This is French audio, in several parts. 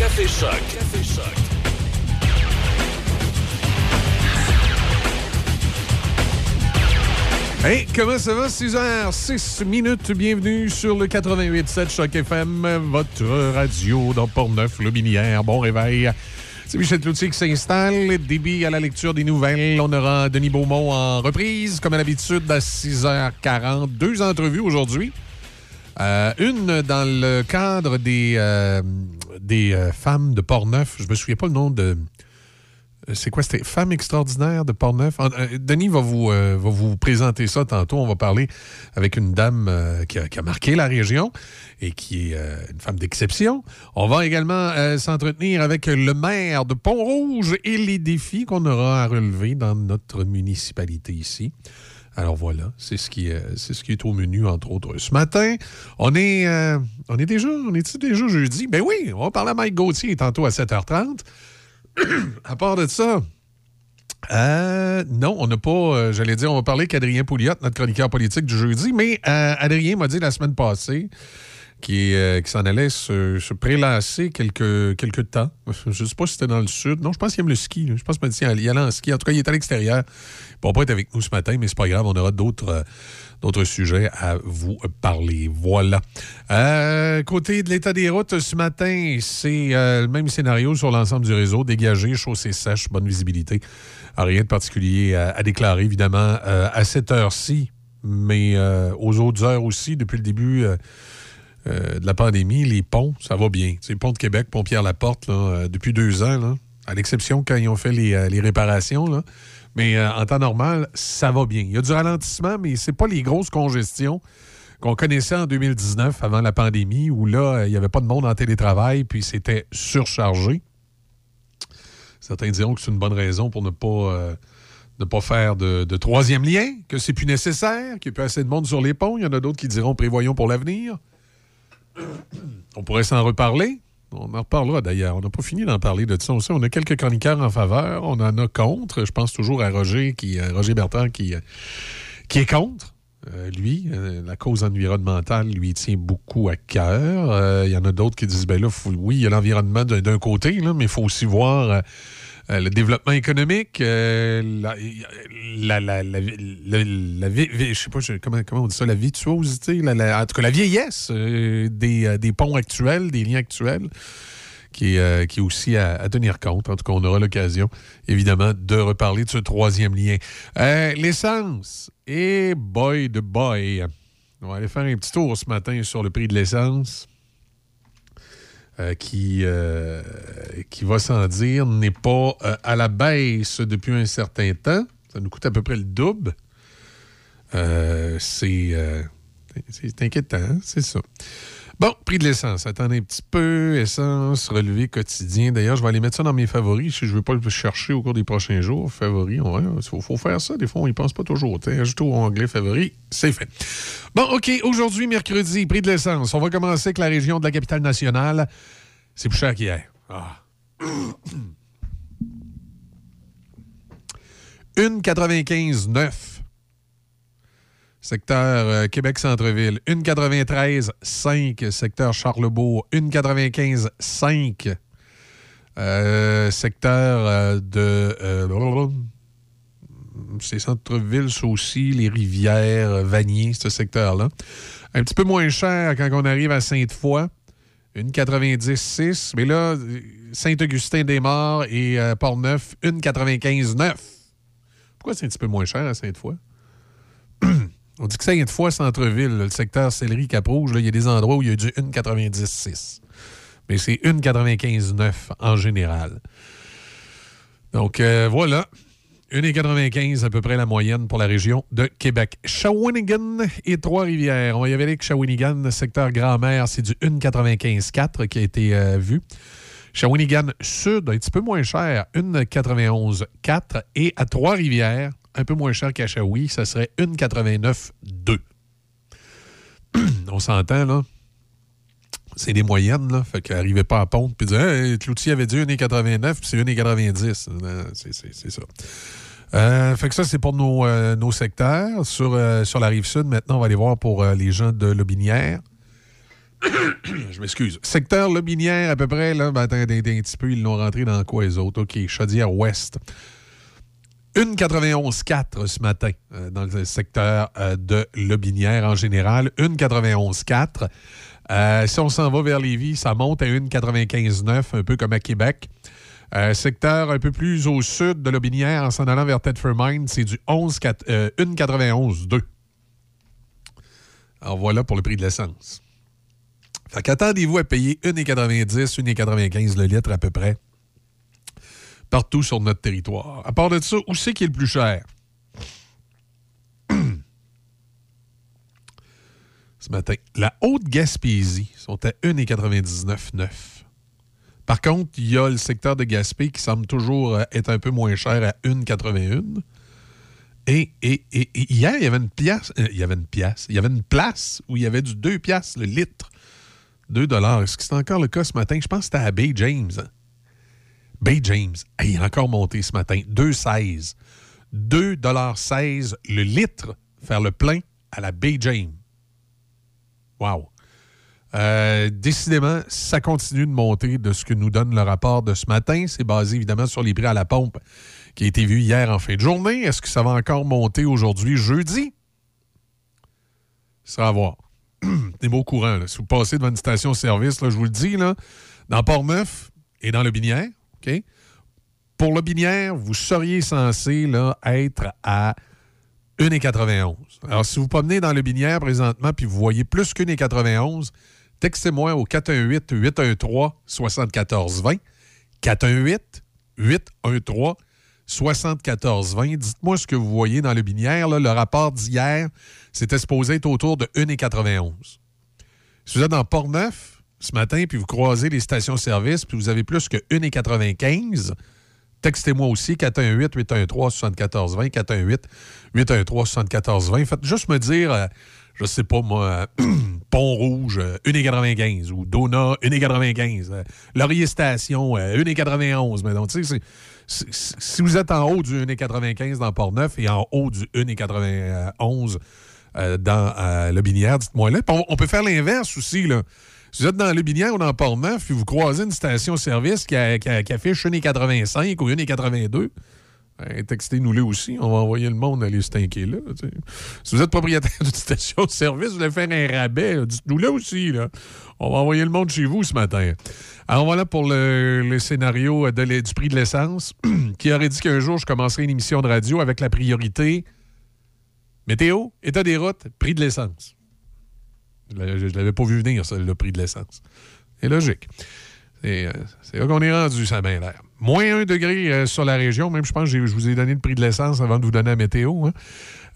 Café Choc. Café Choc. Hey, comment ça va? 6h06 minutes. Bienvenue sur le 88.7 Choc FM, votre radio dans Port-Neuf, Bon réveil. C'est Michel Cloutier qui s'installe. Débit à la lecture des nouvelles. On aura Denis Beaumont en reprise, comme à l'habitude, à 6h40. Deux entrevues aujourd'hui. Euh, une dans le cadre des, euh, des euh, femmes de Port-Neuf. Je me souviens pas le nom de c'est quoi? C'était Femme extraordinaire de Portneuf? Euh, Denis va vous, euh, va vous présenter ça tantôt. On va parler avec une dame euh, qui, a, marqué la région et qui est une femme d'exception. On va également s'entretenir avec le maire de Pont-Rouge et les défis qu'on aura à relever dans notre municipalité ici. Alors voilà, c'est ce qui est, c'est ce qui est au menu, entre autres. Ce matin, on est, on est déjà, on est déjà jeudi? Ben oui, on va parler à Mike Gauthier tantôt à 7h30. à part de ça, euh, non, on n'a pas. Euh, j'allais dire, on va parler qu'Adrien Pouliot, notre chroniqueur politique du jeudi, mais euh, Adrien m'a dit la semaine passée qu'il s'en allait se, prélasser quelques, temps. Je ne sais pas si c'était dans le sud. Non, je pense qu'il aime le ski. Je pense qu'il allait en ski. En tout cas, il est à l'extérieur. Il ne va pas être avec nous ce matin, mais c'est pas grave. On aura d'autres d'autres sujets à vous parler. Voilà. Euh, côté de l'état des routes, ce matin, c'est euh, le même scénario sur l'ensemble du réseau. Dégagé, chaussée sèche, bonne visibilité. Rien de particulier à, déclarer, évidemment, euh, à cette heure-ci, mais aux autres heures aussi, depuis le début de la pandémie, les ponts, ça va bien. C'est pont de Québec, pont Pierre-Laporte, depuis deux ans, à l'exception quand ils ont fait les, les réparations. Mais euh, en temps normal, ça va bien. Il y a du ralentissement, mais ce pas les grosses congestions qu'on connaissait en 2019 avant la pandémie, où là, il n'y avait pas de monde en télétravail, puis c'était surchargé. Certains diront que c'est une bonne raison pour ne pas, euh, ne pas faire de, troisième lien, que c'est plus nécessaire, qu'il n'y a plus assez de monde sur les ponts. Il y en a d'autres qui diront prévoyons pour l'avenir. On pourrait s'en reparler. On en reparlera d'ailleurs. On n'a pas fini d'en parler de ça. On a quelques chroniqueurs en faveur. On en a contre. Je pense toujours à Roger, qui, euh, Roger Bertrand, qui, euh, est contre. Euh, lui, la cause environnementale lui tient beaucoup à cœur. Il y en a d'autres qui disent, ben là, oui, il y a l'environnement d'un côté, là, mais il faut aussi voir le développement économique, la, comment, on dit ça, la en tout cas la vieillesse des, des, ponts actuels, des liens actuels. Qui est, qui est aussi à, tenir compte. En tout cas, on aura l'occasion, évidemment, de reparler de ce troisième lien. l'essence. Et boy de boy. On va aller faire un petit tour ce matin sur le prix de l'essence. Euh, qui, euh, qui va sans dire, n'est pas euh, à la baisse depuis un certain temps. Ça nous coûte à peu près le double. c'est inquiétant, hein, c'est ça. Bon, prix de l'essence. Attendez un petit peu. Essence, relevé quotidien. D'ailleurs, je vais aller mettre ça dans mes favoris si je ne veux pas le chercher au cours des prochains jours. Favoris, il faut, faire ça. Des fois, on n'y pense pas toujours. Ajouter au anglais favori, c'est fait. Bon, OK. Aujourd'hui, mercredi, prix de l'essence. On va commencer avec la région de la capitale nationale. C'est plus cher qu'hier. Ah. 1,95,9 secteur euh, Québec-Centreville. 1,93,5, secteur Charlebourg. 1,95,5, euh, secteur euh, de. Euh, c'est Centreville, aussi, les rivières, Vanier, ce secteur-là. Un petit peu moins cher quand on arrive à Sainte-Foy. 1,90,6. Mais là, Saint-Augustin-des-Morts et Port-Neuf, 1,95,9. Pourquoi c'est un petit peu moins cher à Sainte-Foy? On dit que ça y de fois centre-ville, le secteur Céleri-Cap-Rouge, il y a des endroits où il y a du 1,96. Mais c'est 1,95,9 en général. Donc euh, voilà. 1,95 à peu près la moyenne pour la région de Québec. Shawinigan et Trois-Rivières. On y aller avec Shawinigan, secteur Grand-Mère, c'est du 1,95,4 qui a été euh, vu. Shawinigan Sud, un petit peu moins cher, 1,91,4. Et à Trois-Rivières, un peu moins cher qu'à Shawi, ça serait 1,89,2. On s'entend, là. C'est des moyennes, là. Fait qu'arrivez pas à pondre puis dire hey, Cloutier avait dit 1,89 puis c'est 1,90. C'est ça. Euh, fait que ça, c'est pour nos, euh, secteurs. Sur, euh, sur la rive sud, maintenant, on va aller voir pour les gens de Lobinière. je m'excuse. Secteur Lobinière, à peu près, là, ben, attendez, un petit peu, ils l'ont rentré dans quoi les autres? OK, Chaudière-Ouest. 1,91,4 ce matin euh, dans le secteur euh, de Lobinière en général. 1,91,4. Euh, si on s'en va vers Lévis, ça monte à 1,95,9, un peu comme à Québec. secteur un peu plus au sud de Lobinière, en s'en allant vers Thetford c'est du 1,91,2. Alors voilà pour le prix de l'essence. Fait qu'attendez-vous à payer 1,90, 1,95 le litre à peu près partout sur notre territoire. À part de ça, où c'est qui est le plus cher? Ce matin, la Haute-Gaspésie sont à 1,99,9. Par contre, il y a le secteur de Gaspé qui semble toujours euh, être un peu moins cher à 1,81. Et, et, et, hier, il y avait une pièce, euh, il y avait une pièce, il y avait une place où il y avait du 2 piastres le litre. 2 dollars. Est-ce que c'est encore le cas ce matin? Je pense que c'était à Bay James. Hein? Bay James, il a encore monté ce matin. 2,16. 2,16 le litre, faire le plein à la Bay James. Wow. Euh, décidément, ça continue de monter de ce que nous donne le rapport de ce matin. C'est basé évidemment sur les prix à la pompe qui a été vu hier en fin de journée. Est-ce que ça va encore monter aujourd'hui, jeudi? Ça va voir. Des mots courants. Si vous passez devant une station-service, je vous le dis, là, dans Port-Neuf et dans le Binière, Pour le binière, vous seriez censé être à 1,91. Alors, si vous promenez dans le binière présentement puis vous voyez plus qu'1,91, textez-moi au 418-813-7420. 418-813-7420. Dites-moi ce que vous voyez dans le binière. Le rapport d'hier, c'était supposé être autour de 1,91. Si vous êtes dans Port-Neuf, ce matin, puis vous croisez les stations-service, puis vous avez plus que 1,95 textez-moi aussi 418-813-7420, 418-813-7420. Faites juste me dire, euh, je sais pas moi, Pont-Rouge, 1,95 euh, ou Dona, 1,95. Euh, Laurier Station, 1,91. Mais donc, tu sais, si vous êtes en haut du 1,95 dans Port-Neuf et en haut du 1,91 dans le Binière, dites-moi là. On, on peut faire l'inverse aussi, là. Si vous êtes dans le Binière ou dans Port-Neuf, puis vous croisez une station-service qui, affiche 1,85 ou 1,82, ben, textez-nous-le aussi. On va envoyer le monde aller se là. Si vous êtes propriétaire d'une station-service, vous voulez faire un rabais, dites-nous-le aussi. Là. On va envoyer le monde chez vous ce matin. Alors voilà pour le, scénario du prix de l'essence, qui aurait dit qu'un jour, je commencerai une émission de radio avec la priorité météo, état des routes, prix de l'essence. Je ne l'avais pas vu venir, ça, le prix de l'essence. C'est logique. Euh, c'est là qu'on est rendu, ça a bien l'air. Moins un degré euh, sur la région. Même, je pense que je vous ai donné le prix de l'essence avant de vous donner la météo. Hein.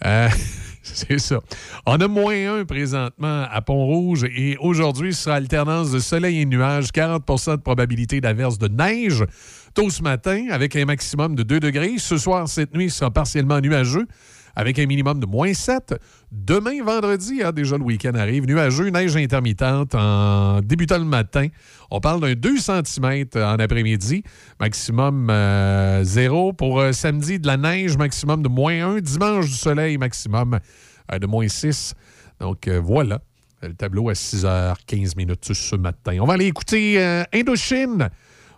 Euh, c'est ça. On a moins un présentement à Pont-Rouge et aujourd'hui, ce sera alternance de soleil et nuages, 40% de probabilité d'averse de neige tôt ce matin avec un maximum de 2 degrés. Ce soir, cette nuit, ce sera partiellement nuageux avec un minimum de moins 7. Demain, vendredi, hein, déjà le week-end arrive, nuageux, neige intermittente en débutant le matin. On parle d'un 2 cm en après-midi, maximum 0. Euh, Pour euh, samedi, de la neige, maximum de moins 1. Dimanche, du soleil, maximum euh, de moins 6. Donc voilà, le tableau à 6h15 minutes ce matin. On va aller écouter Indochine.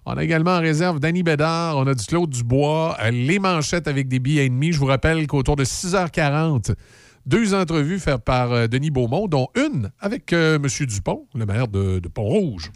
On a également en réserve Danny Bédard, on a du Claude Dubois, euh, les manchettes avec des billets ennemis. Je vous rappelle qu'autour de 6h40, deux entrevues faites par euh, Denis Beaumont, dont une avec euh, M. Dupont, le maire de Pont-Rouge.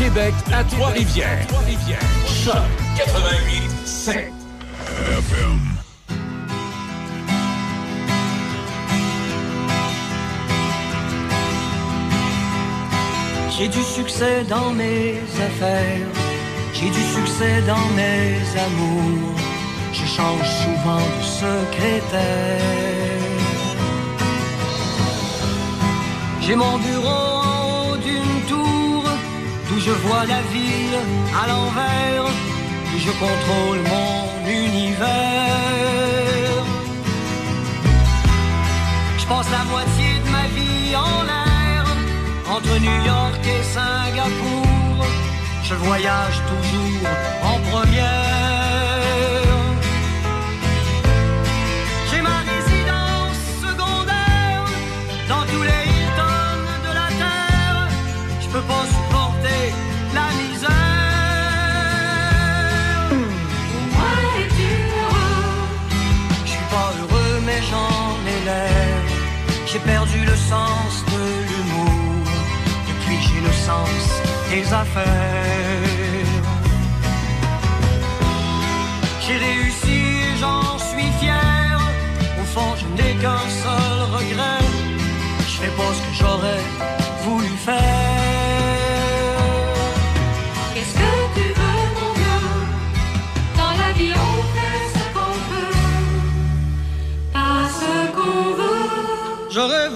Québec à Trois-Rivières. Choc 88 7. J'ai du succès dans mes affaires, j'ai du succès dans mes amours. Je change souvent de secrétaire. J'ai mon bureau je vois la ville à l'envers, je contrôle mon univers. Je passe la moitié de ma vie en l'air, entre New York et Singapour. Je voyage toujours en première. J'ai ma résidence secondaire dans tous les Hilton de la terre. J'ai perdu le sens de l'humour depuis j'ai le sens des affaires. J'ai réussi et j'en suis fier. Au fond, je n'ai qu'un seul regret. Je fais pas ce que j'aurais voulu faire. J'aurais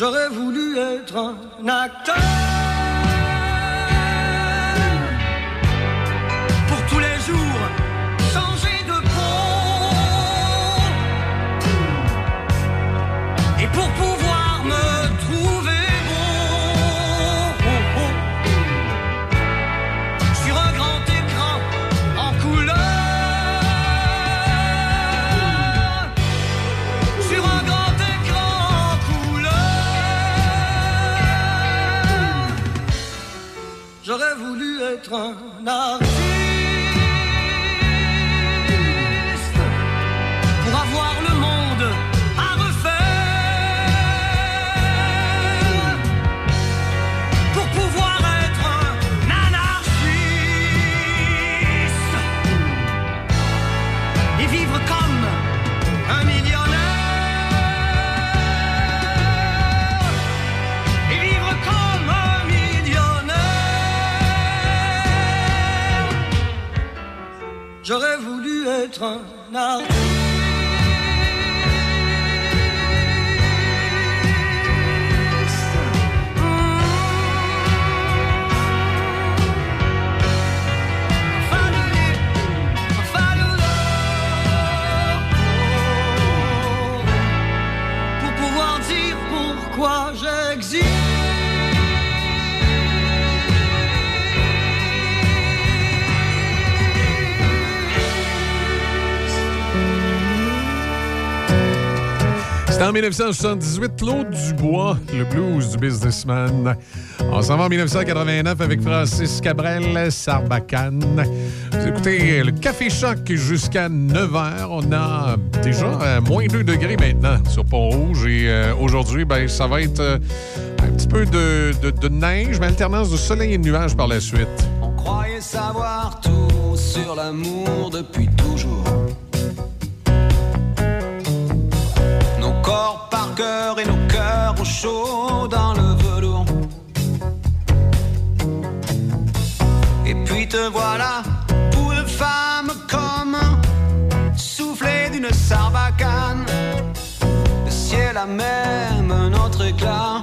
J'aurais voulu être un acteur voulu être En 1978, Claude Dubois, le blues du businessman. On s'en va en 1989 avec Francis Cabrel, Sarbacane. Vous écoutez le Café Choc jusqu'à 9 h. On a déjà euh, moins 2 degrés maintenant sur Pont-Rouge. Et euh, aujourd'hui, ben, ça va être euh, un petit peu de, de- neige, mais alternance de soleil et de nuages par la suite. On croyait savoir tout sur l'amour depuis toujours. Et nos cœurs au chaud dans le velours. Et puis te voilà, de femme comme soufflé d'une sarbacane. Le ciel a même un autre éclat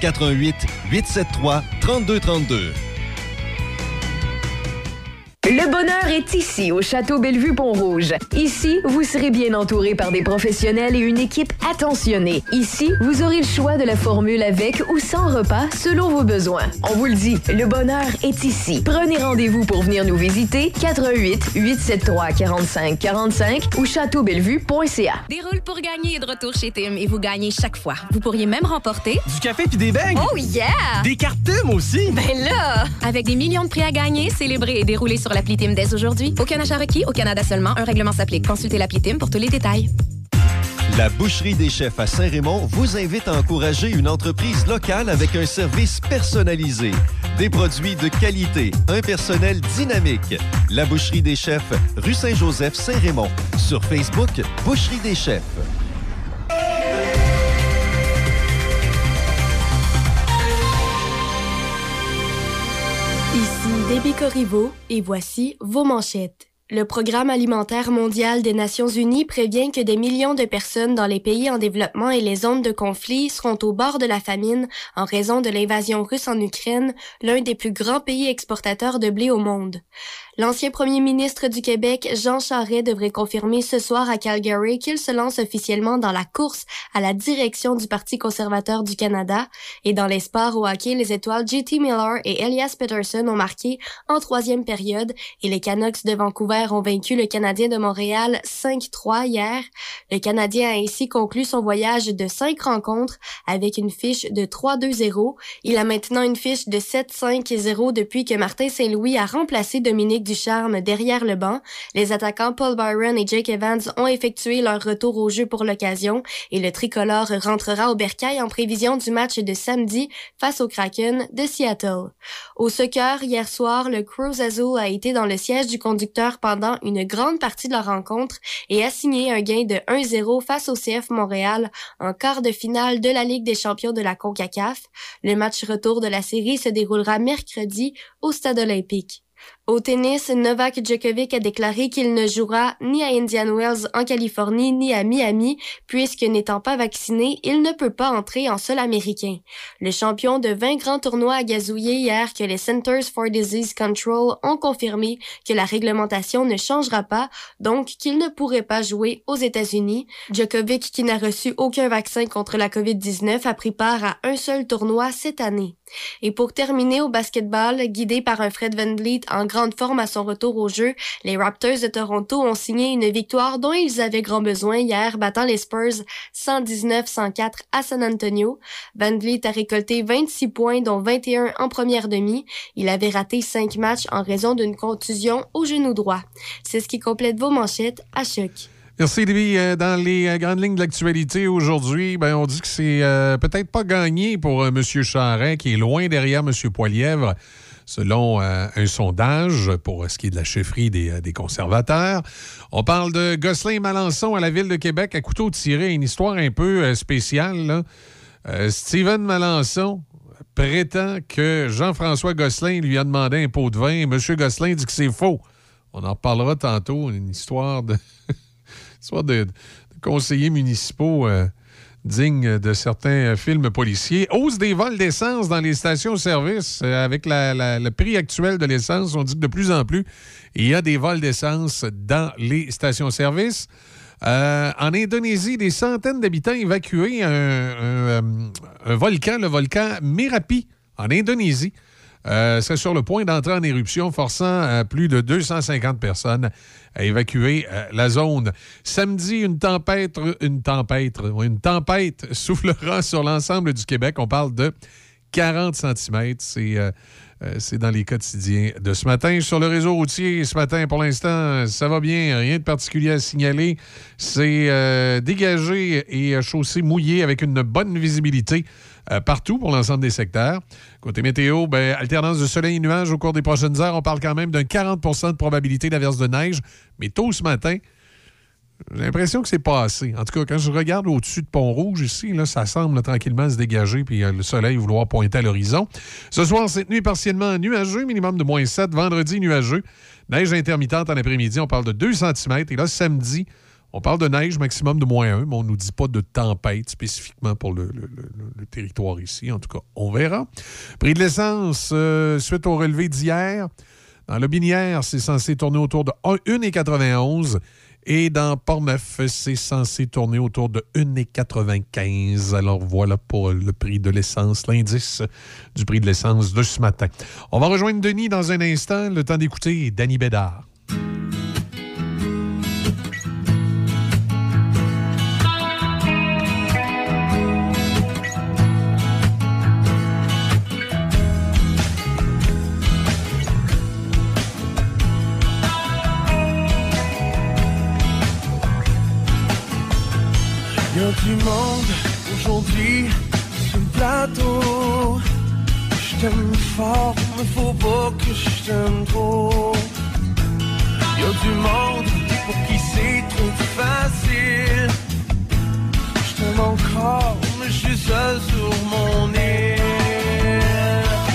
88 873 3232. Le bonheur est ici, au Château Bellevue-Pont-Rouge. Ici, vous serez bien entouré par des professionnels et une équipe attentionnée. Ici, vous aurez le choix de la formule avec ou sans repas selon vos besoins. On vous le dit, le bonheur est ici. Prenez rendez-vous pour venir nous visiter 88 873 45 45 ou châteaubellevue.ca. Déroule pour gagner est de retour chez Tim et vous gagnez chaque fois. Vous pourriez même remporter Du café puis des beignes. Oh yeah! Des cartes Tim aussi. Ben là! Avec des millions de prix à gagner, célébrer et dérouler sur aujourd'hui. Aucun achat requis, au Canada seulement. Un règlement s'applique. Consultez l'appli Tim pour tous les détails. La Boucherie des Chefs à Saint-Raymond vous invite à encourager une entreprise locale avec un service personnalisé, des produits de qualité, un personnel dynamique. La Boucherie des Chefs, rue Saint-Joseph, Saint-Raymond. Sur Facebook, Boucherie des Chefs. Déby Corriveau et voici vos manchettes. Le Programme alimentaire mondial des Nations unies prévient que des millions de personnes dans les pays en développement et les zones de conflit seront au bord de la famine en raison de l'invasion russe en Ukraine, l'un des plus grands pays exportateurs de blé au monde. L'ancien premier ministre du Québec, Jean Charest, devrait confirmer ce soir à Calgary qu'il se lance officiellement dans la course à la direction du Parti conservateur du Canada. Et dans les sports au hockey, les étoiles JT Miller et Elias Peterson ont marqué en troisième période et les Canucks de Vancouver ont vaincu le Canadien de Montréal 5-3 hier. Le Canadien a ainsi conclu son voyage de cinq rencontres avec une fiche de 3-2-0. Il a maintenant une fiche de 7-5-0 depuis que Martin Saint-Louis a remplacé Dominique Ducharme derrière le banc. Les attaquants Paul Byron et Jake Evans ont effectué leur retour au jeu pour l'occasion et le tricolore rentrera au bercail en prévision du match de samedi face au Kraken de Seattle. Au soccer, hier soir, le Cruz Azul a été dans le siège du conducteur pendant une grande partie de la rencontre et a signé un gain de 1-0 face au CF Montréal en quart de finale de la Ligue des champions de la CONCACAF. Le match retour de la série se déroulera mercredi au Stade olympique. Au tennis, Novak Djokovic a déclaré qu'il ne jouera ni à Indian Wells en Californie ni à Miami, puisque n'étant pas vacciné, il ne peut pas entrer en sol américain. Le champion de 20 grands tournois a gazouillé hier que les Centers for Disease Control ont confirmé que la réglementation ne changera pas, donc qu'il ne pourrait pas jouer aux États-Unis. Djokovic, qui n'a reçu aucun vaccin contre la COVID-19, a pris part à un seul tournoi cette année. Et pour terminer au basketball, guidé par un Fred Van Vliet en grande forme à son retour au jeu, les Raptors de Toronto ont signé une victoire dont ils avaient grand besoin hier, battant les Spurs 119-104 à San Antonio. Van Vliet a récolté 26 points, dont 21 en première demi. Il avait raté 5 matchs en raison d'une contusion au genou droit. C'est ce qui complète vos manchettes à choc. Merci, Lévi. Euh, Dans les euh, grandes lignes de l'actualité aujourd'hui, ben, on dit que c'est euh, peut-être pas gagné pour euh, M. Charret, qui est loin derrière M. Poilièvre, selon euh, un sondage pour ce qui est de la chefferie des, euh, conservateurs. On parle de Gosselin Malençon à la Ville de Québec à couteau tiré. Une histoire un peu euh, spéciale. là. Euh, Steven Malençon prétend que Jean-François Gosselin lui a demandé un pot de vin. M. Gosselin dit que c'est faux. On en reparlera tantôt. Une histoire de... de, conseillers municipaux euh, dignes de certains euh, films policiers. Hausse des vols d'essence dans les stations-service. Euh, avec le prix actuel de l'essence, on dit que de plus en plus, il y a des vols d'essence dans les stations-service. Euh, en Indonésie, des centaines d'habitants évacués un volcan, le volcan Merapi, en Indonésie. Euh, serait sur le point d'entrer en éruption, forçant euh, plus de 250 personnes à évacuer euh, la zone. Samedi, une tempête, une tempête, une tempête soufflera sur l'ensemble du Québec. On parle de 40 cm. C'est euh, c'est dans les quotidiens de ce matin. Sur le réseau routier, ce matin, pour l'instant, ça va bien. Rien de particulier à signaler. C'est dégagé et chaussé mouillé avec une bonne visibilité euh, partout pour l'ensemble des secteurs. Côté météo, ben, alternance de soleil et nuages au cours des prochaines heures. On parle quand même d'un 40% de probabilité d'averse de neige. Mais tôt ce matin, j'ai l'impression que c'est pas assez. En tout cas, quand je regarde au-dessus de Pont-Rouge, ici, là, ça semble tranquillement se dégager, puis euh, le soleil vouloir pointer à l'horizon. Ce soir, cette nuit, partiellement nuageux, minimum de moins 7. Vendredi, nuageux. Neige intermittente en après-midi, on parle de 2 cm. Et là, samedi, on parle de neige maximum de moins 1, mais on ne nous dit pas de tempête spécifiquement pour le, territoire ici. En tout cas, on verra. Prix de l'essence, euh, suite au relevé d'hier, dans le Binière, c'est censé tourner autour de 1,91 et dans Port-Neuf, c'est censé tourner autour de 1,95 Alors voilà pour le prix de l'essence, l'indice du prix de l'essence de ce matin. On va rejoindre Denis dans un instant, le temps d'écouter Danny Bédard. A du monde aujourd'hui sur le plateau. Je t'aime fort, mais faut pas que je t'aime trop. Y a du monde pour qui c'est trop facile. Je t'aime encore, mais je suis seul sur mon île.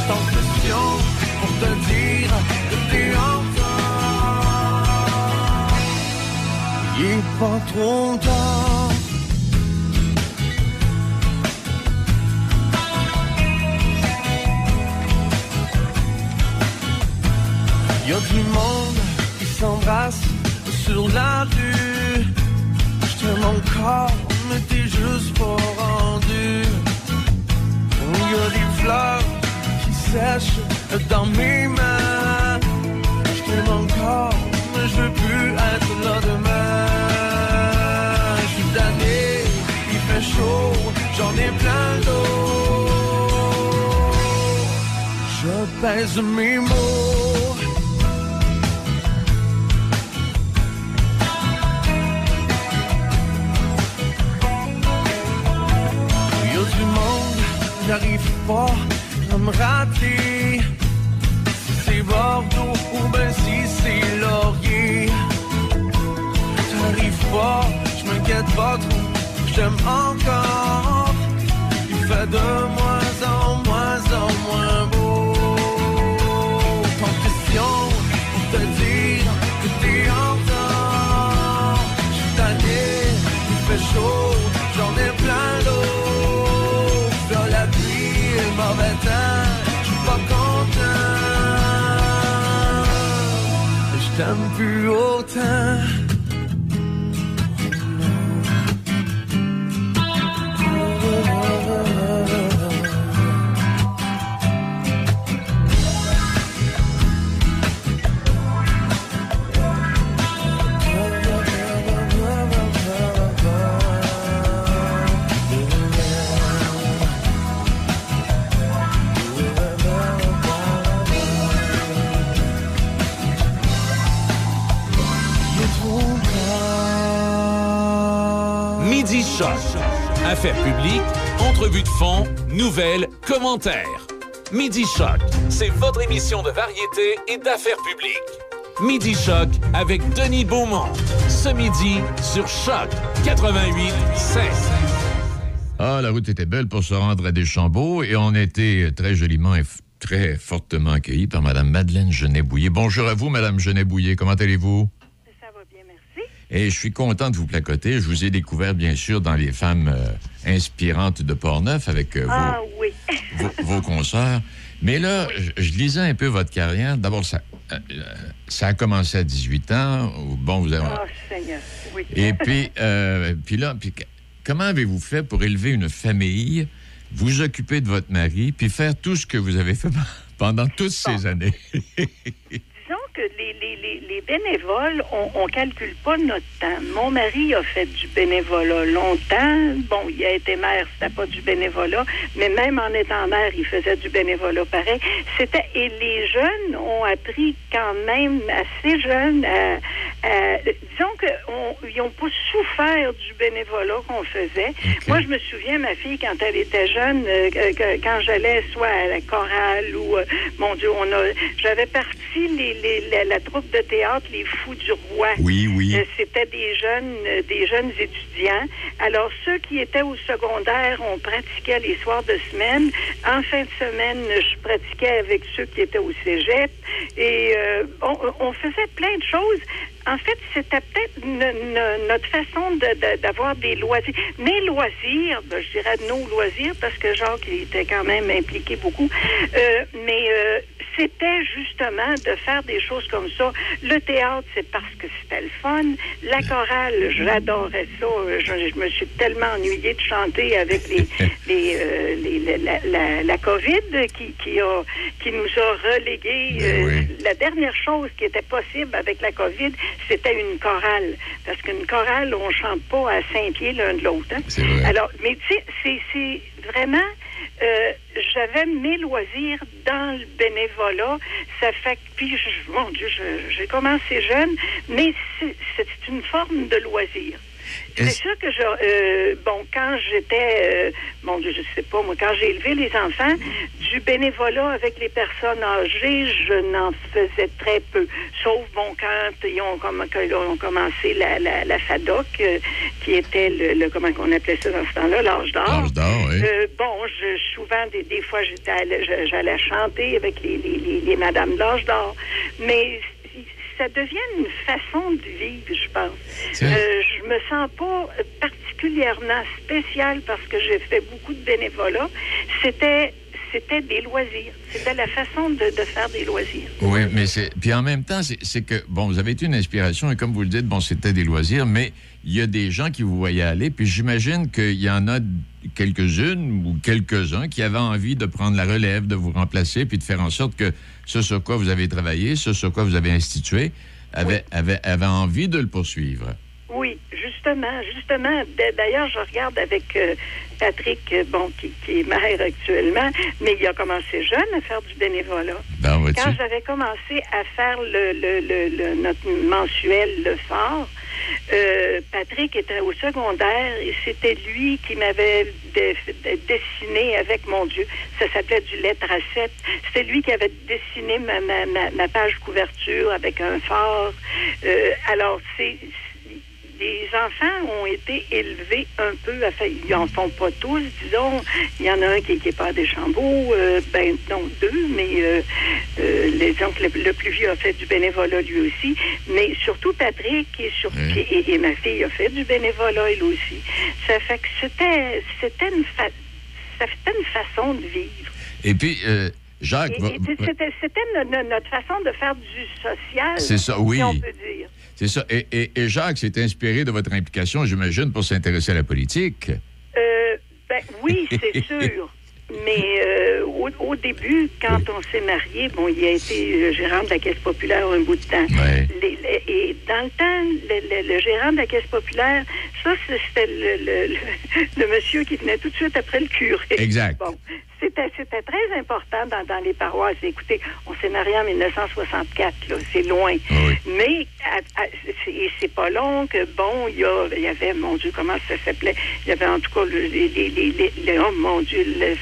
Tant de questions pour te dire que t'es encore. Il est pas trop tard. Y a du monde qui s'embrasse sur la rue. Je t'aime encore, mais t'es juste pas rendu. Y a des fleurs qui sèchent dans mes mains. Je t'aime encore, mais je veux plus être là demain. Je suis tanné, il fait chaud, j'en ai plein d'eau. Je pèse mes mots. J'arrive pas à me rater. Si c'est Bordeaux ou ben si c'est Laurier. J'arrive pas, je m'inquiète pas trop, j'aime encore. Il fait de moins en moins en moins beau. Je t'aime plus Affaires publiques, entrevues de fond, nouvelles, commentaires. Midi Choc, c'est votre émission de variété et d'affaires publiques. Midi Choc avec Denis Beaumont. Ce midi sur Choc 88 5. Ah, la route était belle pour se rendre à Deschambault et on été très joliment et très fortement accueillis par Mme Madeleine Genet-Bouillet. Bonjour à vous, Mme Genet-Bouillet. Comment allez-vous? Ça va bien, merci. Et je suis content de vous placoter. Je vous ai découvert, bien sûr, dans les femmes euh, inspirantes de Portneuf avec euh, vos, Ah oui. vos, vos consoeurs. Mais là, je, je lisais un peu votre carrière. D'abord, ça, euh, ça a commencé à 18 ans. Bon, vous avez... Oh, Seigneur, oui. Et puis, puis là, puis comment avez-vous fait pour élever une famille, vous occuper de votre mari, puis faire tout ce que vous avez fait pendant toutes ces années? Que les, les, les, les bénévoles, on ne calcule pas notre temps. Mon mari a fait du bénévolat longtemps. Bon, il a été maire, c'était pas du bénévolat, mais même en étant maire, il faisait du bénévolat pareil. C'était et les jeunes ont appris quand même assez jeunes à, disons qu'ils n'ont pas souffert du bénévolat qu'on faisait. Moi, je me souviens, ma fille, quand elle était jeune, euh, que- quand j'allais soit à la chorale ou, euh, mon Dieu, on a, j'avais parti les, les- la, la troupe de théâtre Les Fous du Roi. Oui, oui. Euh, C'était des jeunes, euh, des jeunes étudiants. Alors, ceux qui étaient au secondaire, on pratiquait les soirs de semaine. En fin de semaine, je pratiquais avec ceux qui étaient au cégep. Et euh, on, on faisait plein de choses. En fait, c'était peut-être no- no- notre façon de- de- d'avoir des loisirs. Mes loisirs, ben, je dirais nos loisirs, parce que Jacques il était quand même impliqué beaucoup. Euh, mais euh, c'était justement de faire des choses comme ça. Le théâtre, c'est parce que c'était le fun. La chorale, j'adorais ça. Je, je me suis tellement ennuyée de chanter avec les, les, euh, les- la, la, COVID qui, qui, a, qui nous a relégués. Euh, La dernière chose qui était possible avec la COVID, c'était une chorale. Parce qu'une chorale, on chante pas à cinq pieds l'un de l'autre. hein. Alors, mais tu sais, c'est- vraiment... euh, j'avais mes loisirs dans le bénévolat. Ça fait que, puis, je- mon Dieu, je- j'ai commencé jeune, mais c'est une forme de loisir. C'est sûr que je, euh, bon, quand j'étais, euh, mon Dieu, je sais pas, moi, quand j'ai élevé les enfants, du bénévolat avec les personnes âgées, je n'en faisais très peu. Sauf, bon, quand ils ont, comm- quand ils ont commencé la, la, la FADOC, euh, qui était le, le- comment on appelait ça dans ce temps-là, l'âge d'or. L'âge d'or, oui. Euh, bon, je, souvent, des, des fois, j'étais j'allais chanter avec les, les, les, les madames de l'âge d'or. Mais ça devient une façon de vivre, je pense. Euh, je me sens pas particulièrement spéciale parce que j'ai fait beaucoup de bénévolat. C'était c'était des loisirs. C'était la façon de, de faire des loisirs. Oui, mais c'est. Puis en même temps, c'est c'est que, bon, vous avez été une inspiration et comme vous le dites, bon, c'était des loisirs, mais il y a des gens qui vous voyaient aller, puis j'imagine qu'il y en a quelques-unes ou quelques-uns qui avaient envie de prendre la relève, de vous remplacer, puis de faire en sorte que ce sur quoi vous avez travaillé, ce sur quoi vous avez institué, avait, avait, avait envie de le poursuivre. Oui, justement, justement. D'ailleurs, je regarde avec euh, Patrick, euh, bon, qui, qui est maire actuellement, mais il a commencé jeune à faire du bénévolat. Ben? Quand j'avais commencé à faire le, le, le, le- notre mensuel Le Phare, euh, Patrick était au secondaire et c'était lui qui m'avait de- de- dessiné avec mon Dieu. Ça s'appelait du lettre à 7. C'était lui qui avait dessiné ma page couverture avec un phare. Euh, alors, c'est les enfants ont été élevés un peu, enfin, ils en font pas tous, disons. Il y en a un qui n'est pas à Deschambault, euh, ben non, deux, mais euh, euh, les, donc, le, le plus vieux a fait du bénévolat lui aussi. Mais surtout Patrick et, sur, et, et ma fille a fait du bénévolat elle aussi. Ça fait que c'était c'était une, fa- une façon de vivre. Et puis, euh, Jacques, C'était c'était no- no- notre façon de faire du social. C'est ça, oui. Si on peut dire. C'est ça. Et, et- et Jacques s'est inspiré de votre implication, j'imagine, pour s'intéresser à la politique. Euh, ben oui, c'est sûr. Mais euh, au, au début, quand on s'est marié, bon, il a été gérant de la Caisse populaire un bout de temps. Les- les- et dans le temps, le, le- le gérant de la Caisse populaire, ça, c'était le, le- monsieur qui venait tout de suite après le curé. Exact. Bon, c'était, c'était très important dans, dans les paroisses. Écoutez, on s'est marié en 1964, là, c'est loin. Mais à- à- c'est, pas long que, bon, il y, a- il y avait, mon Dieu, comment ça s'appelait? Il y avait en tout cas le, les, les, les, les- les- oh mon Dieu, le,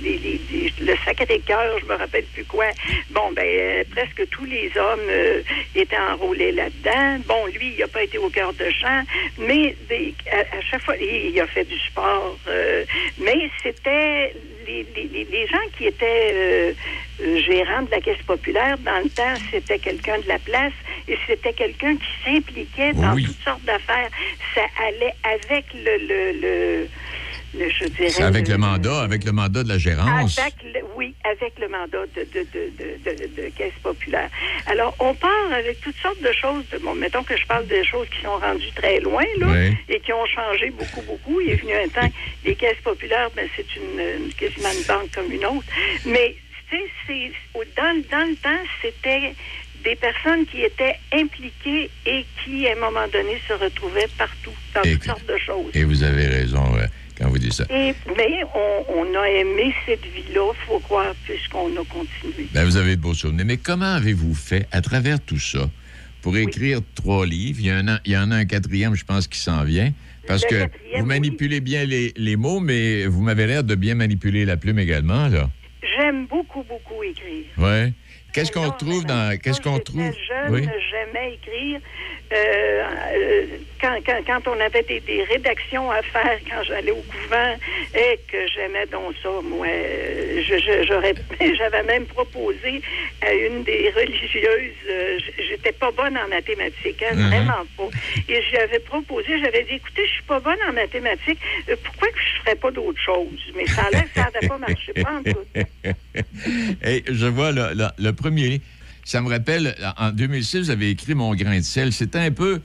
les- les- les- le Sacré-Cœur, je me rappelle plus quoi. Bon, ben, euh, presque tous les hommes euh, étaient enrôlés là-dedans. Bon, lui, il n'a pas été au cœur de champ, mais des- à, à chaque fois, il, il a fait du sport. euh, mais c'était les, les- les- les gens qui étaient gérants de la Caisse populaire, dans le temps, c'était quelqu'un de la place et c'était quelqu'un qui s'impliquait dans Oui. toutes sortes d'affaires. Ça allait avec le, le, le, le, je dirais... C'est avec le- le mandat, avec le mandat de la gérance. avec le- oui, avec le mandat de, de, de, de, caisse populaire. Alors, on part avec toutes sortes de choses. De, bon, mettons que je parle des choses qui sont rendues très loin, là, Oui. et qui ont changé beaucoup, beaucoup. Il est venu un temps, les caisses populaires, ben, c'est une, une- quasiment une banque comme une autre. Mais, tu sais, dans, le- dans le temps, c'était des personnes qui étaient impliquées et qui, à un moment donné, se retrouvaient partout, dans toutes sortes de choses. Et vous avez raison quand vous dites ça. Et, mais on, on a aimé cette vie-là, faut croire, puisqu'on a continué. Ben, vous avez de beaux souvenirs. Mais comment avez-vous fait, à travers tout ça, pour écrire trois livres? Il y, en a, il y en a un quatrième, je pense, qui s'en vient. Parce Le que vous manipulez bien les, les mots, mais vous m'avez l'air de bien manipuler la plume également, là. J'aime beaucoup, beaucoup écrire. Ouais. Qu'est-ce qu'on trouve dans. Qu'est-ce qu'on trouve? jeune, Oui. j'aimais écrire. Euh, euh, quand, quand, quand on avait des, des rédactions à faire, quand j'allais au couvent, et que j'aimais donc ça, moi, je- j'avais même proposé à une des religieuses, euh, j'étais pas bonne en mathématiques, hein, Mhm. vraiment pas. Et j'avais proposé, j'avais dit, écoutez, je suis pas bonne en mathématiques, pourquoi que je ferais pas d'autre chose? Mais ça a l'air que ça n'avait pas marché, pas en tout. Et je vois le, le- le premier. Ça me rappelle, en 2006, vous avez écrit Mon grain de sel. C'était un peu.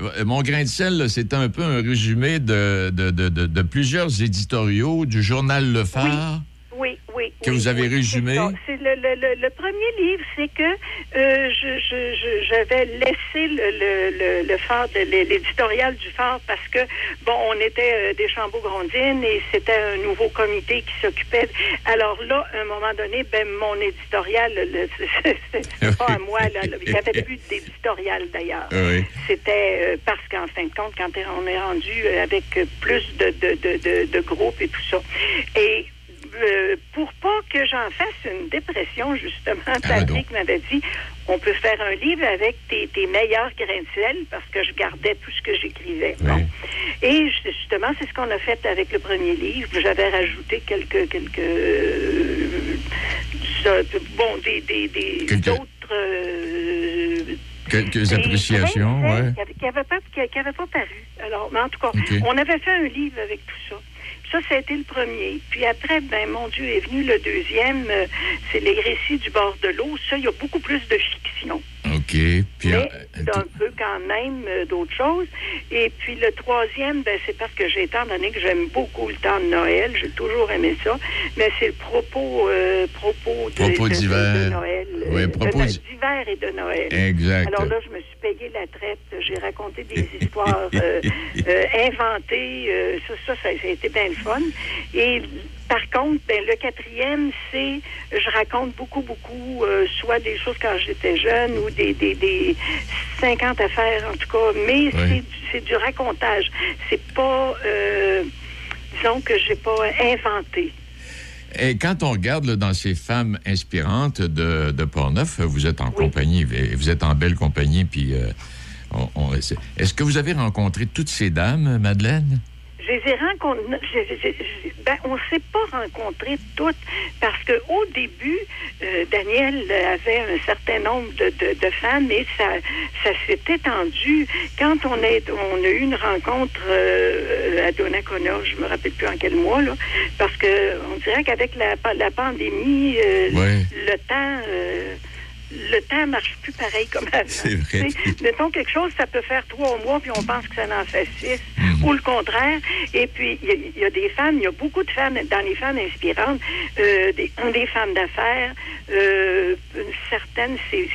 euh, Mon grain de sel, c'était un peu un résumé de, plusieurs éditoriaux du journal Le Phare. Que oui, vous avez oui, résumé? c'est le, le, le, le premier livre, c'est que euh, je, je, je- j'avais laissé le, le, le, le phare, l'éditorial du phare parce que, bon, on était euh, des Chambaud-Grondines et c'était un nouveau comité qui s'occupait. Alors là, à un moment donné, ben, mon éditorial, c'est pas à moi, là, là. il n'y avait plus d'éditorial d'ailleurs. Oui. C'était euh, parce qu'en fin de compte, quand on est rendu euh, avec plus de, de, de, de, de groupes et tout ça. Et euh, pour pas que j'en fasse une dépression, justement, Patrick m'avait dit on peut faire un livre avec tes, tes meilleurs grains de sel parce que je gardais tout ce que j'écrivais. Bon. Et justement, c'est ce qu'on a fait avec le premier livre. J'avais rajouté quelques quelques euh, bon des des, des Quelques- d'autres euh, Quelques appréciations, ouais. qui n'avaient pas, pas paru. Alors, mais en tout cas, on avait fait un livre avec tout ça. Ça, ça a été le premier. Puis après, ben, mon Dieu, est venu le deuxième. euh, c'est les récits du bord de l'eau. Ça, il y a beaucoup plus de fiction. OK. Puis, Mais euh, d'un peu quand même euh, d'autres choses. Et puis le troisième, ben, c'est parce que j'ai, étant donné que j'aime beaucoup le temps de Noël, j'ai toujours aimé ça, mais c'est le propos, euh, propos de, Propos de- de- Noël. Oui, euh, propos d'hiver et de Noël. Exact. Alors là, je me suis payé la traite, j'ai raconté des histoires euh, inventées, euh, ça, ça, ça, ça a été bien le fun. Et par contre, ben, le quatrième, c'est, je raconte beaucoup, beaucoup, euh, soit des choses quand j'étais jeune ou des, des, des 50 affaires en tout cas, mais c'est, du- c'est du racontage. C'est pas, euh, disons que j'ai pas inventé. Et quand on regarde là, dans ces femmes inspirantes de, de Portneuf, vous êtes en compagnie, vous êtes en belle compagnie, puis euh, on- est-ce que vous avez rencontré toutes ces dames, Madeleine? Je les ai je- Ben, on ne s'est pas rencontrées toutes parce que au début, euh, Daniel avait un certain nombre de, de, de femmes et ça, ça s'est étendu. Quand on, est, on a eu une rencontre euh, à Donnacona, je me rappelle plus en quel mois, là, parce que on dirait qu'avec la, la pandémie, euh, Ouais. le temps. Le temps marche plus pareil comme avant. C'est vrai. Mettons quelque chose, ça peut faire trois mois, puis on pense que ça en fait six, Mhm. ou le contraire. Et puis, il y a- il y, a des femmes, il y a beaucoup de femmes dans les femmes inspirantes, euh, des, des femmes d'affaires, euh, certaines, c'est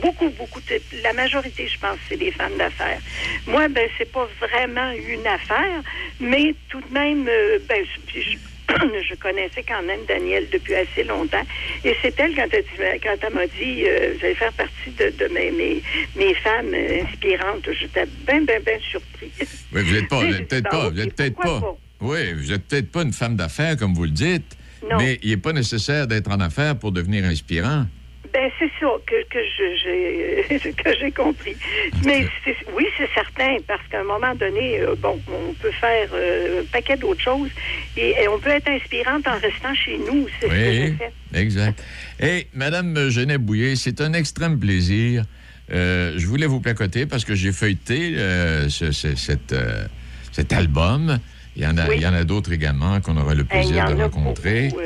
beaucoup, beaucoup, de- la majorité, je pense, c'est des femmes d'affaires. Moi, ben, c'est pas vraiment une affaire, mais tout de même, euh, ben, je- je- je connaissais quand même Danielle depuis assez longtemps. Et c'est elle, quand elle, quand elle m'a dit, euh, vous allez faire partie de, de mes, mes, mes femmes euh, inspirantes, j'étais bien, bien, bien surpris. Oui, vous n'êtes pas, vous Oui, êtes peut-être pas, vous êtes peut-être pourquoi pas. Oui, vous êtes peut-être pas une femme d'affaires, comme vous le dites. Non. Mais il n'est pas nécessaire d'être en affaires pour devenir inspirant. Ben, c'est ça que, que j'ai que j'ai compris. Mais oui, c'est certain, parce qu'à un moment donné, euh, bon, on peut faire euh, un paquet d'autres choses et, et on peut être inspirante en restant chez nous. C'est Oui, exact. Et Madame Genet-Bouillet, c'est un extrême plaisir. Euh, je voulais vous placoter parce que j'ai feuilleté euh, ce- ce- cette, euh, cet album. Il y en a, Oui. il y en a d'autres également qu'on aura le plaisir de rencontrer. beaucoup,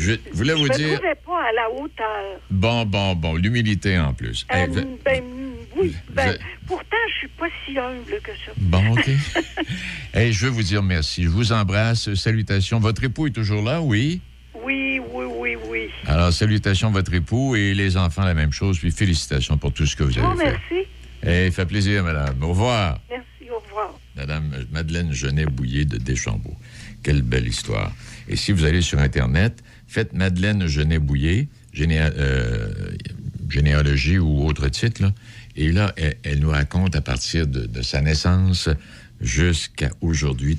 Je voulais vous je me dire, trouvais pas à la hauteur. bon, bon, bon, l'humilité en plus. Euh, Eh, vous- ben, oui, ben, pourtant, je suis pas si humble que ça. Bon, OK. Eh, je veux vous dire merci. Je vous embrasse. Salutations. Votre époux est toujours là, oui? Oui, oui, oui, oui. Alors, salutations à votre époux et les enfants, la même chose. Puis félicitations pour tout ce que vous Oh, avez fait. merci. Eh, fait plaisir, madame. Au revoir. Merci, au revoir. Madame Madeleine Genet-Bouillet de Deschambault. Quelle belle histoire. Et si vous allez sur Internet, faites Madeleine Genet-Bouillet, géné- euh, généalogie ou autre titre, Et là, elle, nous raconte à partir de, sa naissance jusqu'à aujourd'hui,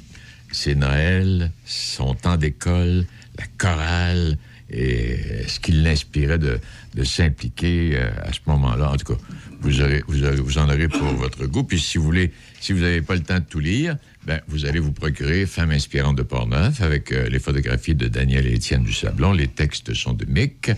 c'est Noël, son temps d'école, la chorale, et ce qui l'inspirait de, s'impliquer euh, à ce moment-là. En tout cas, vous, vous, vous en aurez pour votre goût. Puis si vous voulez, si vous n'avez pas le temps de tout lire, ben, vous allez vous procurer Femme inspirante de Portneuf avec euh, les photographies de Daniel et Étienne du Sablon. Les textes sont de Mick.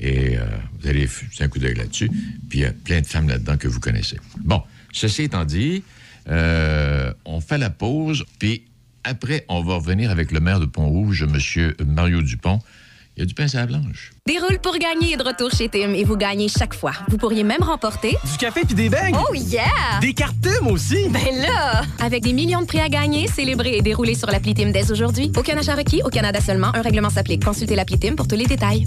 Et euh, vous allez jeter un coup d'œil là-dessus. Puis il y a plein de femmes là-dedans que vous connaissez. Bon, ceci étant dit, euh, on fait la pause. Puis après, on va revenir avec le maire de Pont-Rouge, M. Mario Dupont. Il y a du pain à la blanche. Déroule pour gagner est de retour chez Tim et vous gagnez chaque fois. Vous pourriez même remporter Du café puis des beignes. Oh yeah! Des cartes Tim aussi. Ben là! Avec des millions de prix à gagner, célébrer et dérouler sur l'appli Tim dès aujourd'hui. Aucun achat requis, au Canada seulement. Un règlement s'applique. Consultez l'appli Tim pour tous les détails.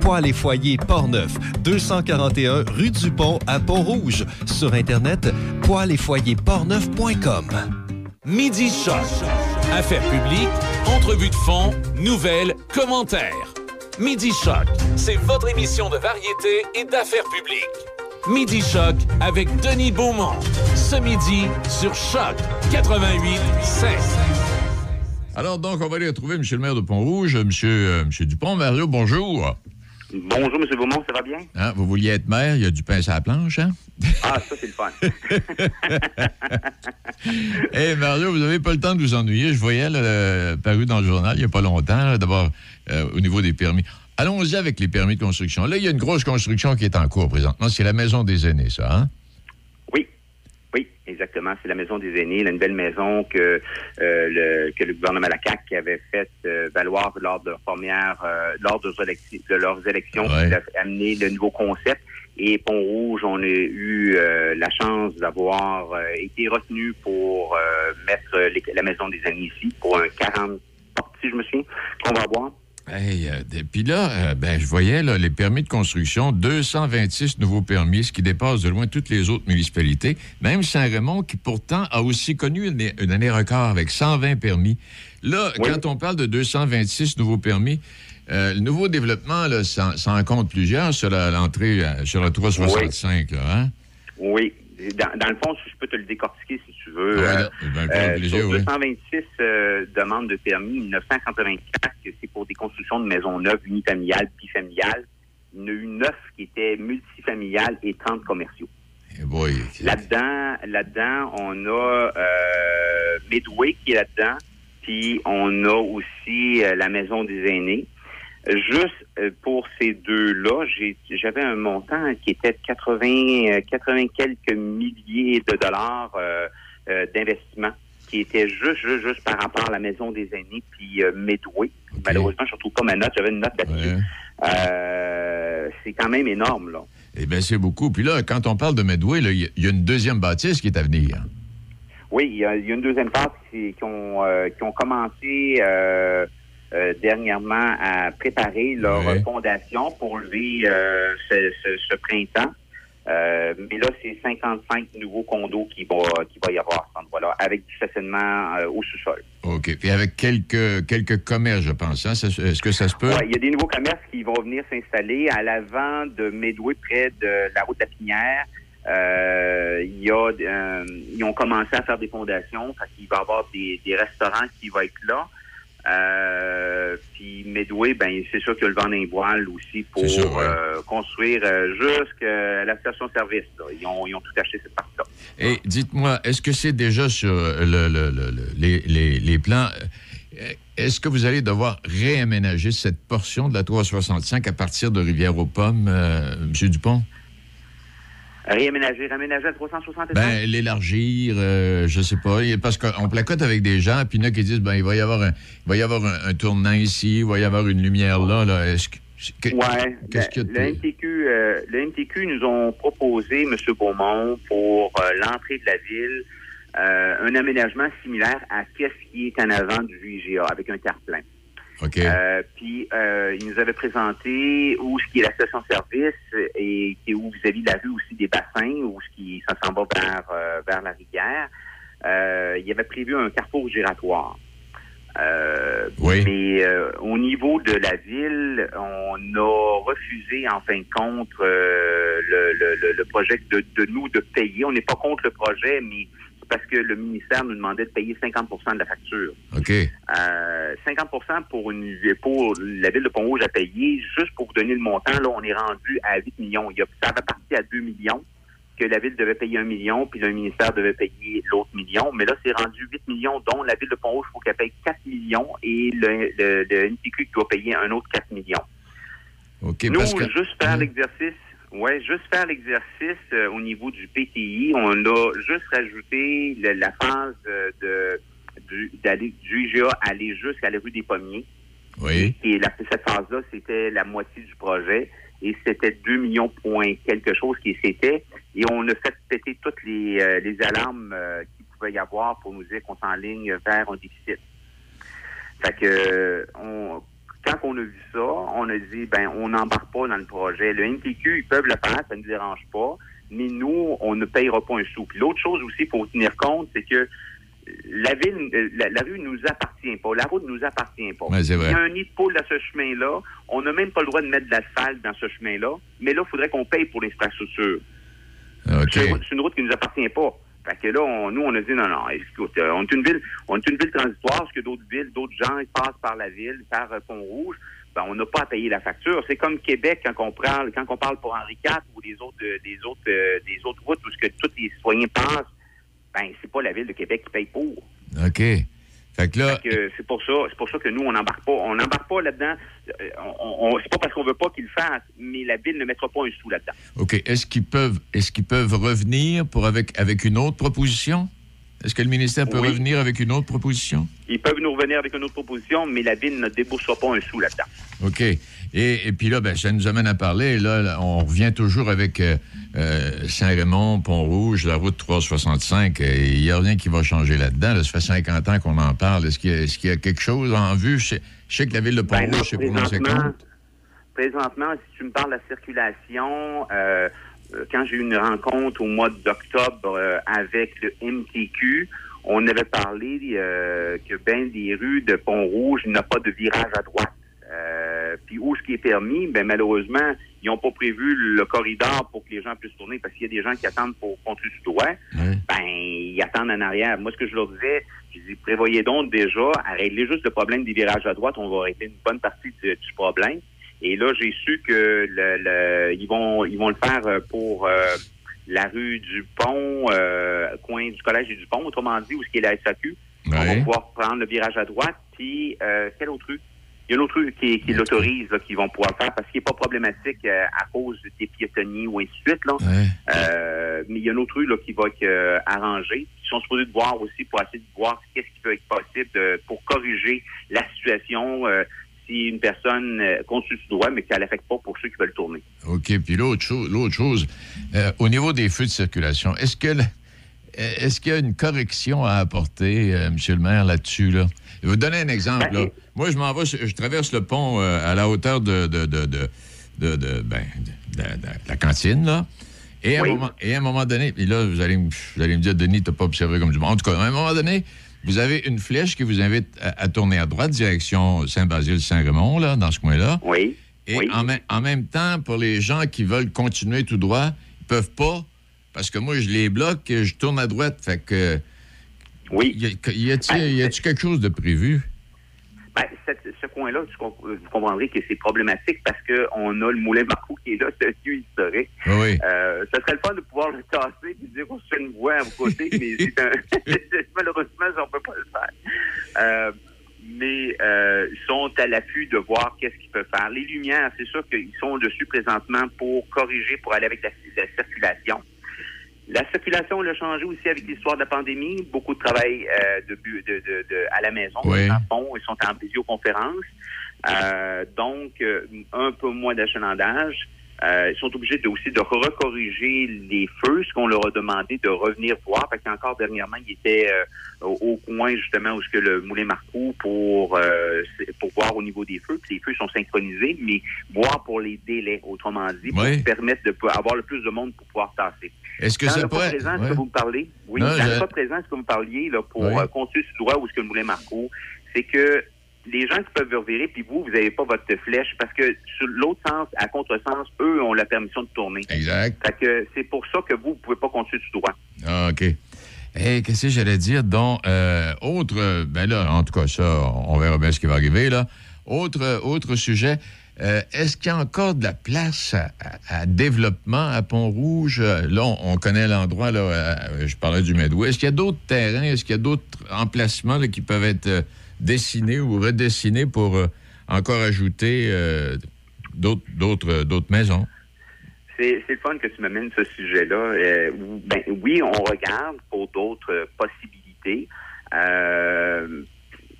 Poêles et foyers Portneuf, 241 rue du Pont à Pont-Rouge. Sur Internet, poêles et foyers portneuf.com. Midi Choc. Affaires publiques, entrevues de fond, nouvelles, commentaires. Midi Choc, c'est votre émission de variété et d'affaires publiques. Midi Choc avec Denis Beaumont. Ce midi sur Choc 88 Alors, donc, on va aller retrouver M. le maire de Pont-Rouge, M. euh, Monsieur Dupont. Mario, bonjour. Bonjour, M. Beaumont, ça va bien? Hein, vous vouliez être maire, il y a du pain sur la planche, hein? Ah, ça, c'est le fun. Eh Mario, vous n'avez pas le temps de vous ennuyer. Je voyais là, paru dans le journal il n'y a pas longtemps, d'abord euh, au niveau des permis. Allons-y avec les permis de construction. Là, il y a une grosse construction qui est en cours présentement. C'est la maison des aînés, ça, hein? Exactement. C'est la maison des aînés, la nouvelle maison que, euh, le, que le gouvernement de la CAQ avait fait euh, valoir lors de leurs premières, euh, lors de leurs, élections, de leurs élections, Ouais. qui a amené le nouveau concept. Et Pont-Rouge, on a eu euh, la chance d'avoir euh, été retenu pour euh, mettre les- la maison des aînés ici pour un 40 portes, si je me souviens, qu'on va avoir. Hey, euh, et puis là, euh, ben, je voyais là, les permis de construction, 226 nouveaux permis, ce qui dépasse de loin toutes les autres municipalités. Même Saint-Raymond, qui pourtant a aussi connu une, une année record avec 120 permis. Là, quand on parle de 226 nouveaux permis, euh, le nouveau développement, là, ça, ça en compte plusieurs sur l'entrée, euh, sur la 365, là, hein? Oui. Dans, dans le fond, si je peux te le décortiquer si tu veux. Ouais, euh, ben, euh, sur oui. 226 euh, demandes de permis, 984, que c'est pour des constructions de maisons neuves, unifamiliales, bifamiliales. Il y en a eu 9 qui étaient multifamiliales et 30 commerciaux. Eh Là-dedans, là-dedans, on a Midway qui est là-dedans, puis on a aussi la maison des aînés. Juste pour ces deux-là, j'avais un montant qui était de 80, euh, 80 quelques milliers de dollars euh, euh, d'investissement, qui était juste, juste, juste par rapport à la maison des aînés, puis euh, Midway. Malheureusement, je ne retrouve pas ma note, j'avais une note là-dessus. Euh, C'est quand même énorme, là. Eh bien, c'est beaucoup. Puis là, quand on parle de Medway, il y a- une deuxième bâtisse qui est à venir. Oui, il y a, il y a une deuxième phase qui, qui ont, euh, qui ont commencé dernièrement à préparer leur Ouais. fondation pour lever ce, ce- ce printemps. Euh, mais là, c'est 55 nouveaux condos qui va, qui va y avoir à cet endroit-là, avec du stationnement euh, au sous-sol. OK. Puis avec quelques, quelques commerces, je pense. hein? Est-ce que ça se peut? Ouais, il y a des nouveaux commerces qui vont venir s'installer à l'avant de Medway, près de la route de la Pinière. Euh, il y a, euh, ils ont commencé à faire des fondations, fait qu'il va y avoir des, des restaurants qui vont être là. Euh, puis Medway, ben c'est sûr qu'il y a le vent d'un voile aussi pour C'est sûr, ouais. euh, construire euh, jusqu'à la station-service. Ils ont, ils ont tout acheté cette partie-là. Et dites-moi, est-ce que c'est déjà sur le- le- le- le- les, les- les plans? Est-ce que vous allez devoir réaménager cette portion de la 365 à partir de Rivière-aux-Pommes, euh, M. Dupont? Réaménager, réaménager à 360 Ben, l'élargir, euh, je sais pas. Parce qu'on placote avec des gens, puis il y en a qui disent, ben, il va y avoir un, il va y avoir un, un tournant ici, il va y avoir une lumière là, là. Est-ce que, Ouais. Qu'est-ce le, MTQ, euh, le MTQ nous ont proposé, M. Beaumont, pour euh, l'entrée de la ville, euh, un aménagement similaire à qu'est-ce qui est en avant du IGA, avec un terre-plein. Euh, puis euh, il nous avait présenté où ce qui est la station-service et qui est où vous avez la vue aussi des bassins, où ce qui ça s'en va vers euh, vers la rivière. Euh, il avait prévu un carrefour giratoire. Euh, Oui. Mais euh, au niveau de la ville, on a refusé en fin de compte le, le, le- projet de, de nous de payer. On n'est pas contre le projet, mais parce que le ministère nous demandait de payer 50% de la facture. OK. Euh, 50 pour, une, pour la ville de Pont-Rouge à payer. Juste pour vous donner le montant, là, on est rendu à 8 millions. Il y a, ça avait parti à 2 millions, que la ville devait payer 1 million, puis le ministère devait payer l'autre million. Mais là, c'est rendu 8 millions, dont la ville de Pont-Rouge, il faut qu'elle paye 4 millions, et le, le, le doit payer un autre 4 millions. OK, Nous, parce que... juste faire l'exercice, ouais, juste faire l'exercice euh, au niveau du PTI, on a juste rajouté le- la phase euh, de du, d'aller du IGA aller jusqu'à la rue des Pommiers. Oui. Et la, cette phase-là, c'était la moitié du projet. Et c'était 2 millions point quelque chose qui c'était. Et on a fait péter toutes les, euh, les alarmes euh, qu'il pouvait y avoir pour nous dire qu'on s'enligne vers un déficit. Fait que euh, on, quand on a vu ça, on a dit ben on n'embarque pas dans le projet. Le NTQ, ils peuvent le faire, ça ne nous dérange pas, mais nous, on ne payera pas un sou. Puis l'autre chose aussi, il faut tenir compte, c'est que la ville, euh, la, la rue nous appartient pas, la route nous appartient pas. Ouais, vrai. Il y a un nid de poule dans ce chemin-là. On n'a même pas le droit de mettre de l'asphalte dans ce chemin-là. Mais là, il faudrait qu'on paye pour l'infrastructure. OK. C'est une route- c'est une route qui nous appartient pas. Fait que là, on- nous, on a dit non, non, écoute, euh, on est une ville, on est une ville transitoire, parce que d'autres villes, d'autres gens ils passent par la ville, par euh, Pont-Rouge. Ben, on n'a pas à payer la facture. C'est comme Québec quand on parle, quand on parle pour Henri IV ou des autres, euh, des autres, des autres routes où ce que tous les citoyens passent. Ben, c'est pas la ville de Québec qui paye pour. OK. Fait que là, Fait que c'est pour ça, c'est pour ça que nous on n'embarque pas, on n'embarque pas là-dedans. Euh, On, on- c'est pas parce qu'on veut pas qu'ils le fassent, mais la ville ne mettra pas un sou là-dedans. OK. Est-ce qu'ils peuvent, est-ce qu'ils peuvent revenir pour avec, avec une autre proposition? Est-ce que le ministère peut Oui. revenir avec une autre proposition? Ils peuvent nous revenir avec une autre proposition, mais la ville ne déboursera pas un sou là-dedans. OK. Et, et puis là, ben, ça nous amène à parler. Là, là, on revient toujours avec euh, euh, Saint-Raymond, Pont-Rouge, la route 365. Et Il n'y a rien qui va changer là-dedans. là. Ça fait 50 ans qu'on en parle. Est-ce qu'il y, qu'il y a quelque chose en vue? Je sais, je sais que la ville de Ben Pont-Rouge s'est prononcée présentement, contre. présentement, si tu me parles de la circulation, euh, euh, quand j'ai eu une rencontre au mois d'octobre euh, avec le MTQ, on avait parlé euh, que ben des rues de Pont-Rouge n'a pas de virage à droite. Euh, puis où ce qui est permis, ben malheureusement, ils n'ont pas prévu le corridor pour que les gens puissent tourner parce qu'il y a des gens qui attendent pour continuer tout droit. Ben, ils attendent en arrière. Moi, ce que je leur disais, je dis, prévoyez donc déjà à régler juste le problème des virages à droite. On va régler une bonne partie du, du problème. Et là, j'ai su que le, le- ils vont ils vont le faire euh, pour euh, la rue du Pont, euh, coin du collège et du Pont, autrement dit, où ce qui est la SAQ. On va pouvoir prendre le virage à droite. Puis, euh, quel autre rue? Il y a une autre rue qui, qui l'autorise, qu'ils vont pouvoir faire parce qu'il n'est pas problématique euh, à cause des piétonniers ou ainsi de suite. Là. Euh, mais il y a une autre rue là, qui va être euh, arrangée. Ils sont supposés de voir aussi pour essayer de voir qu'est-ce qui peut être possible de- pour corriger la situation euh, si une personne euh, continue tout droit, mais qu'elle n'affecte pas pour ceux qui veulent tourner. OK. Puis l'autre chose, l'autre chose euh, au niveau des feux de circulation, est-ce que est-ce qu'il y a une correction à apporter, euh, Monsieur le maire, là-dessus? Là? Je vais vous donner un exemple. Ben, là. Moi, je m'en vais, je traverse le pont euh, à la hauteur de, de, de, de, de- de- ben, de- de- la cantine, là. Et à, un moment, et à un moment donné, et là, vous allez, me- vous allez me dire, Denis, t'as pas observé comme du monde. En tout cas, à un moment donné, vous avez une flèche qui vous invite à, à tourner à droite, direction Saint-Basile-Saint-Raymond, là, dans ce coin-là. Oui. Et En, même- en même temps, pour les gens qui veulent continuer tout droit, ils peuvent pas, parce que moi, je les bloque et je tourne à droite. Fait que. Oui. Y a-t-il quelque chose de prévu? Ben, cette- ce coin-là, vous comprendrez que c'est problématique parce qu'on a le moulin Marco qui est là, c'est un lieu historique. Oui, oui. Euh, ça serait le fun de pouvoir le casser et dire qu'on se fait une voie à vos côtés, mais c'est un... malheureusement, on ne peut pas le faire. Euh, mais euh, ils sont à l'affût de voir qu'est-ce qu'ils peuvent faire. Les lumières, c'est sûr qu'ils sont dessus présentement pour corriger, pour aller avec la, la circulation. La circulation, on l'a changé aussi avec l'histoire de la pandémie. Beaucoup de travail euh, de, bu- de, de- de- à la maison. Oui. Le fond, ils sont en visioconférence. Euh, donc, euh, un peu moins d'achalandage. Euh, ils sont obligés de, aussi de recorriger les feux, ce qu'on leur a demandé de revenir voir, parce qu'encore dernièrement, ils étaient euh, au, au coin justement où ce que le moulin Marcoux pour euh, pour voir au niveau des feux, puis les feux sont synchronisés, mais voir pour les délais, autrement dit, pour Oui. permettre de avoir le plus de monde pour pouvoir tasser. Est-ce que dans ça pourrait- présent, que vous me parlez? Oui, Non, dans je- le cas présent, ce que vous me parliez là, pour Oui. euh, continuer sur le droit où est-ce que moulin Marco, c'est que les gens qui peuvent revirer, puis vous, vous n'avez pas votre flèche, parce que sur l'autre sens, à contresens, eux ont la permission de tourner. Exact. Fait que c'est pour ça que vous ne pouvez pas continuer tout droit. Ah, OK. Et qu'est-ce que j'allais dire? Donc, euh, autre, ben là, en tout cas, ça, on verra bien ce qui va arriver, là. Autre, autre sujet, euh, est-ce qu'il y a encore de la place à, développement à Pont-Rouge? Euh, Là, on, on connaît l'endroit, là, euh, je parlais du Medway. Est-ce qu'il y a d'autres terrains, est-ce qu'il y a d'autres emplacements qui peuvent être dessinés ou redessinés pour encore ajouter d'autres, maisons? C'est le fun que tu m'amènes ce sujet-là. Ben, oui, on regarde pour d'autres possibilités.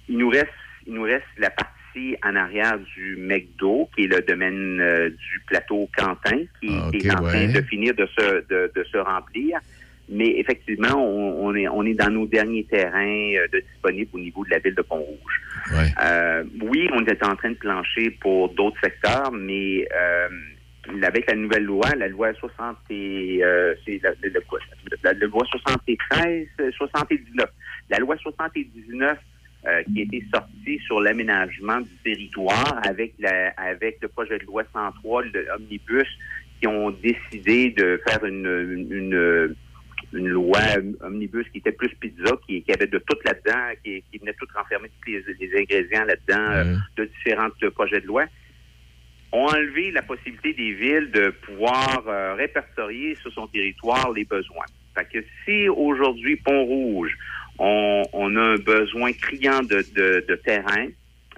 Il nous reste, il nous reste la partie en arrière du McDo, qui est le domaine euh, du plateau Quentin, qui, qui est en ouais. train de finir de se, de, de se remplir. Mais effectivement, on, on est, on est dans nos derniers terrains euh, de disponibles au niveau de la ville de Pont-Rouge. Euh, oui, on est en train de plancher pour d'autres secteurs, mais euh, avec la nouvelle loi, la loi 60 et, euh, c'est la, la- la- la loi 73, euh, 79. La loi 79 euh, qui a été sortie sur l'aménagement du territoire avec la, avec le projet de loi 103, le omnibus, qui ont décidé de faire une, une, une loi omnibus qui était plus pizza, qui, qui avait de tout là-dedans, qui, qui venait tout renfermer tous les, les ingrédients là-dedans euh, de différents euh, projets de loi, ont enlevé la possibilité des villes de pouvoir euh, répertorier sur son territoire les besoins. Fait que si aujourd'hui, Pont-Rouge, on, a un besoin criant de, de, de terrain,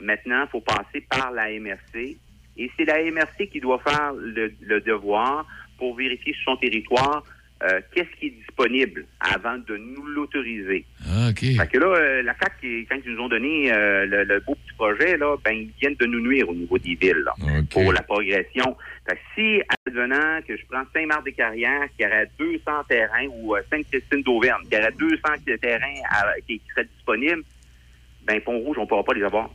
maintenant, il faut passer par la MRC. Et c'est la MRC qui doit faire le, le devoir pour vérifier sur son territoire euh, qu'est-ce qui est disponible avant de nous l'autoriser? Ah, OK. Fait que là, euh, la CAC, quand ils nous ont donné euh, le, le beau petit projet, là, ben, ils viennent de nous nuire au niveau des villes là, pour la progression. Fait que si, advenant que je prends Saint-Marc-des-Carrières, qui aurait 200 terrains, ou Sainte-Christine d'Auvergne, qui aurait 200 terrains à- qui, qui seraient disponibles, ben, Pont-Rouge, on ne pourra pas les avoir.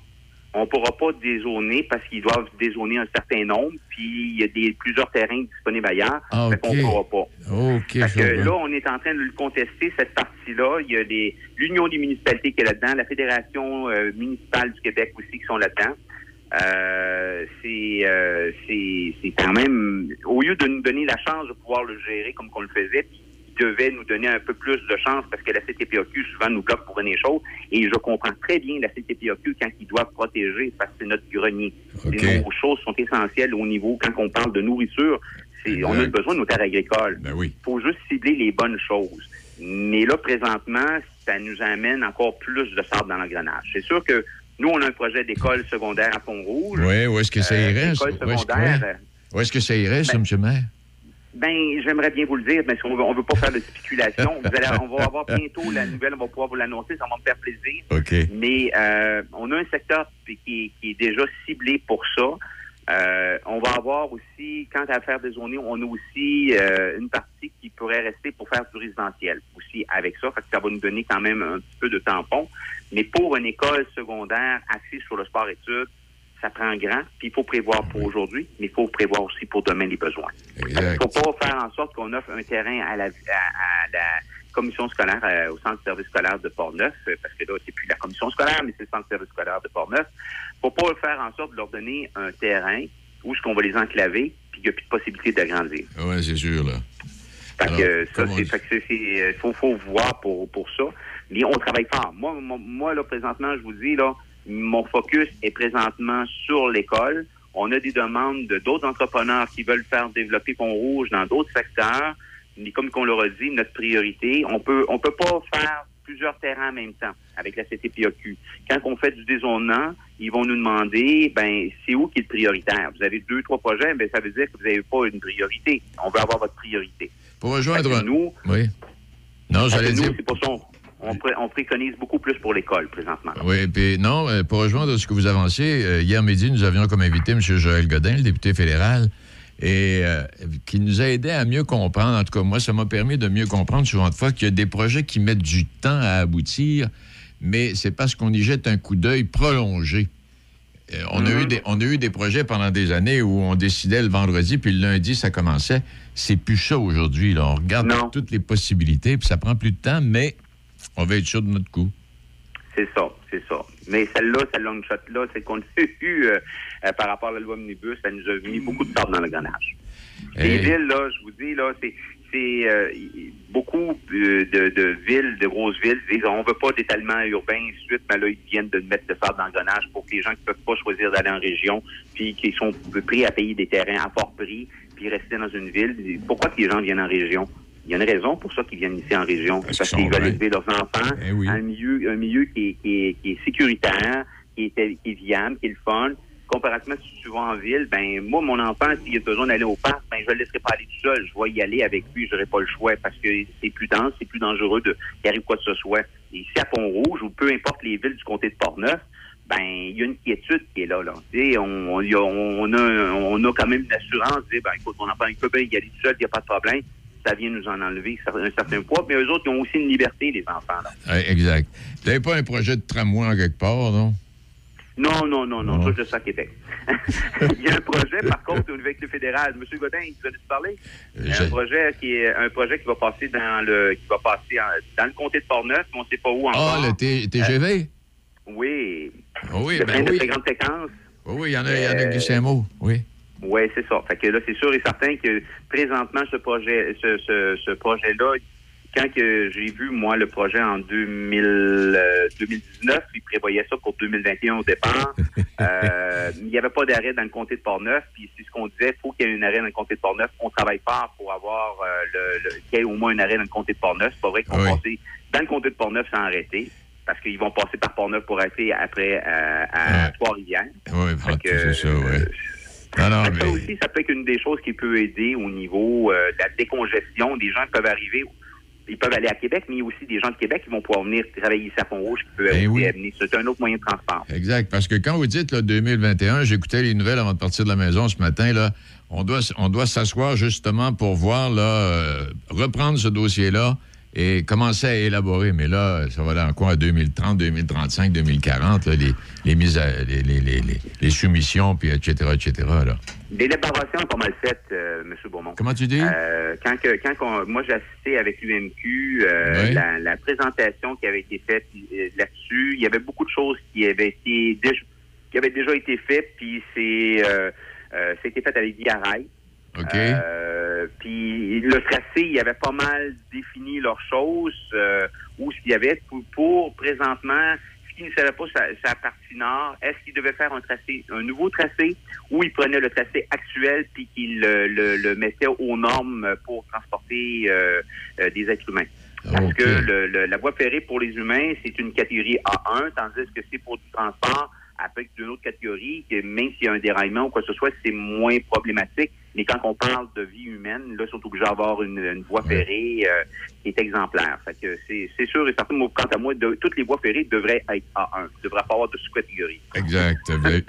On ne pourra pas dézoner parce qu'ils doivent dézoner un certain nombre, puis il y a des, plusieurs terrains disponibles ailleurs. Ah, Fait qu'on OK. ne pourra pas. OK, Fait que là, on est en train de le contester, cette partie-là. Il y a les- l'Union des municipalités qui est là-dedans, la Fédération euh, municipale du Québec aussi qui sont là-dedans. Euh, c'est, euh, c'est, c'est quand même, au lieu de nous donner la chance de pouvoir le gérer comme qu'on le faisait, puis ils devaient nous donner un peu plus de chance parce que la CTPAQ souvent nous bloque pour une chose. Et je comprends très bien la CTPAQ quand ils doivent protéger parce que c'est notre grenier. OK. Et Nos choses sont essentielles au niveau, quand on parle de nourriture, c'est, on a besoin de nos terres agricoles. Ben oui. faut juste cibler les bonnes choses. Mais là, présentement, ça nous amène encore plus de sable dans l'engrenage. C'est sûr que nous, on a un projet d'école secondaire à Pont-Rouge. Oui, où est-ce que ça Euh, irait? l'école Où est-ce que- euh, où est-ce que ça irait, ça, Ben- M. Maire? Ben, j'aimerais bien vous le dire, mais on veut, on veut pas faire de spéculation. Vous allez- on va avoir bientôt la nouvelle, on va pouvoir vous l'annoncer, ça va me faire plaisir. OK. Mais euh, on a un secteur qui, qui- qui est déjà ciblé pour ça. Euh, on va avoir aussi, quant à faire des zones, on a aussi euh, une partie qui pourrait rester pour faire du résidentiel aussi avec ça. Fait que ça va nous donner quand même un petit peu de tampon. Mais pour une école secondaire axée sur le sport-études, ça prend grand, puis il faut prévoir pour aujourd'hui, mais il faut prévoir aussi pour demain les besoins. Il ne faut pas faire en sorte qu'on offre un terrain à la, à- à la commission scolaire, euh, au centre de service scolaire de Port-Neuf, euh, parce que là, c'est plus la commission scolaire, mais c'est le centre de service scolaire de Port-Neuf. faut pas faire en sorte de leur donner un terrain où est-ce qu'on va les enclaver, puis qu'il n'y a plus de possibilité d'agrandir. Oui, c'est sûr, là. Fait Alors, que ça, c'est, fait que euh, faut, faut voir pour, pour ça. Mais on travaille fort. Moi, là, présentement, je vous dis, là, mon focus est présentement sur l'école. On a des demandes de d'autres entrepreneurs qui veulent faire développer Pont-Rouge dans d'autres secteurs. Mais comme on leur a dit, notre priorité, on peut, on peut pas faire plusieurs terrains en même temps avec la CTPAQ. Quand on fait du dézonement, ils vont nous demander, ben, c'est où qui est le prioritaire? Vous avez deux, trois projets, ben, ça veut dire que vous n'avez pas une priorité. On veut avoir votre priorité. Pour rejoindre... Nous, Oui. Non, j'allais nous, dire... c'est pour on, pré- on préconise beaucoup plus pour l'école présentement. là. Oui, puis non, euh, pour rejoindre ce que vous avanciez, euh, hier midi, nous avions comme invité M. Joël Godin, le député fédéral, et euh, qui nous a aidé à mieux comprendre. En tout cas, moi, ça m'a permis de mieux comprendre souvent de fois qu'il y a des projets qui mettent du temps à aboutir, mais c'est parce qu'on y jette un coup d'œil prolongé. Euh, on, a eu des, on a eu des projets pendant des années où on décidait le vendredi, puis le lundi, ça commençait. C'est plus ça aujourd'hui. On regarde toutes les possibilités, puis ça prend plus de temps, mais on va être sûr de notre coup. C'est ça, c'est ça. Mais celle-là, cette long shot-là, c'est qu'on a eu, euh, euh, par rapport à la loi Omnibus, ça nous a mis beaucoup de sable dans le grenage. Les Hey. villes, là, je vous dis, là, c'est c'est euh, beaucoup euh, de, de villes, de grosses villes, disent on veut pas d'étalement urbain, et de suite, mais là, ils viennent de mettre le sable dans le grenage pour que les gens qui peuvent pas choisir d'aller en région, puis qui sont prêts à payer des terrains à fort prix, puis rester dans une ville. Pourquoi que les gens viennent en région? Il y a une raison pour ça qu'ils viennent ici en région. C'est parce qu'ils veulent élever leurs enfants à un milieu, un milieu qui est, qui est, qui est sécuritaire, qui est, qui est viable, qui est le fun. Comparativement, si tu vas en ville, ben moi, mon enfant, s'il a besoin d'aller au parc, ben je le laisserai pas aller tout seul. Je vais y aller avec lui, j'aurai pas le choix parce que c'est plus dense, c'est plus dangereux de qu'il arrive quoi que ce soit. Et ici à Pont-Rouge, ou peu importe les villes du comté de Portneuf, ben il y a une quiétude qui est là. là. On, on, a, on, a, quand même une assurance, dire, ben écoute, mon enfant, il peut bien y aller tout seul, il n'y a pas de problème. Ça vient nous en enlever un certain poids, mais eux autres, ils ont aussi une liberté, les enfants. Là. Ouais, exact. Vous n'avez pas un projet de tramway en quelque part, non? Non, non, non, non, ça, je sais à Québec. il y a un projet, par contre, au niveau fédéral. Monsieur Godin, vous allez te parler? Il y a un projet qui est un projet qui va passer dans le qui va passer en- dans le comté de Portneuf, mais on ne sait pas où encore. Ah, le T- TGV? Oui. Ah oui, le ben train de oui. très grande. Oui, oui, il y en a, il y en a Euh, qui. Oui. Oui, c'est ça. Fait que là, c'est sûr et certain que présentement, ce projet, ce, ce, ce projet-là, quand que j'ai vu, moi, le projet en 2000, euh, 2019, il prévoyait ça pour 2021 au départ. Euh, il n'y avait pas d'arrêt dans le comté de Portneuf, puis c'est ce qu'on disait, il faut qu'il y ait un arrêt dans le comté de Portneuf. On travaille fort pour avoir euh, le, le- qu'il y ait au moins un arrêt dans le comté de Portneuf. C'est pas vrai qu'on Oui. passait dans le comté de Portneuf sans arrêter, parce qu'ils vont passer par Portneuf pour arrêter après euh, à Trois-Rivières. Oui, c'est ça, oui. Non, non, ça aussi, ça peut être une des choses qui peut aider au niveau euh, de la décongestion. Des gens peuvent arriver, ils peuvent aller à Québec, mais il y a aussi des gens de Québec qui vont pouvoir venir travailler ici à Pont-Rouge qui peuvent Ben oui. venir. C'est un autre moyen de transport. Exact. Parce que quand vous dites là, 2021, j'écoutais les nouvelles avant de partir de la maison ce matin, là, on doit, on doit s'asseoir justement pour voir, là, euh, reprendre ce dossier-là et commencer à élaborer. Mais là, ça va aller en quoi? 2030, 2035, 2040, là, les, les mises à, les, les, les, soumissions, puis etc., etc., là. L'élaboration pas mal faite, euh, M. Beaumont. Comment tu dis? Euh, quand que, quand moi, j'ai assisté avec l'UMQ, euh, Oui. la, la présentation qui avait été faite euh, là-dessus, il y avait beaucoup de choses qui avaient été déjà, qui avaient déjà été faites, puis c'est c'était fait avec Rail. OK. Euh, puis le tracé, il avait pas mal défini leurs choses, euh, où ce qu'il y avait pour, pour présentement, ce qui ne savait pas sa, sa partie nord, est-ce qu'il devait faire un tracé, un nouveau tracé, ou il prenait le tracé actuel puis qu'il le, le- le mettait aux normes pour transporter euh, euh, des êtres humains? Parce que le- le- la voie ferrée pour les humains, c'est une catégorie A1, tandis que c'est pour du transport avec une autre catégorie, que même s'il y a un déraillement ou quoi que ce soit, c'est moins problématique. Mais quand on parle de vie humaine, là, ils sont obligés d'avoir une, une voie ferrée euh, qui est exemplaire. Fait que c'est c'est sûr et certain, quant à moi, de- toutes les voies ferrées devraient être A1. Il ne devrait pas avoir de sous-catégorie. Exact.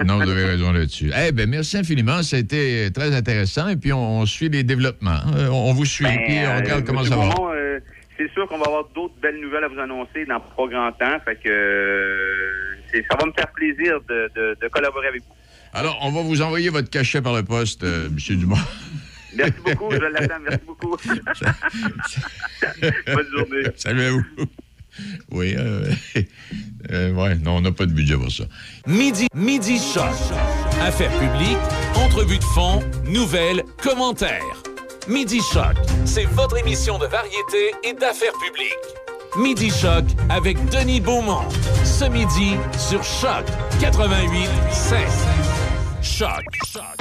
Non, vous avez raison là-dessus. Eh bien, merci infiniment. Ça a été très intéressant. Et puis, on, on suit les développements. Euh, On, vous suit, Ben, puis on regarde euh, comment Monsieur ça va. Euh, c'est sûr qu'on va avoir d'autres belles nouvelles à vous annoncer dans pas grand temps. Fait que euh, c'est- ça va me faire plaisir de, de- de collaborer avec vous. Alors, on va vous envoyer votre cachet par le poste, euh, M. Dumont. Merci beaucoup, je l'attends. Merci beaucoup. Bonne journée. Salut à vous. Oui, euh, euh, ouais, non, on n'a pas de budget pour ça. Midi, midi choc. Affaires publiques, entrevues de fond, nouvelles, commentaires. Midi choc, c'est votre émission de variété et d'affaires publiques. Midi choc avec Denis Beaumont. Ce midi sur Choc 88 7. Choc.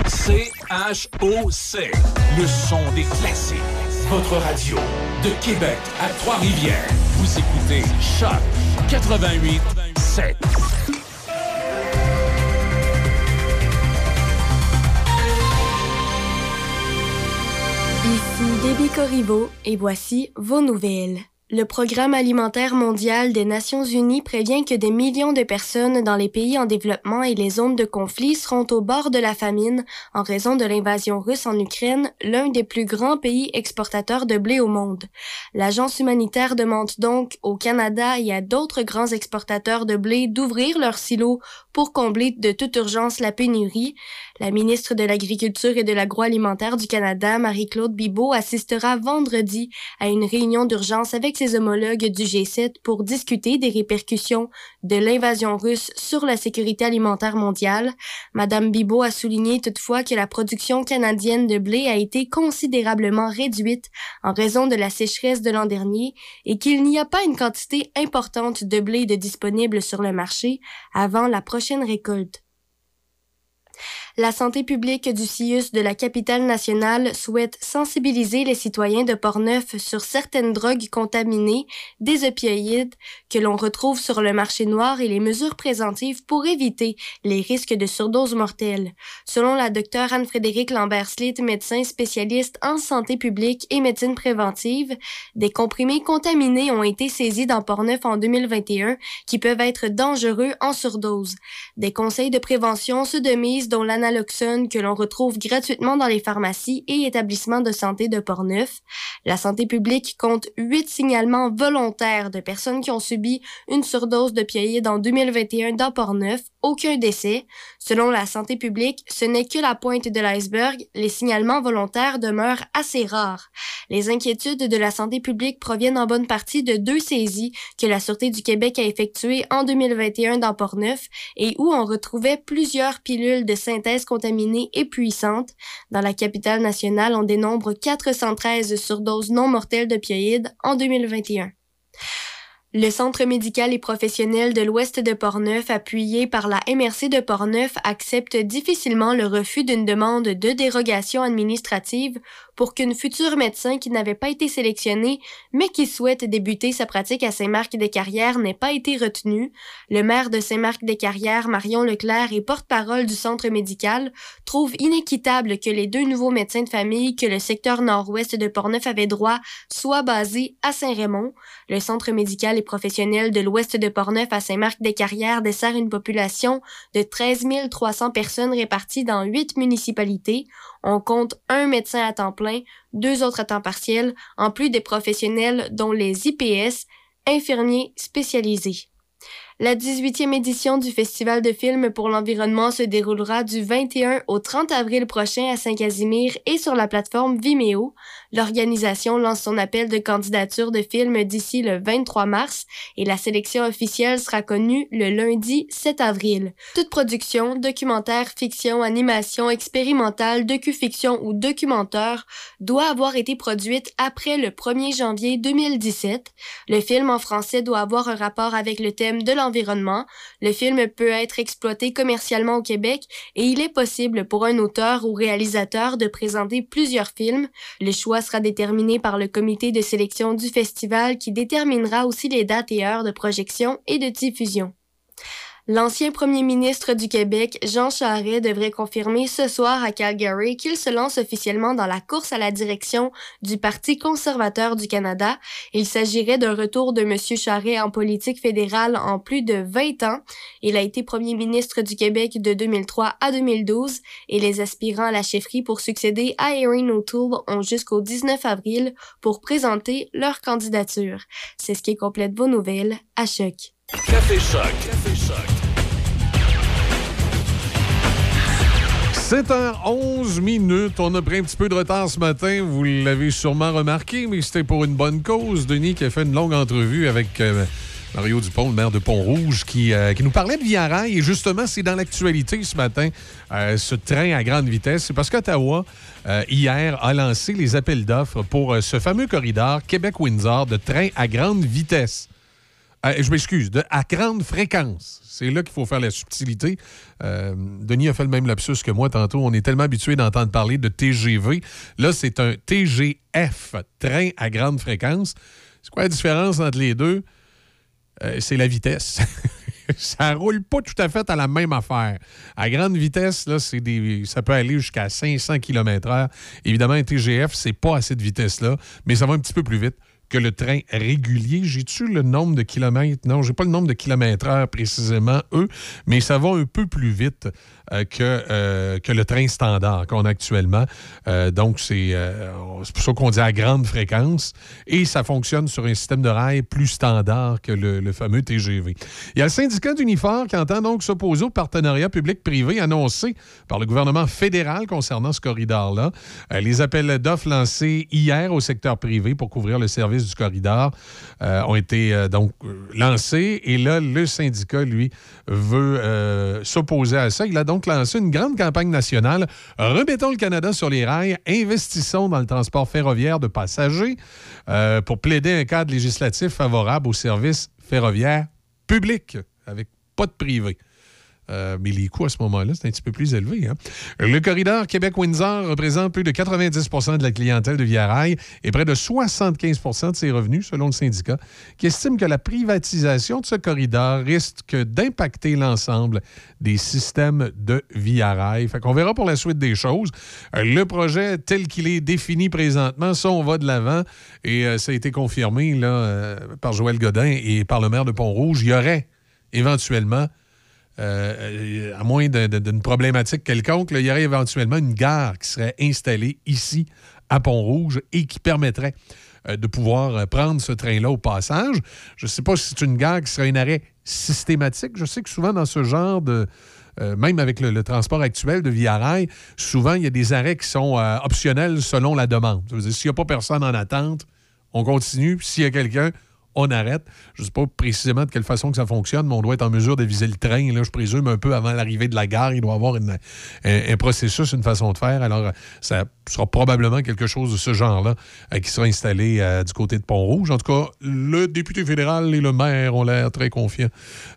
C-H-O-C. Le son des classiques. Votre radio de Québec à Trois-Rivières. Vous écoutez Choc 88 7. Ici Déby Corriveau et voici vos nouvelles. Le Programme alimentaire mondial des Nations unies prévient que des millions de personnes dans les pays en développement et les zones de conflit seront au bord de la famine en raison de l'invasion russe en Ukraine, l'un des plus grands pays exportateurs de blé au monde. L'agence humanitaire demande donc au Canada et à d'autres grands exportateurs de blé d'ouvrir leurs silos pour combler de toute urgence la pénurie. La ministre de l'Agriculture et de l'Agroalimentaire du Canada, Marie-Claude Bibeau, assistera vendredi à une réunion d'urgence avec ses homologues du G7 pour discuter des répercussions de l'invasion russe sur la sécurité alimentaire mondiale. Madame Bibeau a souligné toutefois que la production canadienne de blé a été considérablement réduite en raison de la sécheresse de l'an dernier et qu'il n'y a pas une quantité importante de blé de disponible sur le marché avant la prochaine récolte. La santé publique du CIUS de la capitale nationale souhaite sensibiliser les citoyens de Portneuf sur certaines drogues contaminées, des opioïdes, que l'on retrouve sur le marché noir et les mesures préventives pour éviter les risques de surdose mortelle. Selon la docteure Anne-Frédérique Lambert-Slit, médecin spécialiste en santé publique et médecine préventive, des comprimés contaminés ont été saisis dans Portneuf en 2021 qui peuvent être dangereux en surdose. Des conseils de prévention se demisent dont l'analyse que l'on retrouve gratuitement dans les pharmacies et établissements de santé de Portneuf. La santé publique compte huit signalements volontaires de personnes qui ont subi une surdose de d'opioïdes en 2021 dans Portneuf, aucun décès. Selon la santé publique, ce n'est que la pointe de l'iceberg, les signalements volontaires demeurent assez rares. Les inquiétudes de la santé publique proviennent en bonne partie de deux saisies que la Sûreté du Québec a effectuées en 2021 dans Portneuf et où on retrouvait plusieurs pilules de synthèse contaminées et puissantes. Dans la capitale nationale, on dénombre 413 surdoses non mortelles d'opioïdes en 2021. Le Centre médical et professionnel de l'Ouest de Portneuf, appuyé par la MRC de Portneuf, accepte difficilement le refus d'une demande de dérogation administrative pour qu'une future médecin qui n'avait pas été sélectionnée, mais qui souhaite débuter sa pratique à Saint-Marc-des-Carrières n'ait pas été retenue. Le maire de Saint-Marc-des-Carrières, Marion Leclerc et porte-parole du centre médical, trouve inéquitable que les deux nouveaux médecins de famille que le secteur nord-ouest de Portneuf avait droit soient basés à Saint-Raymond. Le centre médical et professionnel de l'ouest de Portneuf à Saint-Marc-des-Carrières dessert une population de 13 300 personnes réparties dans huit municipalités. On compte un médecin à temps plein, deux autres à temps partiel, en plus des professionnels dont les IPS, infirmiers spécialisés. La 18e édition du Festival de films pour l'environnement se déroulera du 21 au 30 avril prochain à Saint-Casimir et sur la plateforme Vimeo. L'organisation lance son appel de candidature de films d'ici le 23 mars et la sélection officielle sera connue le lundi 7 avril. Toute production, documentaire, fiction, animation, expérimentale, docu-fiction ou documentaire doit avoir été produite après le 1er janvier 2017. Le film en français doit avoir un rapport avec le thème de l'environnement. Le film peut être exploité commercialement au Québec et il est possible pour un auteur ou réalisateur de présenter plusieurs films. Le choix sera déterminé par le comité de sélection du festival qui déterminera aussi les dates et heures de projection et de diffusion. L'ancien premier ministre du Québec, Jean Charest, devrait confirmer ce soir à Calgary qu'il se lance officiellement dans la course à la direction du Parti conservateur du Canada. Il s'agirait d'un retour de M. Charest en politique fédérale en plus de 20 ans. Il a été premier ministre du Québec de 2003 à 2012 et les aspirants à la chefferie pour succéder à Erin O'Toole ont jusqu'au 19 avril pour présenter leur candidature. C'est ce qui complète vos nouvelles à Choc. Café Choc. Café Choc. 7h11 minutes. On a pris un petit peu de retard ce matin. Vous l'avez sûrement remarqué, mais c'était pour une bonne cause. Denis qui a fait une longue entrevue avec euh, Mario Dupont, le maire de Pont-Rouge, qui, euh, nous parlait de Via Rail. Et justement, c'est dans l'actualité ce matin, euh, ce train à grande vitesse. C'est parce qu'Ottawa, hier, a lancé les appels d'offres pour ce fameux corridor Québec-Windsor de train à grande vitesse. Je m'excuse, à grande fréquence. C'est là qu'il faut faire la subtilité. Euh, Denis a fait le même lapsus que moi tantôt. On est tellement habitué d'entendre parler de TGV. Là, c'est un TGF, train à grande fréquence. C'est quoi la différence entre les deux? Euh, c'est la vitesse. ça roule pas tout à fait à la même affaire. À grande vitesse, là, c'est des, ça peut aller jusqu'à 500 km/h. Évidemment, un TGF, c'est pas à cette vitesse-là, mais ça va un petit peu plus vite que le train régulier. J'ai-tu le nombre de kilomètres? Non, j'ai pas le nombre de kilomètres heure précisément, eux, mais ça va un peu plus vite euh, que, euh, que le train standard qu'on a actuellement. Euh, donc, c'est pour ça qu'on dit à grande fréquence. Et ça fonctionne sur un système de rail plus standard que le, le fameux TGV. Il y a le syndicat d'Unifor qui entend donc s'opposer au partenariat public-privé annoncé par le gouvernement fédéral concernant ce corridor-là. Les appels d'offres lancés hier au secteur privé pour couvrir le service du corridor ont été donc lancés. Et là, le syndicat, lui, veut s'opposer à ça. Il a donc lancé une grande campagne nationale. Remettons le Canada sur les rails, investissons dans le transport ferroviaire de passagers euh, pour plaider un cadre législatif favorable aux services ferroviaires publics, avec pas de privé. Euh, mais les coûts à ce moment-là, c'est un petit peu plus élevé. hein. Le corridor Québec-Windsor représente plus de 90% de la clientèle de Via Rail et près de 75% de ses revenus, selon le syndicat, qui estime que la privatisation de ce corridor risque d'impacter l'ensemble des systèmes de Via Rail. Fait qu'on verra pour la suite des choses. Euh, Le projet tel qu'il est défini présentement, ça, on va de l'avant et euh, ça a été confirmé par Joël Godin et par le maire de Pont-Rouge. Il y aurait éventuellement euh, à moins d'une problématique quelconque, il y aurait éventuellement une gare qui serait installée ici à Pont-Rouge et qui permettrait euh, de pouvoir euh, prendre ce train-là au passage. Je ne sais pas si c'est une gare qui serait un arrêt systématique. Je sais que souvent dans ce genre de... euh, même avec le, transport actuel de Via Rail, souvent, il y a des arrêts qui sont euh, optionnels selon la demande. S'il n'y a pas personne en attente, on continue. S'il y a quelqu'un, on arrête. Je ne sais pas précisément de quelle façon que ça fonctionne, mais on doit être en mesure de viser le train, je présume, un peu avant l'arrivée de la gare. Il doit y avoir un, processus, une façon de faire. Alors, ça sera probablement quelque chose de ce genre-là euh, qui sera installé euh, du côté de Pont-Rouge. En tout cas, le député fédéral et le maire ont l'air très confiants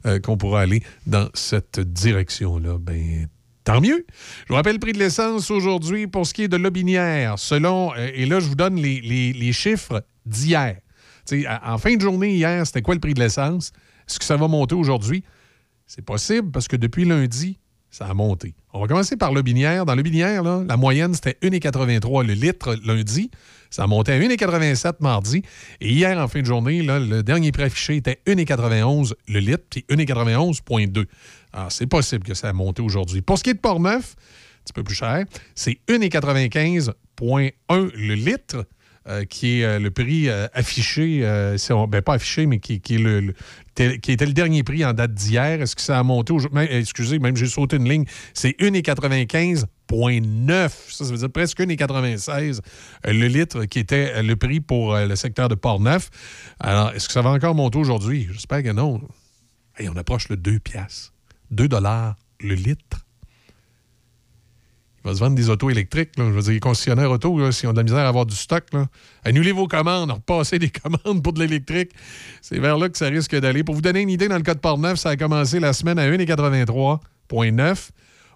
euh, qu'on pourra aller dans cette direction-là. Ben, Tant mieux. Je vous rappelle le prix de l'essence aujourd'hui pour ce qui est de l'Aubinière. Selon, et là, je vous donne les chiffres d'hier. En fin de journée, hier, c'était quoi le prix de l'essence? Est-ce que ça va monter aujourd'hui? C'est possible parce que depuis lundi, ça a monté. On va commencer par le binière. Dans le binière, la moyenne, c'était 1,83 le litre lundi. Ça a monté à 1,87 mardi. Et hier, en fin de journée, le dernier prix affiché était 1,91 le litre, puis 1,91,2. Alors, c'est possible que ça a monté aujourd'hui. Pour ce qui est de Portneuf, un petit peu plus cher, c'est 1,95,1 le litre. Qui est le prix affiché, si pas affiché, mais qui, était le dernier prix en date d'hier. Est-ce que ça a monté aujourd'hui? Excusez, même j'ai sauté une ligne. C'est 1,95,9. Ça, ça veut dire presque 1,96 euh, le litre qui était euh, le prix pour euh, le secteur de Port-Neuf. Alors, est-ce que ça va encore monter aujourd'hui? J'espère que non. Hey, on approche le 2 piastres. 2 dollars le litre. Il va se vendre des autos électriques. Je veux dire, les concessionnaires auto, s'ils ont de la misère à avoir du stock, annulez vos commandes, repassez des commandes pour de l'électrique. C'est vers là que ça risque d'aller. Pour vous donner une idée, dans le cas de Port-Neuf, ça a commencé la semaine à 1,83,9.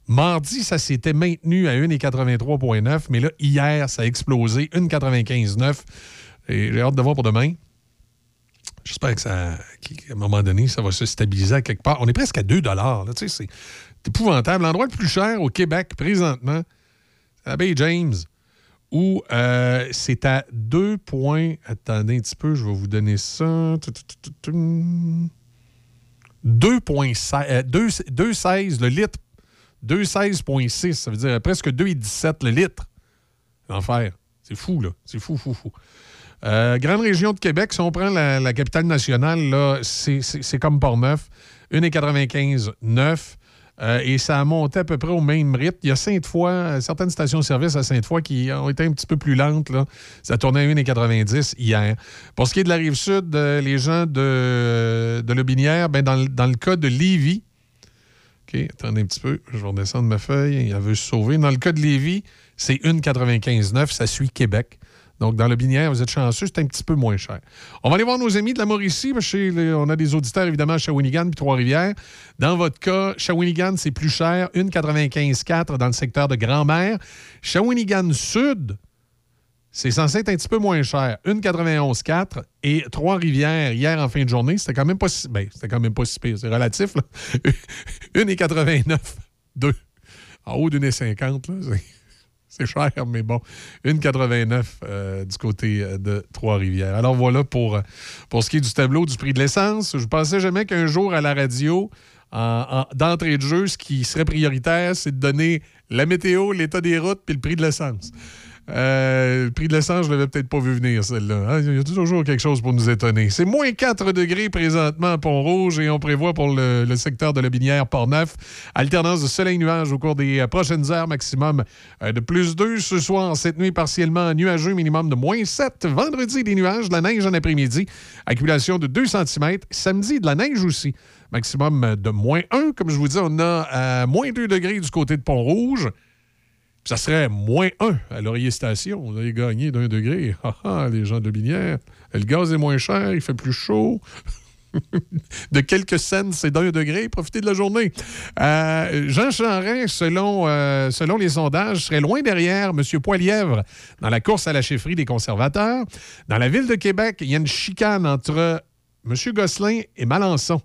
Mardi, ça s'était maintenu à 1,83,9, mais là, hier, ça a explosé, 1,95,9. Et j'ai hâte de voir pour demain. J'espère qu'à un moment donné, ça va se stabiliser à quelque part. On est presque à 2 là, tu sais, c'est épouvantable. L'endroit le plus cher au Québec présentement, c'est la James, où euh, c'est à 2 points. Attendez un petit peu, je vais vous donner ça. 2,16 euh, 2 2,16 le litre. 2,16,6, ça veut dire presque 2,17 le litre. L'enfer. C'est fou, là. C'est fou, fou, fou. Euh, grande région de Québec, si on prend la, capitale nationale, c'est, comme Port-Neuf. 1,95,9. Euh, et ça a monté à peu près au même rythme. Il y a Sainte-Foy, euh, certaines stations-service à Sainte-Foy qui ont été un petit peu plus lentes. Là. Ça tournait à 1,90 hier. Pour ce qui est de la rive sud, euh, les gens de, de Lobinière, ben, dans, le- cas de Lévis, OK, attendez un petit peu, je vais redescendre ma feuille. Elle veut se sauver. Dans le cas de Lévis, c'est 1,95,9. Ça suit Québec. Donc, dans le binière, vous êtes chanceux, c'est un petit peu moins cher. On va aller voir nos amis de la Mauricie. on a des auditeurs, évidemment, à Shawinigan puis Trois-Rivières. Dans votre cas, Shawinigan, c'est plus cher, 1,95,4 dans le secteur de Grand-Mère. Shawinigan Sud, c'est censé être un petit peu moins cher, 1,91,4. Et Trois-Rivières, hier en fin de journée, c'était quand même pas si... Ben, c'était quand même pas si pire, c'est relatif, là. 1,89, 2. En haut d'une 50, là, c'est- C'est cher, mais bon. 1,89 euh, du côté euh, de Trois-Rivières. Alors voilà pour, euh, pour ce qui est du tableau du prix de l'essence. Je pensais jamais qu'un jour à la radio, en- en- d'entrée de jeu, ce qui serait prioritaire, c'est de donner la météo, l'état des routes puis le prix de l'essence. Euh, prix de l'essence, je l'avais peut-être pas vu venir, celle-là. hein. Il y a toujours quelque chose pour nous étonner. C'est moins 4 degrés présentement à Pont-Rouge et on prévoit pour le, secteur de la Binière Port-Neuf alternance de soleil-nuage au cours des euh, prochaines heures, maximum euh, de plus 2 ce soir. Cette nuit, partiellement nuageux, minimum de moins 7. Vendredi, des nuages, de la neige en après-midi, accumulation de 2 cm. Samedi, de la neige aussi, maximum de moins 1. Comme je vous dis, on a moins 2 degrés du côté de Pont-Rouge. Ça serait moins 1 à Laurier Station. Vous avez gagné d'un degré. Ah, ah, les gens de Binière. Le gaz est moins cher, il fait plus chaud. de quelques cents, c'est d'un degré. Profitez de la journée. Euh, Jean Charest, selon, euh, selon les sondages, serait loin derrière M. Poilièvre dans la course à la chefferie des conservateurs. Dans la ville de Québec, il y a une chicane entre M. Gosselin et Malençon.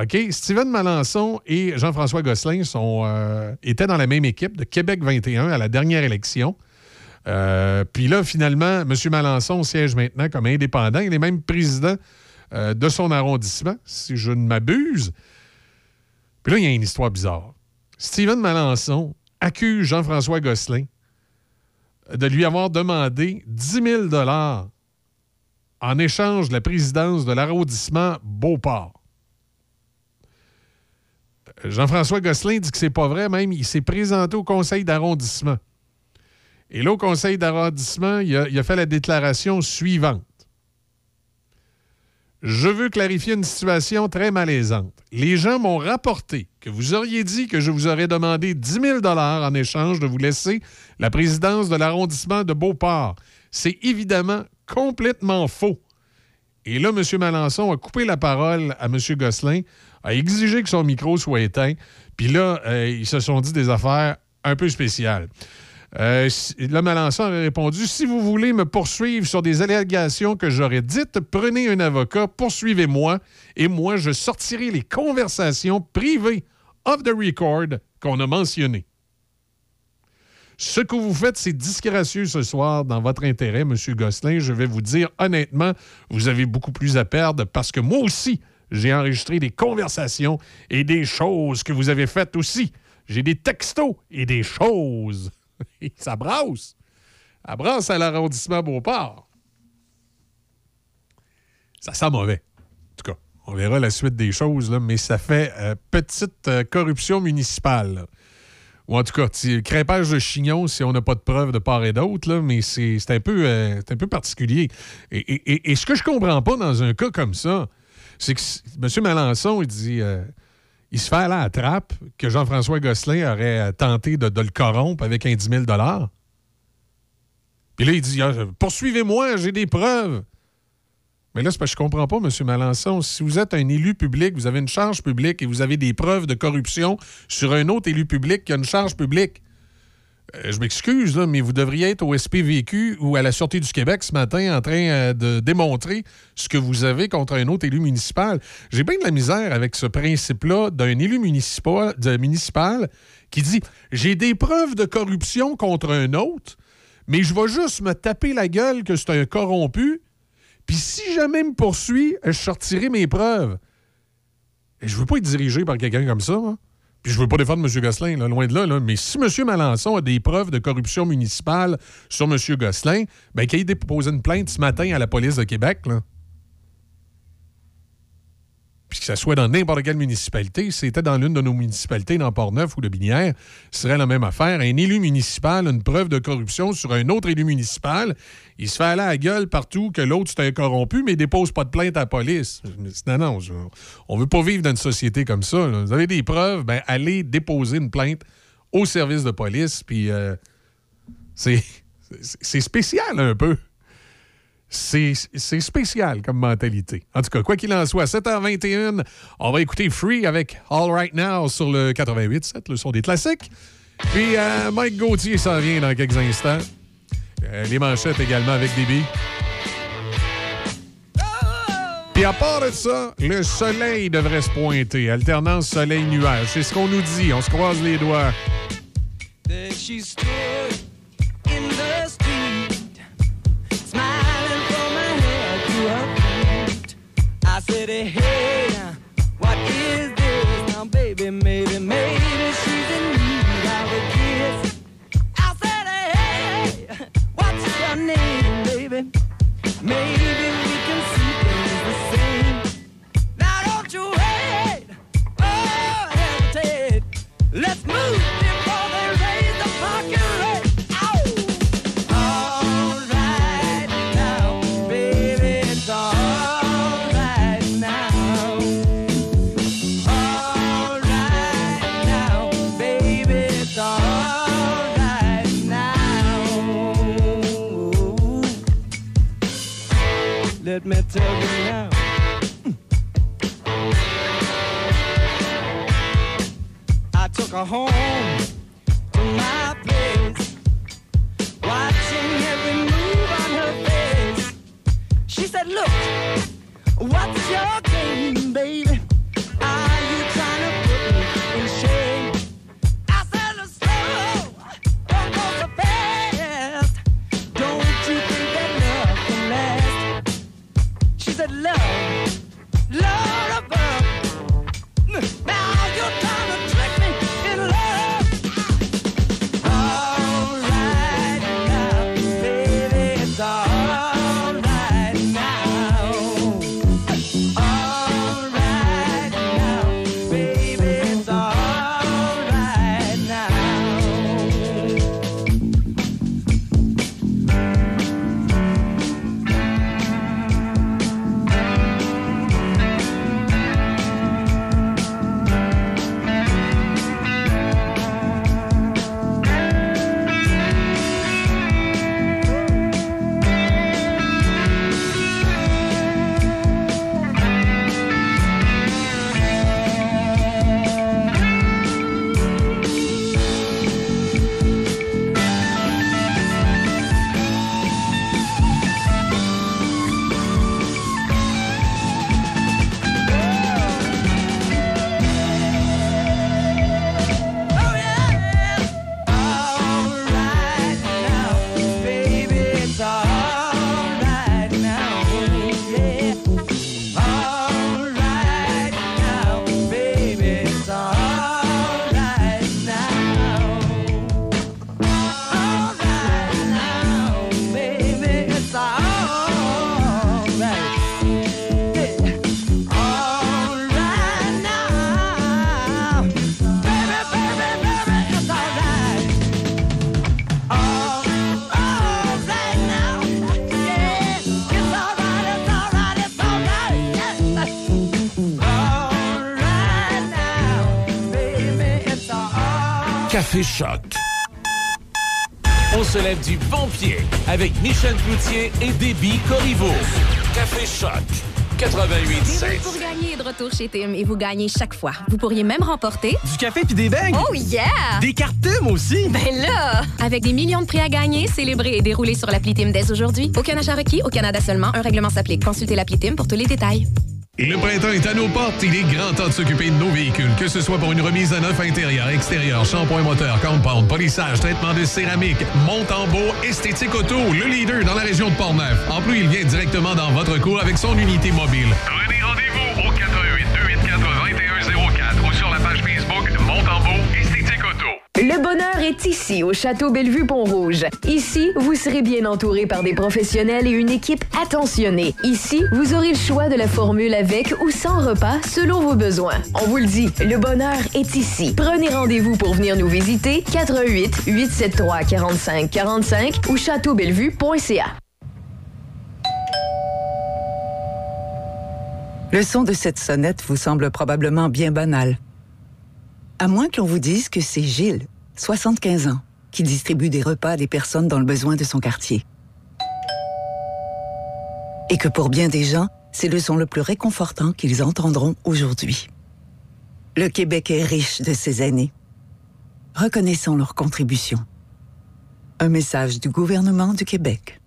OK? Steven Malençon et Jean-François Gosselin euh, étaient dans la même équipe de Québec 21 à la dernière élection. Euh, Puis là, finalement, M. Malençon siège maintenant comme indépendant. Il est même président euh, de son arrondissement, si je ne m'abuse. Puis là, il y a une histoire bizarre. Steven Malençon accuse Jean-François Gosselin de lui avoir demandé 10 000 en échange de la présidence de l'arrondissement Beauport. Jean-François Gosselin dit que c'est pas vrai, même il s'est présenté au conseil d'arrondissement. Et là, au conseil d'arrondissement, il a, fait la déclaration suivante. Je veux clarifier une situation très malaisante. Les gens m'ont rapporté que vous auriez dit que je vous aurais demandé 10 000 en échange de vous laisser la présidence de l'arrondissement de Beauport. C'est évidemment complètement faux. Et là, M. Malençon a coupé la parole à M. Gosselin, a exigé que son micro soit éteint. Puis là, euh, ils se sont dit des affaires un peu spéciales. Euh, là, Malençon avait répondu Si vous voulez me poursuivre sur des allégations que j'aurais dites, prenez un avocat, poursuivez-moi, et moi, je sortirai les conversations privées off the record qu'on a mentionnées. Ce que vous faites, c'est disgracieux ce soir dans votre intérêt, M. Gosselin. Je vais vous dire honnêtement, vous avez beaucoup plus à perdre parce que moi aussi, j'ai enregistré des conversations et des choses que vous avez faites aussi. J'ai des textos et des choses. Ça brasse. Ça brasse à l'arrondissement Beauport. Ça sent mauvais. En tout cas, on verra la suite des choses, là, mais ça fait euh, petite euh, corruption municipale. Ou en tout cas, crêpage de chignon si on n'a pas de preuves de part et d'autre, mais c'est un, peu, euh, un peu particulier. Et, et- et- et ce que je comprends pas dans un cas comme ça, c'est que M. Malençon, il dit. euh, il se fait à la trappe que Jean-François Gosselin aurait euh, tenté de, le corrompre avec un 10 000 Puis là, il dit Ah, Poursuivez-moi, j'ai des preuves. Mais là, c'est parce que je comprends pas, M. Malençon. Si vous êtes un élu public, vous avez une charge publique et vous avez des preuves de corruption sur un autre élu public qui a une charge publique, je m'excuse, mais vous devriez être au SPVQ ou à la Sûreté du Québec ce matin en train euh, de démontrer ce que vous avez contre un autre élu municipal. J'ai bien de la misère avec ce principe-là d'un élu municipal, qui dit J'ai des preuves de corruption contre un autre, mais je vais juste me taper la gueule que c'est un corrompu, puis si jamais il me poursuit, je sortirai mes preuves. Et je veux pas être dirigé par quelqu'un comme ça. Puis je veux pas défendre M. Gosselin, là, loin de là. Mais si M. Malençon a des preuves de corruption municipale sur M. Gosselin, ben qu'il ait déposé une plainte ce matin à la police de Québec, là. Puis que ça soit dans n'importe quelle municipalité, si c'était dans l'une de nos municipalités, dans Port-Neuf ou de Binière, ce serait la même affaire. Un élu municipal une preuve de corruption sur un autre élu municipal, il se fait aller à la gueule partout que l'autre c'est un corrompu, mais il dépose pas de plainte à la police. Non, non, on veut pas vivre dans une société comme ça. Vous avez des preuves, ben allez déposer une plainte au service de police, puis euh, c'est spécial un peu. C'est spécial comme mentalité. En tout cas, quoi qu'il en soit, 7h21, on va écouter Free avec All Right Now sur le 88.7, le son des classiques. Puis euh, Mike Gauthier s'en vient dans quelques instants. Euh, les manchettes également avec Déby. Puis à part de ça, le soleil devrait se pointer. Alternance soleil-nuage. C'est ce qu'on nous dit. On se croise les doigts. city Let me now. I took her home avec Michel Cloutier et Déby Corriveau. Café Choc. 88 Des pour gagner est de retour chez Tim et vous gagnez chaque fois. Vous pourriez même remporter Du café puis des beignes. Oh yeah! Des cartes Tim aussi. Ben là! Avec des millions de prix à gagner, célébrer et dérouler sur l'appli Tim dès aujourd'hui. Aucun achat requis, au Canada seulement. Un règlement s'applique. Consultez l'appli Tim pour tous les détails. Le printemps est à nos portes. Il est grand temps de s'occuper de nos véhicules, que ce soit pour une remise à neuf intérieur, extérieur, shampoing moteur, compound, polissage, traitement de céramique, monte en beau, esthétique auto, le leader dans la région de Portneuf. En plus, il vient directement dans votre cour avec son unité mobile. Prenez rendez-vous au 88 284 2104 ou sur la page Facebook Monte en beau, esthétique auto. Le bonheur est ici, au Château Bellevue-Pont-Rouge. Ici, vous serez bien entouré par des professionnels et une équipe attentionnée. Ici, vous aurez le choix de la formule avec ou sans repas selon vos besoins. On vous le dit, le bonheur est ici. Prenez rendez-vous pour venir nous visiter 88 873 45 45 ou châteaubellevue.ca. Le son de cette sonnette vous semble probablement bien banal. À moins que l'on vous dise que c'est Gilles, 75 ans, qui distribue des repas à des personnes dans le besoin de son quartier. Et que pour bien des gens, c'est le son le plus réconfortant qu'ils entendront aujourd'hui. Le Québec est riche de ces années. Reconnaissons leur contribution. Un message du gouvernement du Québec.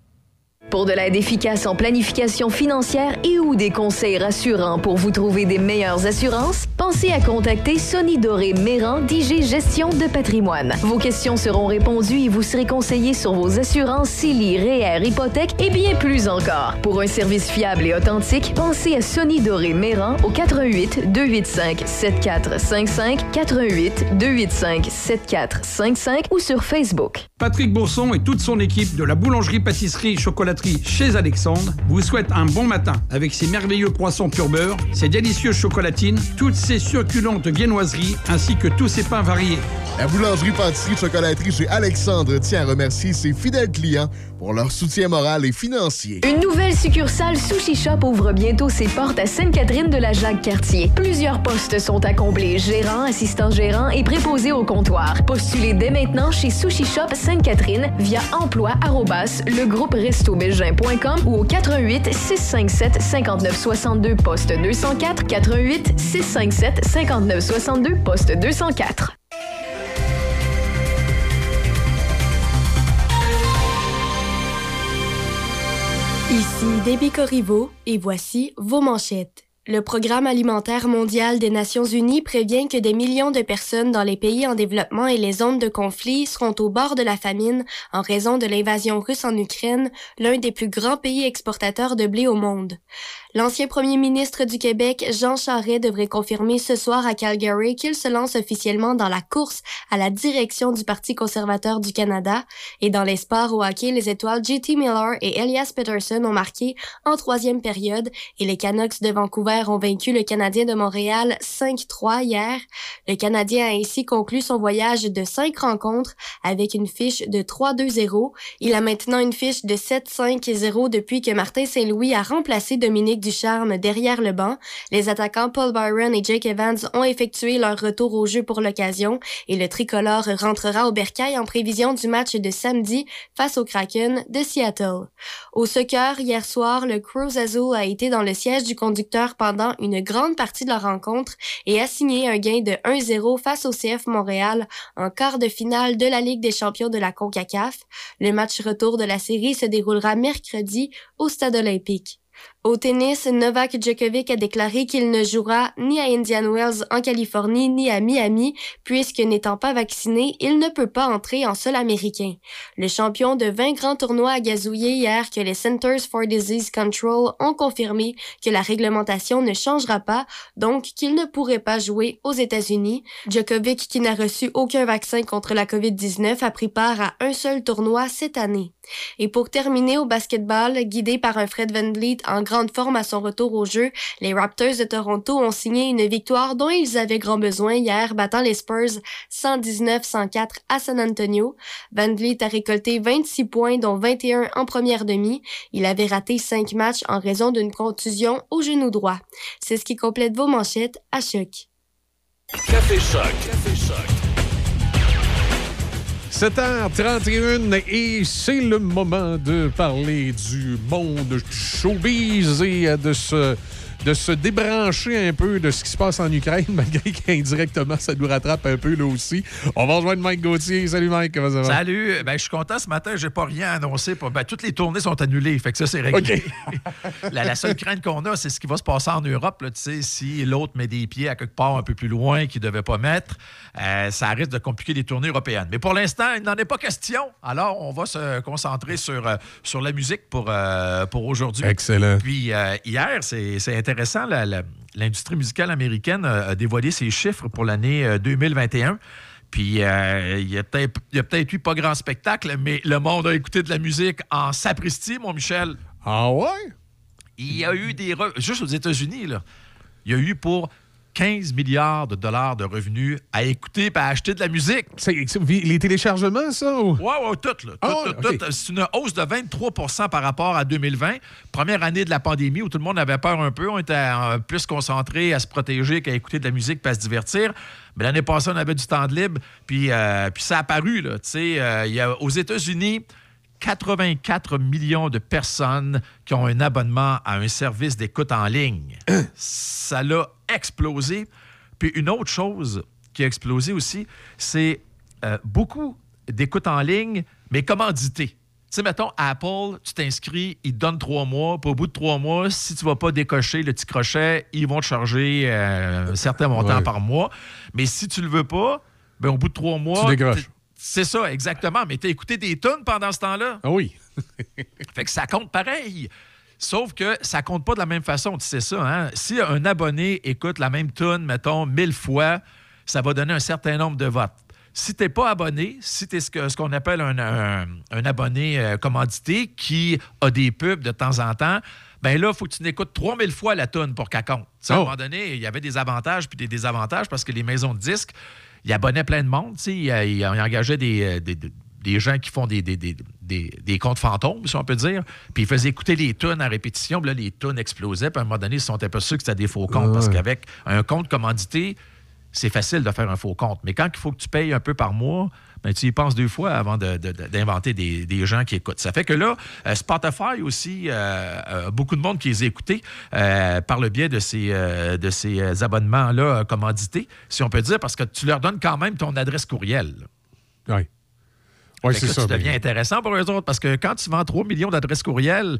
Pour de l'aide efficace en planification financière et ou des conseils rassurants pour vous trouver des meilleures assurances, pensez à contacter Sonny Doré Méran d'IG Gestion de patrimoine. Vos questions seront répondues et vous serez conseillé sur vos assurances CELI, REER, hypothèque et bien plus encore. Pour un service fiable et authentique, pensez à Sonny Doré Méran au 88 285 7455 88 285 7455 ou sur Facebook. Patrick Bourson et toute son équipe de la chez Alexandre vous souhaitent un bon matin avec ses merveilleux poissons pur beurre, ses délicieuses chocolatines, toutes ses succulentes viennoiseries ainsi que tous ses pains variés. La boulangerie-pâtisserie-chocolaterie chez Alexandre tient à remercier ses fidèles clients pour leur soutien moral et financier. Une nouvelle succursale Sushi Shop ouvre bientôt ses portes à Sainte-Catherine de la Jacques-Cartier. Plusieurs postes sont à combler, gérant, assistant gérant et préposé au comptoir. Postulez dès maintenant chez Sushi Shop Sainte-Catherine via emploi legroupeRestoBelgin.com ou au 88 657 59 62 poste 204 88 657 59 62 poste 204. Ici Déby Corriveau et voici vos manchettes. Le Programme alimentaire mondial des Nations unies prévient que des millions de personnes dans les pays en développement et les zones de conflit seront au bord de la famine en raison de l'invasion russe en Ukraine, l'un des plus grands pays exportateurs de blé au monde. L'ancien premier ministre du Québec, Jean Charest, devrait confirmer ce soir à Calgary qu'il se lance officiellement dans la course à la direction du Parti conservateur du Canada. Et dans les sports au hockey, les étoiles JT Miller et Elias Peterson ont marqué en troisième période et les Canucks de Vancouver ont vaincu le Canadien de Montréal 5-3 hier. Le Canadien a ainsi conclu son voyage de cinq rencontres avec une fiche de 3-2-0. Il a maintenant une fiche de 7-5-0 depuis que Martin Saint-Louis a remplacé Dominique Ducharme derrière le banc. Les attaquants Paul Byron et Jake Evans ont effectué leur retour au jeu pour l'occasion et le tricolore rentrera au bercail en prévision du match de samedi face au Kraken de Seattle. Au soccer, hier soir, le Cruz Azul a été dans le siège du conducteur pendant une grande partie de la rencontre et a signé un gain de 1-0 face au CF Montréal en quart de finale de la Ligue des champions de la CONCACAF. Le match retour de la série se déroulera mercredi au Stade olympique. Au tennis, Novak Djokovic a déclaré qu'il ne jouera ni à Indian Wells en Californie ni à Miami, puisque n'étant pas vacciné, il ne peut pas entrer en sol américain. Le champion de 20 grands tournois a gazouillé hier que les Centers for Disease Control ont confirmé que la réglementation ne changera pas, donc qu'il ne pourrait pas jouer aux États-Unis. Djokovic, qui n'a reçu aucun vaccin contre la COVID-19, a pris part à un seul tournoi cette année. Et pour terminer au basketball, guidé par un Fred Van Vliet en grande forme à son retour au jeu, les Raptors de Toronto ont signé une victoire dont ils avaient grand besoin hier, battant les Spurs 119-104 à San Antonio. Van Vliet a récolté 26 points, dont 21 en première demi. Il avait raté 5 matchs en raison d'une contusion au genou droit. C'est ce qui complète vos manchettes à choc. Café Choc. Café Choc. 7h31 et c'est le moment de parler du monde showbiz et de se, de se débrancher un peu de ce qui se passe en Ukraine, malgré qu'indirectement, ça nous rattrape un peu là aussi. On va rejoindre Mike Gauthier. Salut Mike, comment ça va? Salut, ben, je suis content ce matin, j'ai pas rien annoncé. Ben, toutes les tournées sont annulées, fait que ça, c'est réglé. la, la seule crainte qu'on a, c'est ce qui va se passer en Europe. Là, tu sais, si l'autre met des pieds à quelque part un peu plus loin qu'il ne devait pas mettre, euh, ça risque de compliquer les tournées européennes. Mais pour l'instant, il n'en est pas question. Alors, on va se concentrer sur, euh, sur la musique pour, euh, pour aujourd'hui. Excellent. Puis hier, c'est c'est intéressant, l'industrie musicale américaine a, a dévoilé ses chiffres pour l'année euh, 2021. Puis euh, il y a peut-être il y a peut-être eu pas grand spectacle, mais le monde a écouté de la musique en sapristi, mon Michel. Ah ouais? Il y a eu des... re- Juste aux États-Unis, là, il y a eu pour 15 milliards de dollars de revenus à écouter et à acheter de la musique. C'est les téléchargements, ça? Ou? Oui, oui, tout. Là, tout, Ah, tout. C'est une hausse de 23% par rapport à 2020. Première année de la pandémie où tout le monde avait peur un peu. On était euh, plus concentré à se protéger qu'à écouter de la musique et à se divertir. Mais l'année passée, on avait du temps de libre. Puis, euh, puis ça a apparu. Là, tu sais, euh, il y a, aux États-Unis, 84 millions de personnes qui ont un abonnement à un service d'écoute en ligne. ça l'a explosé. Puis une autre chose qui a explosé aussi, c'est euh, beaucoup d'écoute en ligne, mais commandité. Tu sais, mettons, Apple, tu t'inscris, ils te donnent trois mois. Puis au bout de trois mois, si tu ne vas pas décocher le petit crochet, ils vont te charger euh, un certain montant Ouais. par mois. Mais si tu le veux pas, ben, au bout de trois mois. Tu décroches. C'est ça, exactement. Mais tu as écouté des tonnes pendant ce temps-là? Ah oui. fait que ça compte pareil. Sauf que ça compte pas de la même façon, tu sais ça. Hein? Si un abonné écoute la même tune, mettons, mille fois, ça va donner un certain nombre de votes. Si tu n'es pas abonné, si tu es ce qu'on appelle un, un- un abonné euh, commandité qui a des pubs de temps en temps, ben là, il faut que tu n'écoutes 3000 fois la tune pour qu'elle compte. À un Oh. moment donné, il y avait des avantages puis des désavantages parce que les maisons de disques, ils abonnaient plein de monde. tu sais, Ils, ils- ils engageaient des, euh, des- des- gens qui font des, des, des, des- des comptes fantômes, si on peut dire. Puis ils faisaient écouter les tunes à répétition. Puis là, les tunes explosaient. Puis à un moment donné, ils se sont aperçus que c'était des faux comptes. Parce qu'avec un compte commandité, c'est facile de faire un faux compte. Mais quand il faut que tu payes un peu par mois, ben, tu y penses deux fois avant de- de- de- d'inventer des, des gens qui écoutent. Ça fait que là, euh, Spotify aussi, euh, euh, beaucoup de monde qui les euh, par le biais de ces, euh, de ces abonnements-là commandités, si on peut dire, parce que tu leur donnes quand même ton adresse courriel. Oui. Oui, c'est ça. Tu ben, deviens intéressant pour eux autres parce que quand tu vends 3 millions d'adresses courriels,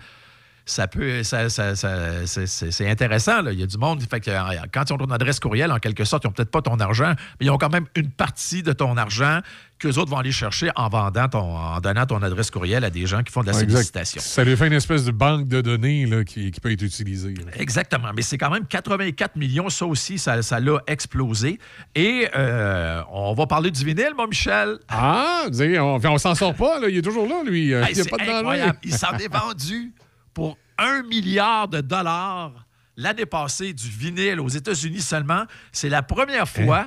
ça peut, ça, ça- ça- c'est- intéressant. là. Il y a du monde. Fait que, euh, quand ils ont ton adresse courriel, en quelque sorte, ils n'ont peut-être pas ton argent, mais ils ont quand même une partie de ton argent qu'eux autres vont aller chercher en vendant ton, en donnant ton adresse courriel à des gens qui font de la ouais, exact. sollicitation. Ça lui fait une espèce de banque de données là, qui, qui peut être utilisée. là. Exactement. Mais c'est quand même 84 millions. Ça aussi, ça l'a explosé. Et euh, on va parler du vinyle, mon Michel. Ah, on, on s'en sort pas, là. il est toujours là, lui. Euh, Hey, il n'y a pas de incroyable. Il s'en est vendu pour un milliard de dollars l'année passée du vinyle aux États-Unis seulement. C'est la première fois,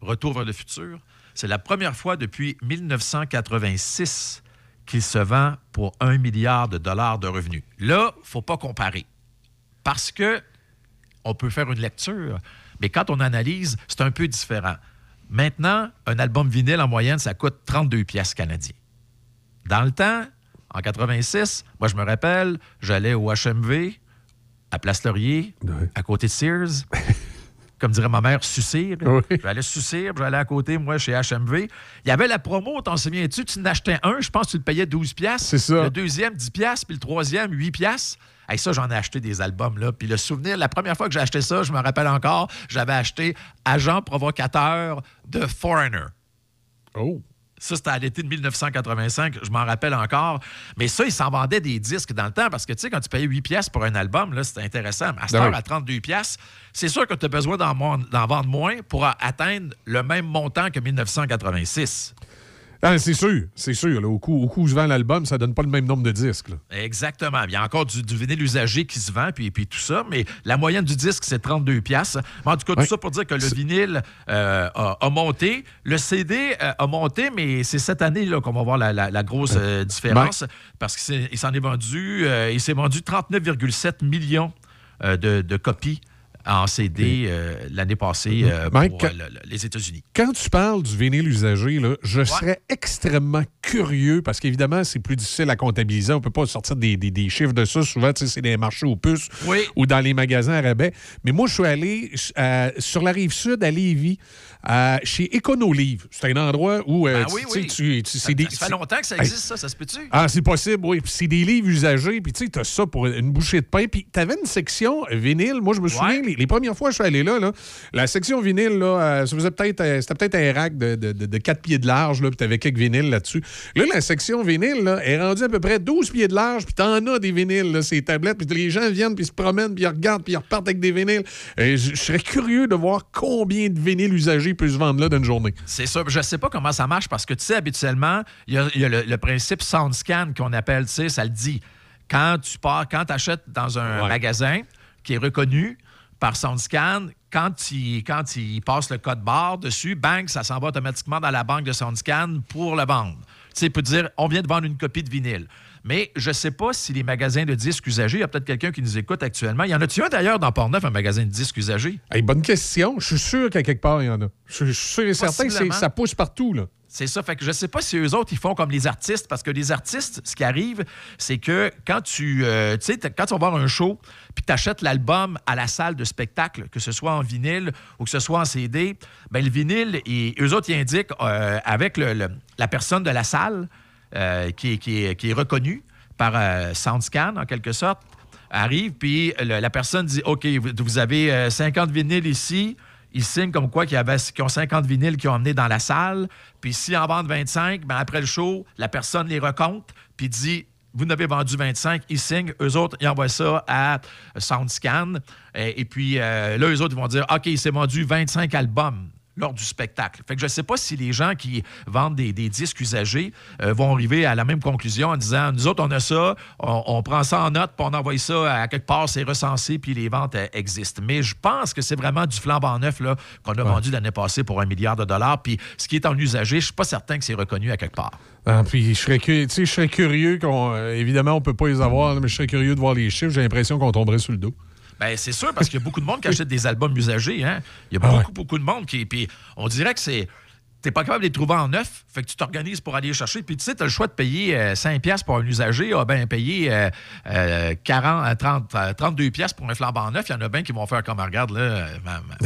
retour vers le futur, c'est la première fois depuis 1986 qu'il se vend pour un milliard de dollars de revenus. Là, il ne faut pas comparer. Parce que on peut faire une lecture, mais quand on analyse, c'est un peu différent. Maintenant, un album vinyle en moyenne, ça coûte 32 pièces canadiens. Dans le temps, en 86, moi je me rappelle, j'allais au HMV à Place Laurier, à côté de Sears. Comme dirait ma mère, Sucir. J'allais Sucir, j'allais à côté, moi, chez HMV. Il y avait la promo, t'en souviens-tu? Tu en achetais un, je pense que tu le payais 12 piastres. C'est ça. Le deuxième, 10 piastres, puis le troisième, 8 piastres. Hey, ça, j'en ai acheté des albums, là. Puis le souvenir, la première fois que j'ai acheté ça, je me rappelle encore, j'avais acheté Agent provocateur de Foreigner. Oh! Ça, c'était à l'été de 1985, je m'en rappelle encore. Mais ça, ils s'en vendaient des disques dans le temps parce que, tu sais, quand tu payais 8 pièces pour un album, là, c'était intéressant. Mais à cette Ben heure, à 32 pièces, c'est sûr que tu as besoin d'en vendre moins pour atteindre le même montant que 1986. Ah, c'est sûr, c'est sûr. là. au, coup, au coup où je vends l'album, ça donne pas le même nombre de disques. là. Exactement. Il y a encore du, du vinyle usagé qui se vend, puis, puis tout ça, mais la moyenne du disque, c'est 32 pièces. Mais en tout cas, tout ça pour dire que le vinyle euh, a, a monté. Le CD euh, a monté, mais c'est cette année qu'on va voir la, la- la grosse euh, différence, parce qu'il s'en est vendu, il s'est vendu 39,7 millions de, de copies en CD euh, l'année passée euh, Mike, pour euh, le- le- les États-Unis. Quand tu parles du vinyle usagé, là, je serais extrêmement curieux parce qu'évidemment, c'est plus difficile à comptabiliser. On ne peut pas sortir des, des- des chiffres de ça. Souvent, c'est des marchés aux puces Oui. ou dans les magasins à rabais. Mais moi, je suis allé sur la rive sud à Lévis, euh, chez Econolivre. C'est un endroit où euh, Ben tu- oui, oui. tu- tu- Ça, des- ça fait longtemps que ça existe, ça, ça se peut-tu? ah, c'est possible, oui. Puis c'est des livres usagés, puis tu sais, t'as ça pour une bouchée de pain. Puis t'avais une section vinyle. Moi, je me souviens, les, les premières fois que je suis allé là, là la section vinyle, là, euh, ça faisait peut-être, euh, c'était peut-être un rack de, de, de- de 4 pieds de large, là, puis t'avais quelques vinyles là-dessus. Là, la section vinyle, là, est rendue à peu près 12 pieds de large, puis t'en as des vinyles, là, ces tablettes, puis les gens viennent, puis se promènent, puis ils regardent, puis ils repartent avec des vinyles. Et je serais curieux de voir combien de vinyles usagés peut se vendre là d'une journée. C'est ça. Je ne sais pas comment ça marche parce que, tu sais, habituellement, il y a, il y a le, le principe SoundScan qu'on appelle, tu sais, ça le dit. Quand tu pars, quand tu achètes dans un magasin qui est reconnu par SoundScan, quand il, quand il passe le code barre dessus, bang, ça s'en va automatiquement dans la banque de SoundScan pour le vendre. Tu sais, il peut dire, on vient de vendre une copie de vinyle. Mais je ne sais pas si les magasins de disques usagés, il y a peut-être quelqu'un qui nous écoute actuellement. Il y en a-tu un d'ailleurs dans Portneuf, un magasin de disques usagés? Hey, bonne question. Je suis sûr qu'à quelque part, il y en a. Je je suis sûr et certain que ça pousse partout, là. C'est ça. Fait que je sais pas si eux autres, ils font comme les artistes, parce que les artistes, ce qui arrive, c'est que quand tu, euh, tu sais, quand tu vas voir un show, puis tu achètes l'album à la salle de spectacle, que ce soit en vinyle ou que ce soit en CD, ben le vinyle, et eux autres, ils indiquent euh, avec le- le- la personne de la salle euh, qui, est- reconnu par euh, SoundScan, en quelque sorte, arrive, puis la personne dit OK, vous, avez euh, 50 vinyles ici. Ils signent comme quoi qu'ils ont 50 vinyles qu'ils ont emmenés dans la salle. Puis s'ils en vendent 25, ben après le show, la personne les recompte, puis dit vous n'avez vendu 25, ils signent. Eux autres, ils envoient ça à SoundScan. Et, puis euh, là, eux autres, ils vont dire OK, il s'est vendu 25 albums lors du spectacle. Fait que je ne sais pas si les gens qui vendent des, des disques usagés euh, vont arriver à la même conclusion en disant nous autres, on a ça, on, on prend ça en note, puis on envoie ça à quelque part, c'est recensé, puis les ventes euh, existent. Mais je pense que c'est vraiment du flambant neuf là, qu'on a vendu l'année passée pour un milliard de dollars. Puis ce qui est en usagé, je ne suis pas certain que c'est reconnu à quelque part. Ah, puis je serais, cu- tu sais, je serais curieux qu'on. euh, évidemment, on peut pas les avoir, mais je serais curieux de voir les chiffres. J'ai l'impression qu'on tomberait sur le dos. Ben, c'est sûr, parce qu'il y a beaucoup de monde qui achète des albums usagés. Hein? Il y a Ah beaucoup, beaucoup de monde qui. Puis on dirait que c'est. T'es pas capable de les trouver en neuf, fait que tu t'organises pour aller les chercher. Puis tu sais, tu as le choix de payer euh, 5 pièces pour un usager, ah ben payer euh, euh, 40, euh, 30, euh, 32 pièces pour un flambant neuf. Il y en a bien qui vont faire comme regarde là, euh,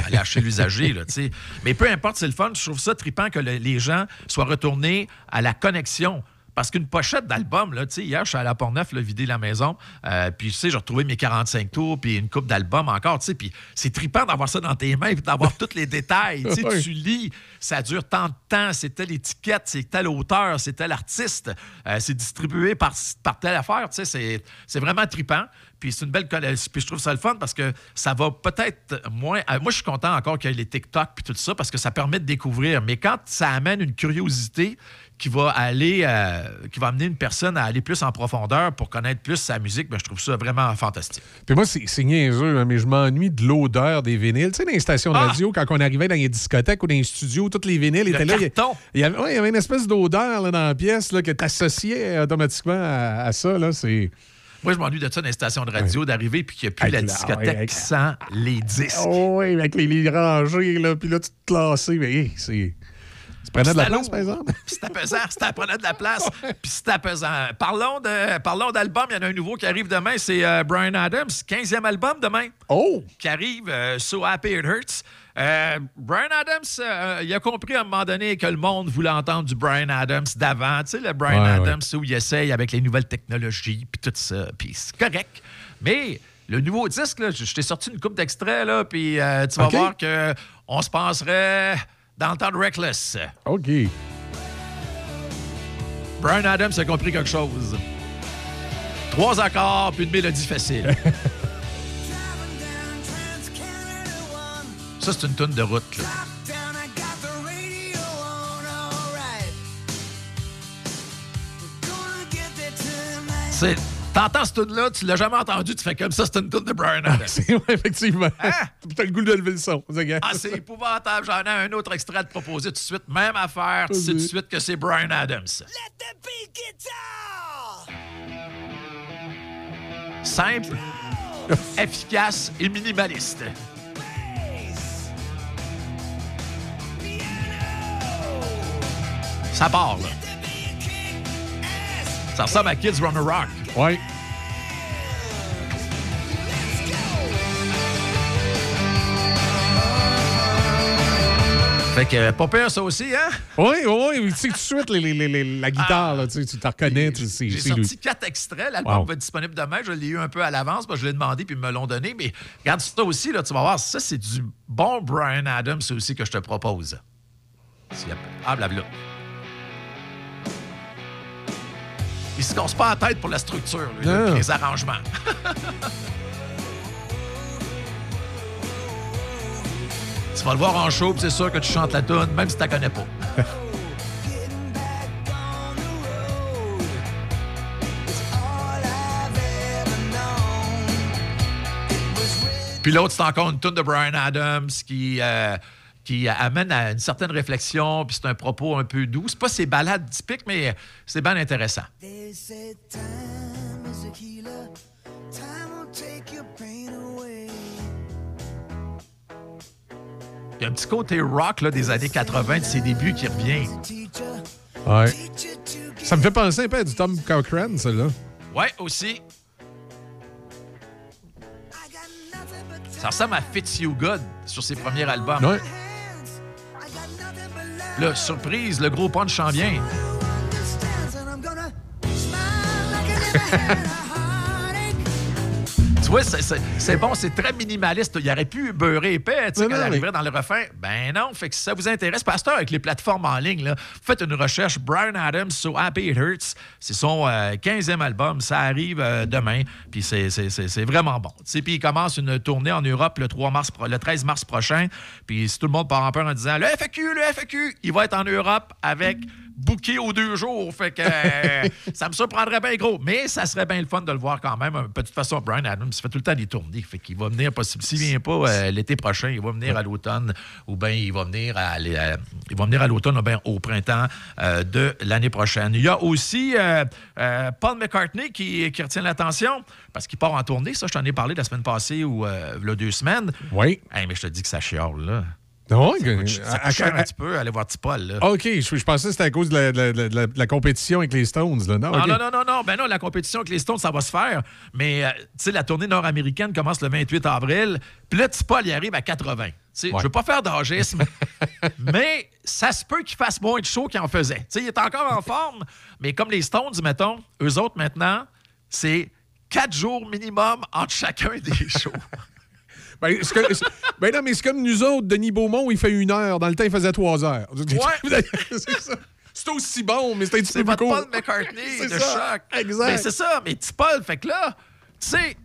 aller acheter l'usager là, tu sais. Mais peu importe, c'est le fun. Je trouve ça trippant que le- les gens soient retournés à la connexion. Parce qu'une pochette d'album, là, tu sais, hier, je suis allé à Port-Neuf, là, vider la maison, euh, puis, tu sais, j'ai retrouvé mes 45 tours, puis une coupe d'albums encore, tu sais, puis c'est trippant d'avoir ça dans tes mains, puis d'avoir tous les détails, tu sais, tu lis, ça dure tant de temps, c'est telle étiquette, c'est tel auteur, c'est tel artiste, euh, c'est distribué par, par telle affaire, tu sais, c'est- c'est vraiment trippant. Puis c'est une belle Puis je trouve ça le fun parce que ça va peut-être moins. euh, Moi, je suis content encore qu'il y ait les TikTok puis tout ça parce que ça permet de découvrir. Mais quand ça amène une curiosité qui va aller, euh, qui va amener une personne à aller plus en profondeur pour connaître plus sa musique, ben, je trouve ça vraiment fantastique. Puis moi, c'est niaiseux, hein, mais je m'ennuie de l'odeur des vinyles. Tu sais, dans les stations de Ah! radio, quand on arrivait dans les discothèques ou dans les studios, tous les vinyles étaient là. Il y avait, ouais, il y avait une espèce d'odeur dans la pièce là, que tu associais automatiquement à, à ça. Là, c'est... Moi, je m'ennuie de ça dans les stations de radio, d'arriver puis qu'il n'y a plus Avec la discothèque avec- sans les disques. Oh oui, avec les, les rangées, là, puis là, tu te classais. Mais hey, c'est. Tu prenais de la place, par exemple? Puis c'était pesant, c'était prenait de la place. Puis c'était pesant. Parlons de parlons d'album, il y en a un nouveau qui arrive demain, c'est euh, Brian Adams, 15e album demain. Oh! Qui arrive, euh, So Happy It Hurts. Euh, Brian Adams, il a compris à un moment donné que le monde voulait entendre du Brian Adams d'avant. Tu sais, le Brian Ouais, Adams où il essaye avec les nouvelles technologies, puis tout ça. Puis c'est correct. Mais le nouveau disque, là, je t'ai sorti une coupe d'extraits, là, puis euh, tu vas voir que on se passerait dans le temps de Reckless. OK. Brian Adams a compris quelque chose. Trois accords, puis une mélodie facile. Ça, c'est une tonne de route. là. C'est- T'entends cette tune là tu l'as jamais entendu, tu fais comme ça, c'est une tune de Brian Adams. C'est ouais, effectivement. T'as le goût de lever le son. Ah, c'est épouvantable. J'en ai un autre extrait à te proposer tout de suite. Même affaire, tu sais tout de suite que c'est Brian Adams. Simple, efficace et minimaliste. Ça part, là. Ça ressemble à Kids Run a Rock. Ouais. Fait que, euh, pas pire, ça aussi, hein? Oui, oui, oui. Tu sais tout de suite les- les- les- les- la guitare, là, tu sais, tu t'en reconnais. tu sais, J'ai sorti lui. quatre extraits. L'album Wow. va être disponible demain. Je l'ai eu un peu à l'avance parce que je l'ai demandé puis ils me l'ont donné. Mais regarde ça aussi, là, tu vas voir. Ça, c'est du bon Brian Adams aussi que je te propose. Ah, blabla. Il se casse pas la tête pour la structure, lui, là, les arrangements. tu vas le voir en show, puis c'est sûr que tu chantes la tune, même si tu la connais pas. Puis l'autre, c'est encore une tune de Brian Adams qui, euh, qui amène à une certaine réflexion, puis c'est un propos un peu doux. C'est pas ses balades typiques, mais c'est bien intéressant. Il y a un petit côté rock là, des années 80 de ses débuts qui revient. Ouais. Ça me fait penser un peu à du Tom Cochrane, celle-là. Ouais, aussi. Ça ressemble à Fits You Good sur ses premiers albums. Ouais. Là, surprise, le gros punch s'en vient. Tu vois, c'est- bon, c'est très minimaliste. Il aurait pu beurrer épais, tu sais, quand arriverait dans le refrain. Ben non, fait que si ça vous intéresse, pasteur, avec les plateformes en ligne, là, faites une recherche. Brian Adams, So Happy It Hurts. C'est son euh, 15e album. Ça arrive euh, demain. Puis c'est- c'est c'est- c'est vraiment bon. Puis il commence une tournée en Europe le, 3 mars, pro- le 13 mars prochain. Puis si tout le monde part en peur en disant le FAQ, le FAQ, il va être en Europe avec booké aux deux jours. Fait que euh, ça me surprendrait bien gros. Mais ça serait bien le fun de le voir quand même. De toute façon, Brian Adams fait tout le temps des tournées. Fait qu'il va venir, possible. S'il vient pas euh, l'été prochain, il va venir à l'automne ou bien il va venir à, à- il va venir à l'automne ou bien au printemps euh, de l'année prochaine. Il y a aussi euh, euh, Paul McCartney qui, qui retient l'attention parce qu'il part en tournée. Ça, je t'en ai parlé la semaine passée ou euh, deux semaines. Oui. mais je te dis que ça chiale, là. Non, Ça coûte, ça coûte à- cher à- un petit peu, aller voir Paul, là. OK, je, je pensais que c'était à cause de la, de la- de la- de la compétition avec les Stones. Là. Non, Non, OK. non, non, non, non. Ben non, la compétition avec les Stones, ça va se faire. Mais, euh, tu sais, la tournée nord-américaine commence le 28 avril. Puis là, Paul, il arrive à 80. Tu sais, Je veux pas faire d'âgisme, mais ça se peut qu'il fasse moins de show qu'il en faisait. Tu sais, il est encore en forme, mais comme les Stones, mettons, eux autres, maintenant, c'est quatre jours minimum entre chacun des shows. Ben, c'est que- c'est- ben non, mais c'est comme nous autres, Denis Beaumont, il fait une heure. Dans le temps, il faisait trois heures. c'est ça. C'est aussi bon, mais c'est un petit C'est peu plus votre court. Paul McCartney C'est de ça, choc. exact. Ben, c'est ça, mais petit Paul, fait que là, tu sais,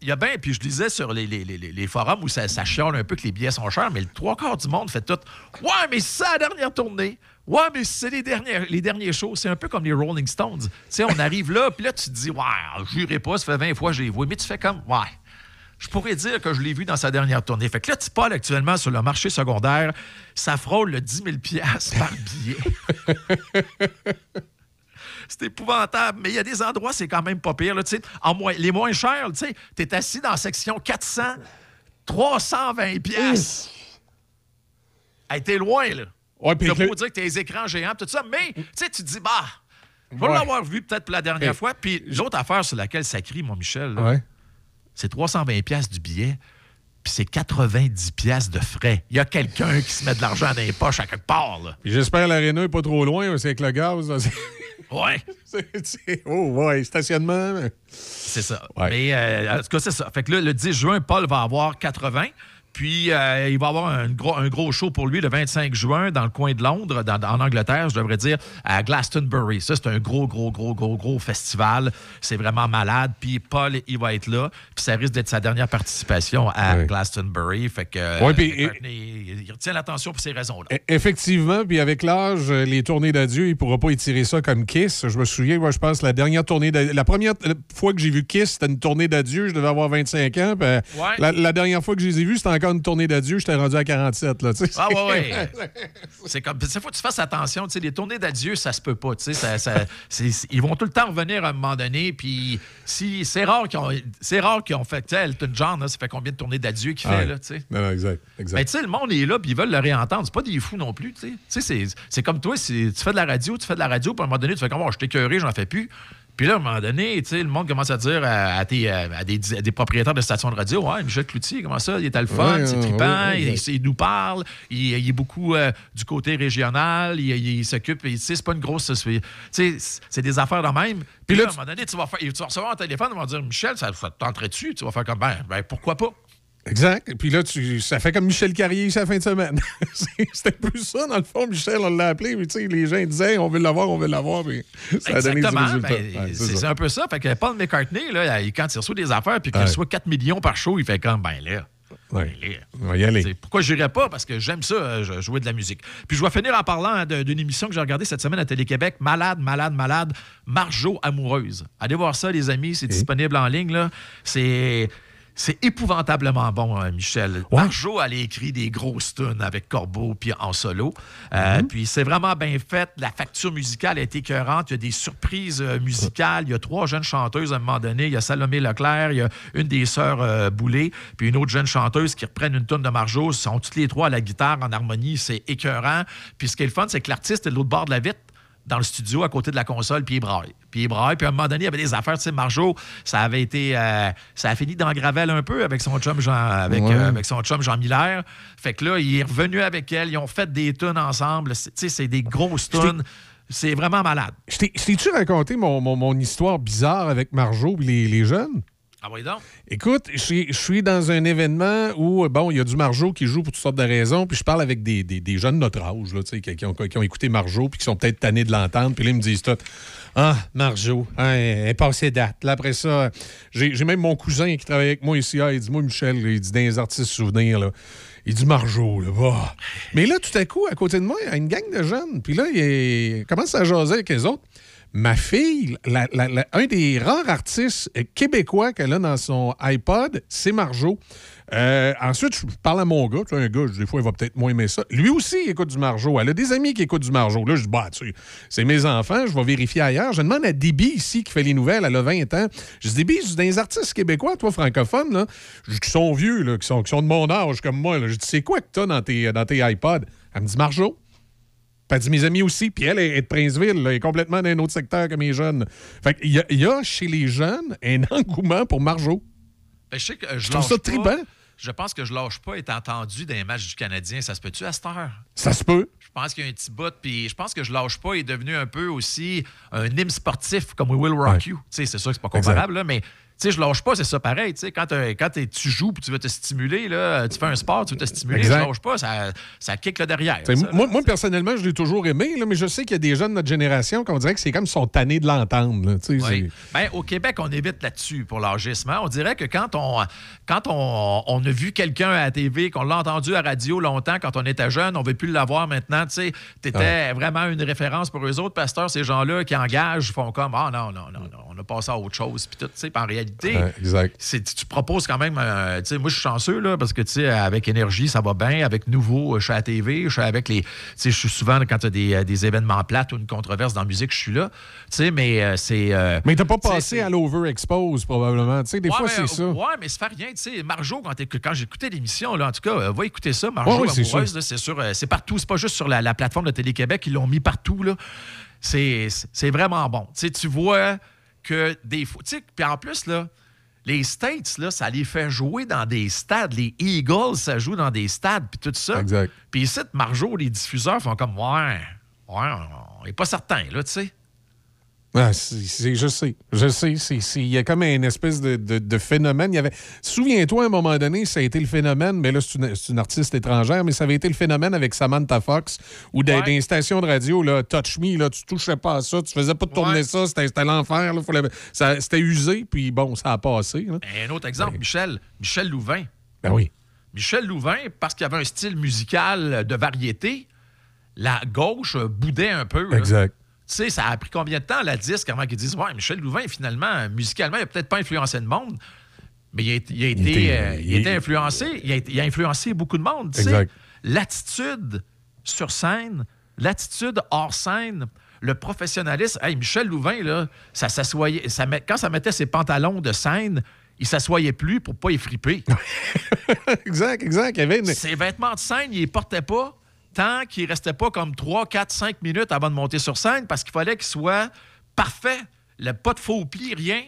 il y a bien, puis je lisais sur les, les- les- les forums où ça, ça chiale un peu que les billets sont chers, mais le trois quarts du monde fait tout. Ouais, mais c'est la dernière tournée. Ouais, mais c'est les, dernières, les derniers shows. C'est un peu comme les Rolling Stones. Tu sais, on arrive là, puis là, tu te dis, ouais, jurerai pas, ça fait 20 fois que j'ai vu. Mais tu fais comme, ouais. Je pourrais dire que je l'ai vu dans sa dernière tournée. Fait que là, tu Paul, actuellement, sur le marché secondaire, ça frôle le 10 000 par billet. C'est épouvantable, mais il y a des endroits, c'est quand même pas pire. là, en moins, les moins chers, tu sais, t'es assis dans la section 400, 320 pièces. Hey, t'es loin, là. Ouais, puis le- dire que t'as les écrans géants, tout ça, mais tu sais, tu te dis, bah, je vais Ouais. l'avoir vu peut-être pour la dernière fois. Puis l'autre affaire sur laquelle ça crie, mon Michel, là, Ouais. C'est 320 pièces du billet, puis c'est 90 pièces de frais. Il y a quelqu'un qui se met de l'argent dans les poches à quelque part, J'espère que l'aréna n'est pas trop loin, c'est avec le gaz. là, Ouais. oh, ouais, stationnement. C'est ça. Ouais. Mais euh, en tout cas, c'est ça. Fait que là, le 10 juin, Paul va avoir 80. Puis, euh, il va avoir un gros, un gros show pour lui le 25 juin dans le coin de Londres, dans- en Angleterre, je devrais dire, à Glastonbury. Ça, c'est un gros, gros, gros, gros, gros festival. C'est vraiment malade. Puis, Paul, il va être là. Puis, ça risque d'être sa dernière participation à. Glastonbury. Fait que euh, Ouais, puis- il, il retient l'attention pour ces raisons-là. E- Effectivement, puis avec l'âge, euh, les tournées d'adieu, il ne pourra pas étirer ça comme Kiss. Je me souviens, moi, je pense, la dernière tournée d'adieu. La première euh, fois que j'ai vu Kiss, c'était une tournée d'adieu. Je devais avoir 25 ans. puis, euh, Ouais. la, la dernière fois que je les ai vus, c'était encore une tournée d'adieu. J'étais rendu à 47. Là. Ah ouais, ouais. c'est comme. Il faut que tu fasses attention. Les tournées d'adieu, ça se peut pas. Ça, ça- ils vont tout le temps revenir à un moment donné. Puis si c'est rare qu'ils ont, c'est rare qu'ils ont fait. Tu sais, Elton John, là, ça fait combien de tournées d'adieu qu'il Ah fait ouais. là. Non, non, exact. exact. Mais tu sais, le monde est là, puis ils veulent le réentendre. C'est pas des fous non plus, c'est- c'est comme toi, tu fais de la radio, tu fais de la radio, puis à un moment donné, tu fais comme, oh, je t'ai j'en fais plus. Puis là, à un moment donné, le monde commence à dire à, à tes, à des, à des propriétaires de stations de radio, ouais, Michel Cloutier, comment ça, il est à le fun, c'est trippant, il, nous parle, il, il est beaucoup euh, du côté régional, il, s'occupe, c'est pas une grosse... C'est des affaires de même. Puis là, à un moment donné, tu vas, faire, tu vas recevoir un téléphone, ils vont dire, Michel, ça, ça te tenterait-tu? Tu vas faire comme, ben, ben pourquoi pas? Exact. Puis là, tu, ça fait comme Michel Carrier sa fin de semaine. C'était un peu ça, dans le fond. Michel, on l'a appelé. Mais tu sais, les gens disaient, on veut l'avoir, on veut l'avoir. Puis ça a donné du résultat. ben, Ouais, c'est un peu ça. Fait que Paul McCartney, là, quand il reçoit des affaires puis qu'il Ouais. reçoit 4 millions par show, il fait comme, ben là. Ouais. ben. On va y aller. Pourquoi je n'irais pas? Parce que j'aime ça, euh, jouer de la musique. Puis je vais finir en parlant de- d'une émission que j'ai regardée cette semaine à Télé-Québec, Malade, malade, malade, Marjo amoureuse. Allez voir ça, les amis, c'est disponible en ligne. C'est... C'est épouvantablement bon, hein, Michel. Marjo, elle a écrit des grosses tunes avec Corbeau puis en solo. Euh, Puis c'est vraiment bien fait. La facture musicale été écœurante. Il y a des surprises euh, musicales. Il y a trois jeunes chanteuses à un moment donné. Il y a Salomé Leclerc, il y a une des sœurs euh, Boulay, puis une autre jeune chanteuse qui reprennent une tune de Marjo. Ils sont toutes les trois à la guitare en harmonie. C'est écœurant. Puis ce qui est le fun, c'est que l'artiste est de l'autre bord de la vitre dans le studio à côté de la console, puis il braille. Puis il braille. Puis à un moment donné, il y avait des affaires. Tu sais, Marjo, ça avait été. euh, ça a fini dans Gravel un peu avec son chum Jean, avec, Ouais. euh, avec son chum Jean Miller. Fait que là, il est revenu avec elle. Ils ont fait des tunes ensemble. Tu sais, c'est des grosses tunes. C'est vraiment malade. Je t'ai-tu raconté mon, mon- mon histoire bizarre avec Marjo et les, les jeunes? Ah oui, donc. Écoute, je suis- dans un événement où, bon, il y a du Marjo qui joue pour toutes sortes de raisons, puis je parle avec des, des- jeunes de notre âge, là, tu sais, qui, ont, qui ont écouté Marjo, puis qui sont peut-être tannés de l'entendre, puis là, ils me disent tout. Ah, Marjo, hein, elle est passée date. Là, après ça, j'ai même mon cousin qui travaille avec moi ici. Ah, il dit, moi, Michel, il dit, dans les artistes souvenirs, là, il dit Marjo, là, va. Mais là, tout à coup, à côté de moi, il y a une gang de jeunes, puis là, il, il commence à jaser avec les autres. Ma fille, un des rares artistes euh, québécois qu'elle a dans son iPod, c'est Marjo. Euh, ensuite, je parle à mon gars. Tu sais, un gars, des fois, il va peut-être moins aimer ça. Lui aussi, il écoute du Marjo. Elle a des amis qui écoutent du Marjo. Là, je dis, bah, tu sais, c'est mes enfants, je vais vérifier ailleurs. Je demande à Déby ici, qui fait les nouvelles, elle a 20 ans. Je dis, Déby, c'est des artistes québécois, toi, francophones, là, qui sont vieux, là, qui, sont, de mon âge, comme moi. Je dis, c'est quoi que t'as dans tes, dans tes iPods? Elle me dit, Marjo. Puis elle dit mes amis aussi. Puis elle est est de Princeville, là, elle est complètement dans un autre secteur que mes jeunes. Fait qu'il y, a- il y a chez les jeunes un engouement pour Marjo. Ben, je sais que euh, je, Je trouve ça pas. tribant. Je pense que je lâche pas être entendu dans les matchs du Canadien. Ça se peut-tu à cette heure? Ça se peut. Je pense qu'il y a un petit bout, puis je pense que je lâche pas est devenu un peu aussi un hymne sportif comme We Will Rock You. Tu sais, c'est sûr que c'est pas comparable, là, mais sais, je lâche pas, c'est ça pareil. Quand, quand tu joues puis tu veux te stimuler, là, tu fais un sport, tu veux te stimuler, Exact. je lâche pas, ça, ça kick le derrière. Moi, moi, personnellement, je l'ai toujours aimé, là, mais je sais qu'il y a des jeunes de notre génération qu'on dirait que c'est comme ils sont tannés de l'entendre. Oui. Ben, au Québec, on évite là-dessus pour l'âgissement. On dirait que quand on, quand on, on a vu quelqu'un à la TV, qu'on l'a entendu à la radio longtemps quand on était jeune, on ne veut plus l'avoir maintenant. Tu sais, étais vraiment une référence pour eux autres pasteurs, ces gens-là qui engagent, font comme Ah non, non, non, non, on a passé à autre chose. Puis tout, tu sais, puis en réalité, Ouais, exact. c'est- tu proposes quand même. euh, tu sais, moi, je suis chanceux, là, parce que, tu sais, avec Énergie, ça va bien. Avec Nouveau, je suis à la TV. Je suis avec les. Tu sais, je suis souvent, quand tu as des, euh, des événements plates ou une controverse dans la musique, je suis là. Tu sais, mais euh, c'est. euh, Mais t'as pas passé à l'overexpose, probablement. Tu sais, des Ouais, fois, mais, c'est ça. Ouais, mais ça fait rien. Tu sais, Marjo, quand, quand j'écoutais l'émission, là, en tout cas, euh, va écouter ça. Marjo, Ouais, c'est amoureuse, sûr. c'est sûr. euh, c'est partout. C'est pas juste sur la, la plateforme de Télé-Québec. Ils l'ont mis partout. là. C'est c'est vraiment bon. Tu sais, tu vois que des fois. Tu sais, puis en plus, là. Les States, là, ça les fait jouer dans des stades. Les Eagles, ça joue dans des stades, puis tout ça. Exact. Puis ici, Marjo, les diffuseurs font comme, ouais, ouais, on n'est pas certain, là, tu sais. Ah, c'est- je sais. Je sais. Il y a comme une espèce de, de- de phénomène. Il y avait... Souviens-toi, à un moment donné, ça a été le phénomène, mais là, c'est une, une artiste étrangère, mais ça avait été le phénomène avec Samantha Fox, où dans, les stations de radio, là, Touch Me, là, tu touchais pas à ça, tu faisais pas tourner Ouais. ça, c'était l'enfer. C'était usé, puis bon, ça a passé. là. Un autre exemple, Michel, Michel Louvain. Ben oui. Michel Louvain, parce qu'il avait un style musical de variété, la gauche boudait un peu. là. Exact. Tu sais, ça a pris combien de temps, la disque, avant qu'ils disent Ouais, Michel Louvain, finalement, musicalement, il a peut-être pas influencé le monde, mais il a, été- il a été, était- euh, il a il- été influencé. Il a, été- il a influencé beaucoup de monde. tu sais. Exact. L'attitude sur scène, l'attitude hors scène, le professionnalisme. Hey, Michel Louvain, là, ça s'assoyait. Ça met- quand ça mettait ses pantalons de scène, il s'assoyait plus pour pas effriper. exact, exact. Y avait une- Ses vêtements de scène, il les portait pas tant qu'il restait pas comme 3, 4, 5 minutes avant de monter sur scène parce qu'il fallait qu'il soit parfait. Le, pas de faux plis, rien.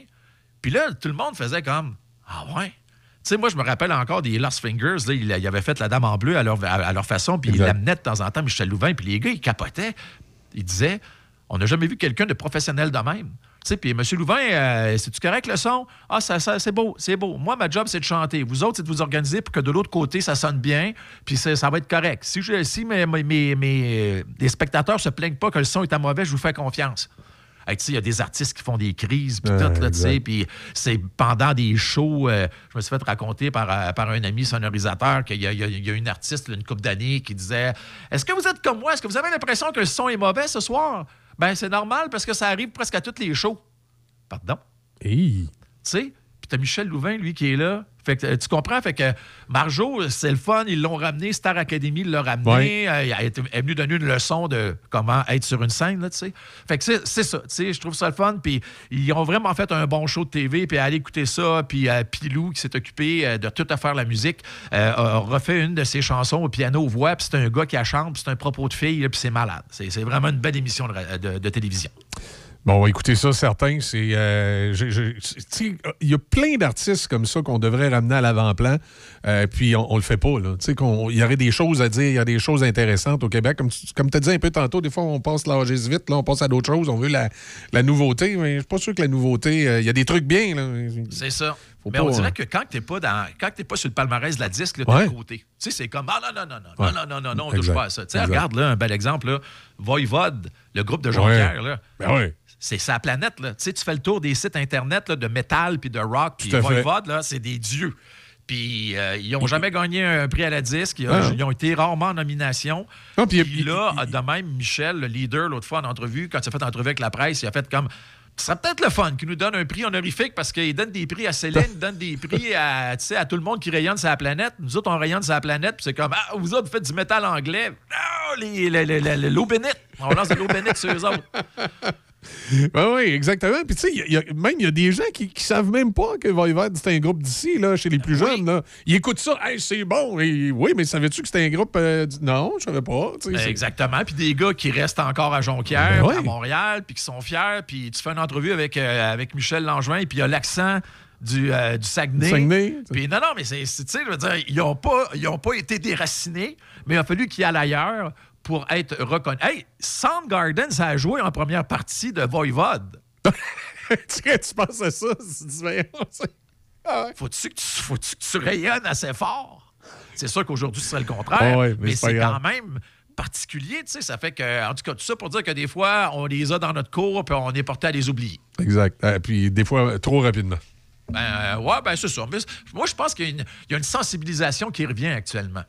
Puis là, tout le monde faisait comme Ah ouais. Tu sais, moi, je me rappelle encore des Lost Fingers. Là, ils ils avaient fait la Dame en bleu à leur, à- à leur façon, puis ils l'amenaient de temps en temps, Michel Louvain. Puis les gars, ils capotaient. Ils disaient On n'a jamais vu quelqu'un de professionnel de même. Sais, puis M. Louvain, euh, c'est-tu correct le son? Ah, ça, ça, c'est beau, c'est beau. Moi, ma job, c'est de chanter. Vous autres, c'est de vous organiser pour que de l'autre côté, ça sonne bien, puis ça va être correct. Si, je, si mes, mes, mes- les spectateurs se plaignent pas que le son est à mauvais, je vous fais confiance. Hey, il y a des artistes qui font des crises, puis tout, là, tu sais, puis c'est pendant des shows, euh, je me suis fait raconter par, euh, par un ami sonorisateur qu'il y a, y y une artiste, là, une couple d'années, qui disait Est-ce que vous êtes comme moi? Est-ce que vous avez l'impression que le son est mauvais ce soir Ben, c'est normal parce que ça arrive presque à tous les shows. Pardon? Hey. tu sais. T'as Michel Louvain, lui, qui est là. Fait que, euh, tu comprends? Fait que Marjo, c'est le fun. Ils l'ont ramené. Star Academy l'a ramené. Euh, il a été- est venu donner une leçon de comment être sur une scène, là, tu sais. Fait que c'est- ça, tu sais. Je trouve ça le fun. Puis ils ont vraiment fait un bon show de TV. Puis aller écouter ça. Puis euh, Pilou, qui s'est occupé euh, de tout à faire la musique, euh, a refait une de ses chansons au piano-voix. Puis c'est un gars qui a chante. Puis c'est un propos de fille. Puis c'est malade. C'est vraiment une belle émission de- de télévision. Bon, on va écouter ça, certains. C'est, euh, tu il y a plein d'artistes comme ça qu'on devrait ramener à l'avant-plan, euh, puis on, on le fait pas. là. Tu sais, qu'on- Il y aurait des choses à dire, il y a des choses intéressantes au Québec. Comme tu comme as dit un peu tantôt, des fois, on passe l'âge vite, là, on passe à d'autres choses, on veut la, la nouveauté, mais je suis pas sûr que la nouveauté, euh, il y a des trucs bien. Là. C'est ça. Faut Mais pas, on dirait hein. que quand t'es pas dans, quand t'es pas sur le palmarès de la disque, là, Ouais. de côté. Tu sais, c'est comme, ah non, non, non, non, Ouais. non, non, non, non, non, on touche Exact. pas à ça. Tu sais, regarde, là, un bel exemple, là, Voivode, le groupe de Jonquière, là. Ben ouais. C'est sa planète, là. Tu sais, tu fais le tour des sites Internet là, de métal puis de rock, puis. Voivode, là, c'est des dieux. Puis euh, ils n'ont jamais gagné un prix à la disque. Ils, Ah. ils ont été rarement en nomination. Puis- là, de même, Michel, le leader, l'autre fois en entrevue, quand il a fait entrevue avec la presse, il a fait comme. Ce serait peut-être le fun qu'il nous donne un prix honorifique parce qu'il donne des prix à Céline, il donne des prix à, à tout le monde qui rayonne sur la planète. Nous autres, on rayonne sur la planète, puis c'est comme Ah, vous autres, vous faites du métal anglais. Ah, les- les- les- les- l'eau bénite. On lance de l'eau bénite sur eux autres. Oui, oui, exactement. Puis, tu sais, même il y a des gens qui, qui savent même pas que Voivode, c'est un groupe d'ici, là, chez les plus jeunes. Là. Ils écoutent ça, hey, c'est bon. Et, oui, mais savais-tu que c'était un groupe. euh, du- non, je savais pas. Ben, Exactement. Puis des gars qui restent encore à Jonquière, Ben à. Montréal, puis qui sont fiers. Puis tu fais une entrevue avec, euh, avec Michel Langevin, puis il y a l'accent du, euh, du Saguenay. Saguenay. Puis non, non, mais c'est, c'est- tu sais, je veux dire, ils n'ont pas, ils ont pas été déracinés, mais il a fallu qu'ils aillent ailleurs pour être reconnus. Hey, Soundgarden, ça a joué en première partie de Voivode. tu, tu penses à ça? Ah ouais. Faut-tu que, tu- faut-tu que tu rayonnes assez fort? C'est sûr qu'aujourd'hui, ce serait le contraire, Ah ouais, mais mais, c'est quand même particulier, tu sais. Ça fait que, en tout cas, tout ça pour dire que des fois, on les a dans notre cours, puis on est porté à les oublier. Exact. Euh, puis, des fois, trop rapidement. Ben, euh, ouais, ben, c'est ça. Mais moi, je pense qu'il y a une sensibilisation qui revient actuellement.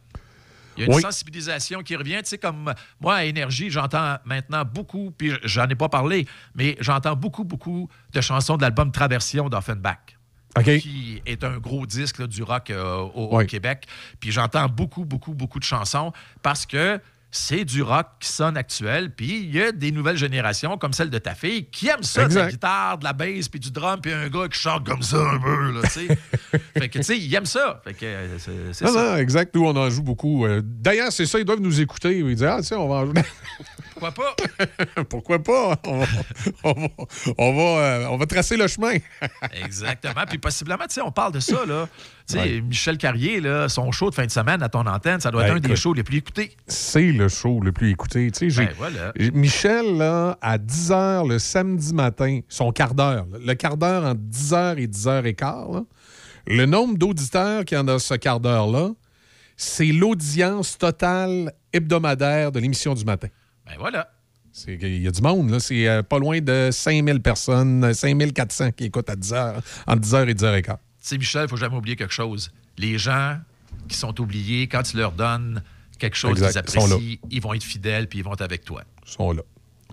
Il y a une Oui. sensibilisation qui revient. Tu sais, comme moi, à Énergie, j'entends maintenant beaucoup, puis j'en ai pas parlé, mais j'entends beaucoup, beaucoup de chansons de l'album Traversion d'Offenbach. Qui est un gros disque là, du rock euh, au. Québec. Puis j'entends beaucoup, beaucoup, beaucoup de chansons parce que c'est du rock qui sonne actuel. Puis il y a des nouvelles générations, comme celle de ta fille, qui aiment ça, de la guitare, de la bass, puis du drum, puis un gars qui chante comme ça un peu, là, tu sais. fait que, tu sais, ils aiment ça. Fait que euh, c'est ça. non, exact. Nous, on en joue beaucoup. Euh, D'ailleurs, c'est ça, ils doivent nous écouter. Ils disent, ah, tiens, on va en jouer. Pourquoi pas? Pourquoi pas? On va, on va, on va, euh, on va tracer le chemin. Exactement. Puis possiblement, tu sais, on parle de ça, là. Tu sais, Ouais. Michel Carrier, là, son show de fin de semaine à ton antenne, ça doit Ben, être un des shows les plus écoutés. C'est le show le plus écouté. Tu sais, Ben, voilà. Michel, là, à 10 h le samedi matin, son quart d'heure, le quart d'heure entre 10 h et 10 h 15 là, le nombre d'auditeurs qu'il y en a ce quart d'heure-là, c'est l'audience totale hebdomadaire de l'émission du matin. Ben voilà. Qu'il y a du monde, là. C'est euh, pas loin de 5000 personnes, 5400 qui écoutent à 10 h entre 10 h et 10 h 15 Tu sais, Michel, il faut jamais oublier quelque chose. Les gens qui sont oubliés, quand tu leur donnes quelque chose qu'ils apprécient, ils vont être fidèles puis ils vont être avec toi. Ils sont là.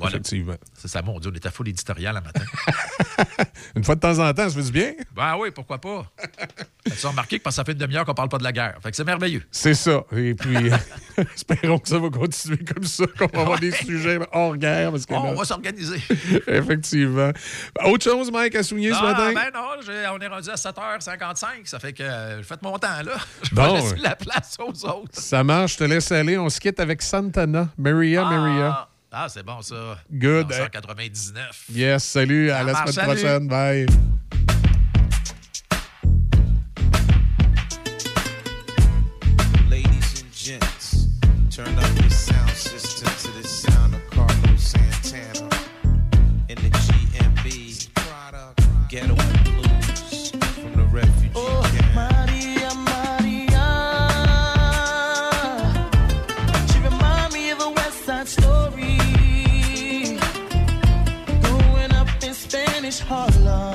Voilà. Effectivement. C'est ça, mon Dieu, on est à full éditorial un matin. Une fois de temps en temps, ça fait du bien. ben oui, pourquoi pas? As-tu remarqué que parce que ça fait une demi-heure qu'on parle pas de la guerre? Fait que c'est merveilleux. C'est ça. Et puis, espérons que ça va continuer comme ça, qu'on va avoir des sujets hors guerre. Parce que On là- va s'organiser. Effectivement. Autre chose, Mike, à souligner ce Ah, matin? ben non, on est rendu à 7h55. Ça fait que euh, faites mon temps, là. Je Bon. vais laisser la place aux autres. Ça marche, je te laisse aller. On se quitte avec Santana. Maria, Maria. Ah, c'est bon, ça. Good. 1999. Yes, salut. À la marche, semaine salut. prochaine. Bye. Harlem.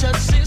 Just see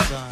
of sun.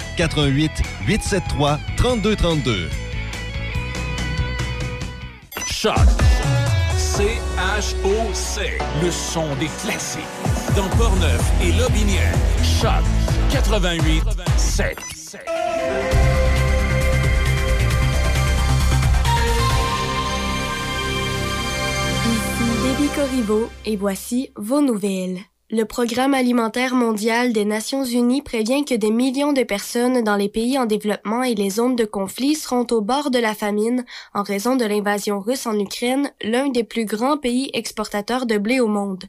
88 873 3232. Choc. C-H-O-C. Le son des classiques. Dans Portneuf et Lobinière. Choc 88 7. Ici Debbie Corriveau et voici vos nouvelles. Le Programme alimentaire mondial des Nations unies prévient que des millions de personnes dans les pays en développement et les zones de conflit seront au bord de la famine en raison de l'invasion russe en Ukraine, l'un des plus grands pays exportateurs de blé au monde.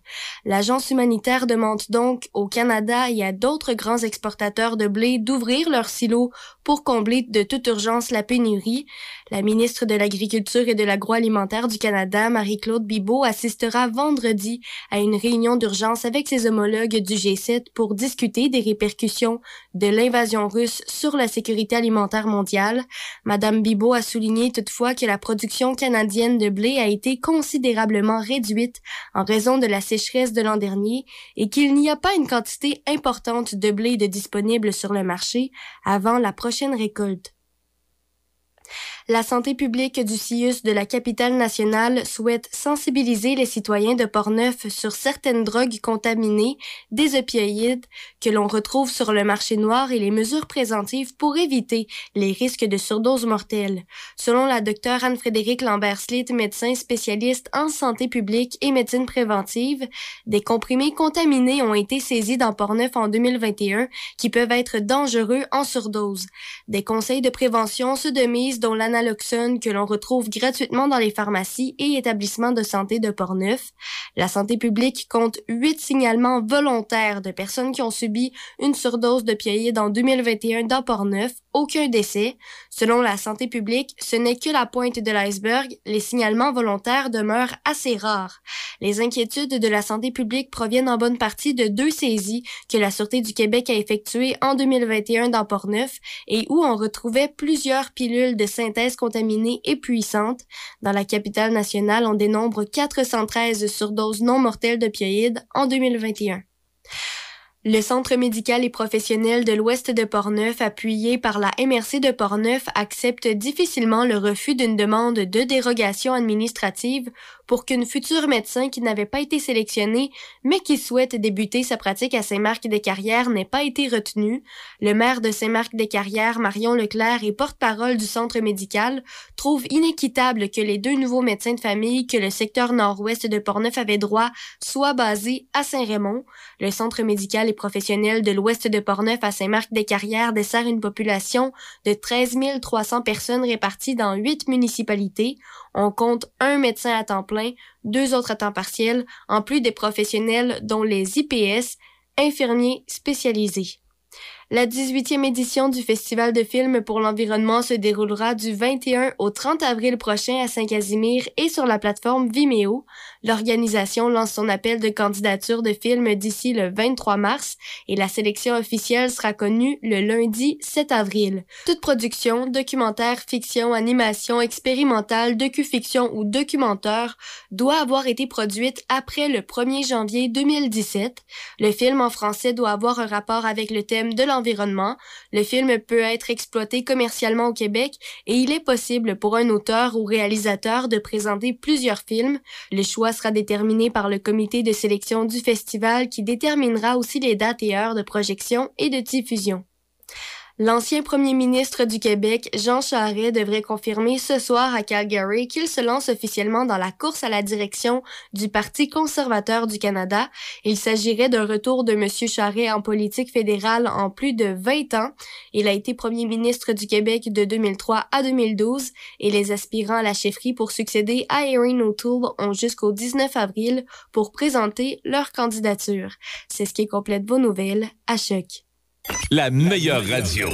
L'agence humanitaire demande donc au Canada et à d'autres grands exportateurs de blé d'ouvrir leurs silos pour combler de toute urgence la pénurie. La ministre de l'Agriculture et de l'Agroalimentaire du Canada, Marie-Claude Bibeau, assistera vendredi à une réunion d'urgence avec ses homologues du G7 pour discuter des répercussions de l'invasion russe sur la sécurité alimentaire mondiale. Madame Bibeau a souligné toutefois que la production canadienne de blé a été considérablement réduite en raison de la sécheresse de l'an dernier et qu'il n'y a pas une quantité importante de blé de disponible sur le marché avant la prochaine récolte. La santé publique du CIUS de la capitale nationale souhaite sensibiliser les citoyens de Portneuf sur certaines drogues contaminées, des opioïdes que l'on retrouve sur le marché noir et les mesures préventives pour éviter les risques de surdose mortelle. Selon la docteure Anne-Frédérique Lambert-Slit, médecin spécialiste en santé publique et médecine préventive, des comprimés contaminés ont été saisis dans Portneuf en 2021 qui peuvent être dangereux en surdose. Des conseils de prévention se dont que l'on retrouve gratuitement dans les pharmacies et établissements de santé de Portneuf. La santé publique compte huit signalements volontaires de personnes qui ont subi une surdose d'opioïdes en 2021 dans Portneuf. Aucun décès. Selon la santé publique, ce n'est que la pointe de l'iceberg. Les signalements volontaires demeurent assez rares. Les inquiétudes de la santé publique proviennent en bonne partie de deux saisies que la Sûreté du Québec a effectuées en 2021 dans Portneuf et où on retrouvait plusieurs pilules de synthèse contaminées et puissantes. Dans la capitale nationale, on dénombre 413 surdoses non mortelles d'opioïdes en 2021. Le Centre médical et professionnel de l'Ouest de Portneuf, appuyé par la MRC de Portneuf, accepte difficilement le refus d'une demande de dérogation administrative pour qu'une future médecin qui n'avait pas été sélectionnée, mais qui souhaite débuter sa pratique à Saint-Marc-des-Carrières n'ait pas été retenue. Le maire de Saint-Marc-des-Carrières, Marion Leclerc, et porte-parole du centre médical, trouve inéquitable que les deux nouveaux médecins de famille que le secteur nord-ouest de Portneuf avait droit soient basés à Saint-Raymond. Le centre médical et professionnel de l'ouest de Portneuf à Saint-Marc-des-Carrières dessert une population de 13 300 personnes réparties dans huit municipalités. On compte un médecin à temps plein, deux autres à temps partiel, en plus des professionnels dont les IPS, infirmiers spécialisés. La 18e édition du Festival de films pour l'environnement se déroulera du 21 au 30 avril prochain à Saint-Casimir et sur la plateforme Vimeo. L'organisation lance son appel de candidature de films d'ici le 23 mars et la sélection officielle sera connue le lundi 7 avril. Toute production, documentaire, fiction, animation, expérimentale, docu-fiction ou documentaire doit avoir été produite après le 1er janvier 2017. Le film en français doit avoir un rapport avec le thème de l'environnement le film peut être exploité commercialement au Québec et il est possible pour un auteur ou réalisateur de présenter plusieurs films. Le choix sera déterminé par le comité de sélection du festival qui déterminera aussi les dates et heures de projection et de diffusion. L'ancien premier ministre du Québec, Jean Charest, devrait confirmer ce soir à Calgary qu'il se lance officiellement dans la course à la direction du Parti conservateur du Canada. Il s'agirait d'un retour de M. Charest en politique fédérale en plus de 20 ans. Il a été premier ministre du Québec de 2003 à 2012 et les aspirants à la chefferie pour succéder à Erin O'Toole ont jusqu'au 19 avril pour présenter leur candidature. C'est ce qui complète vos nouvelles à Choc. La meilleure radio.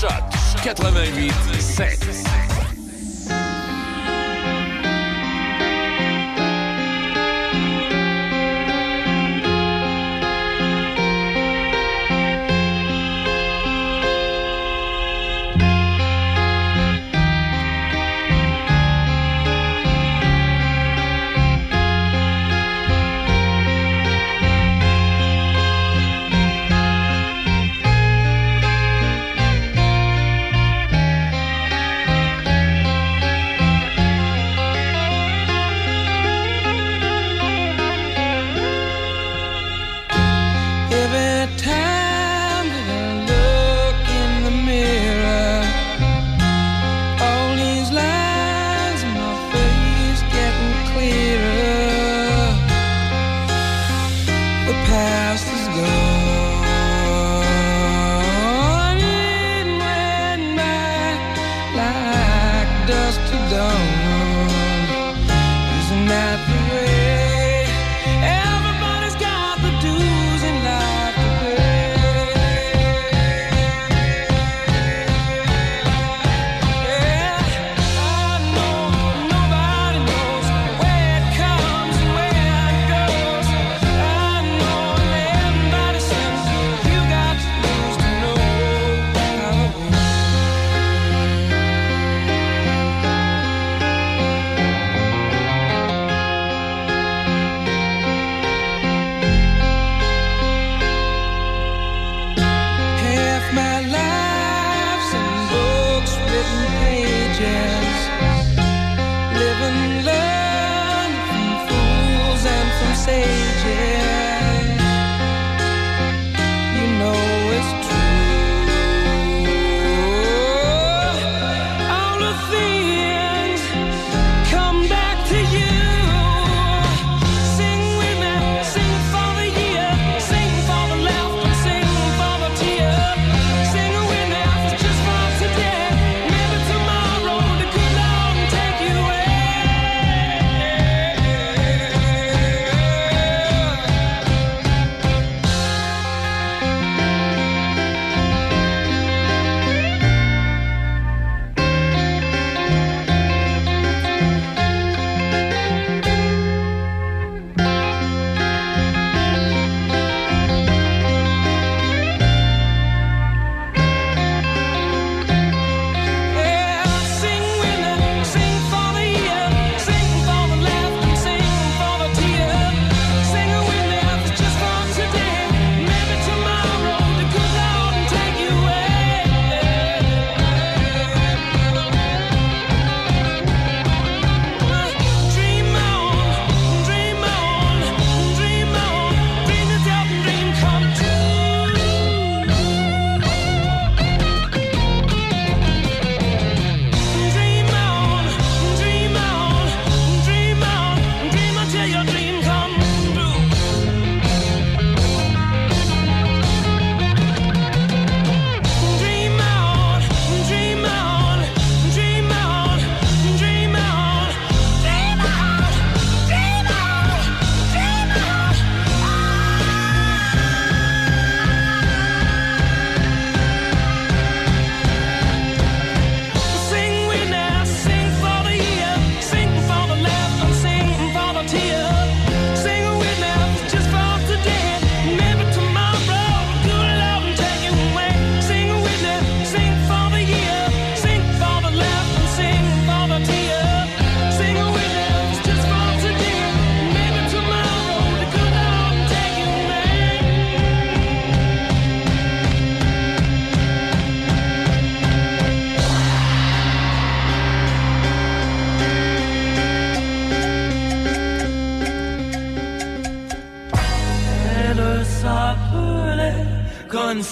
Choc 88 7.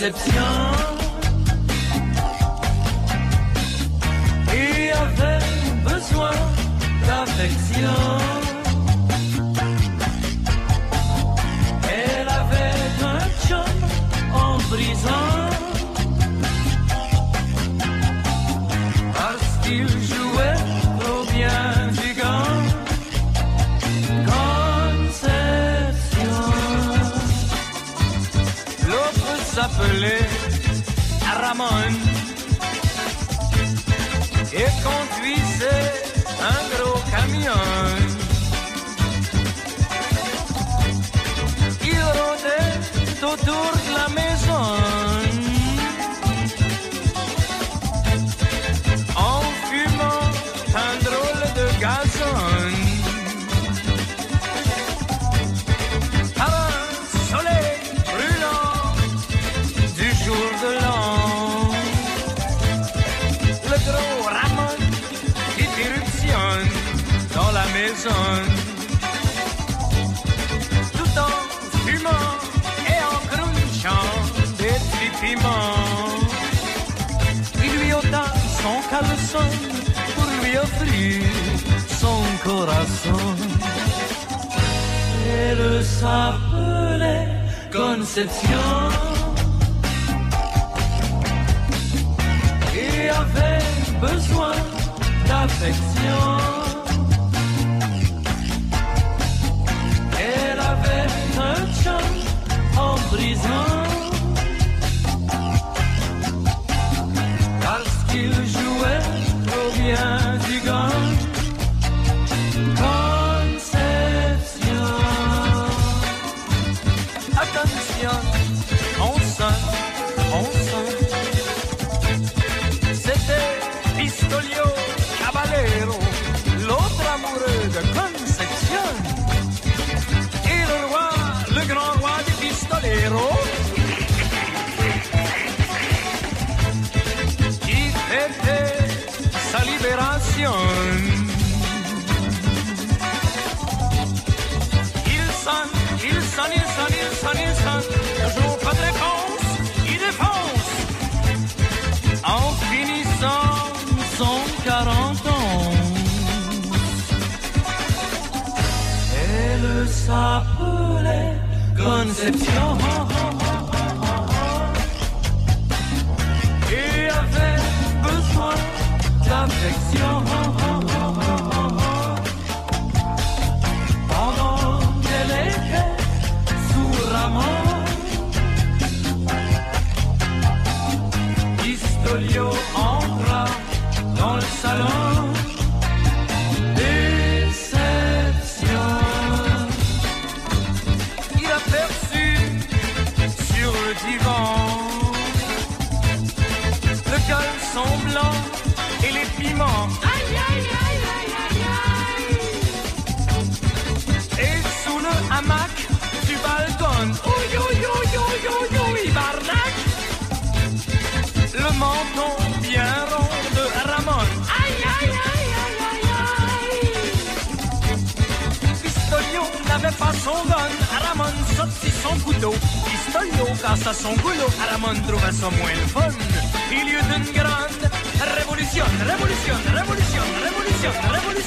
Conception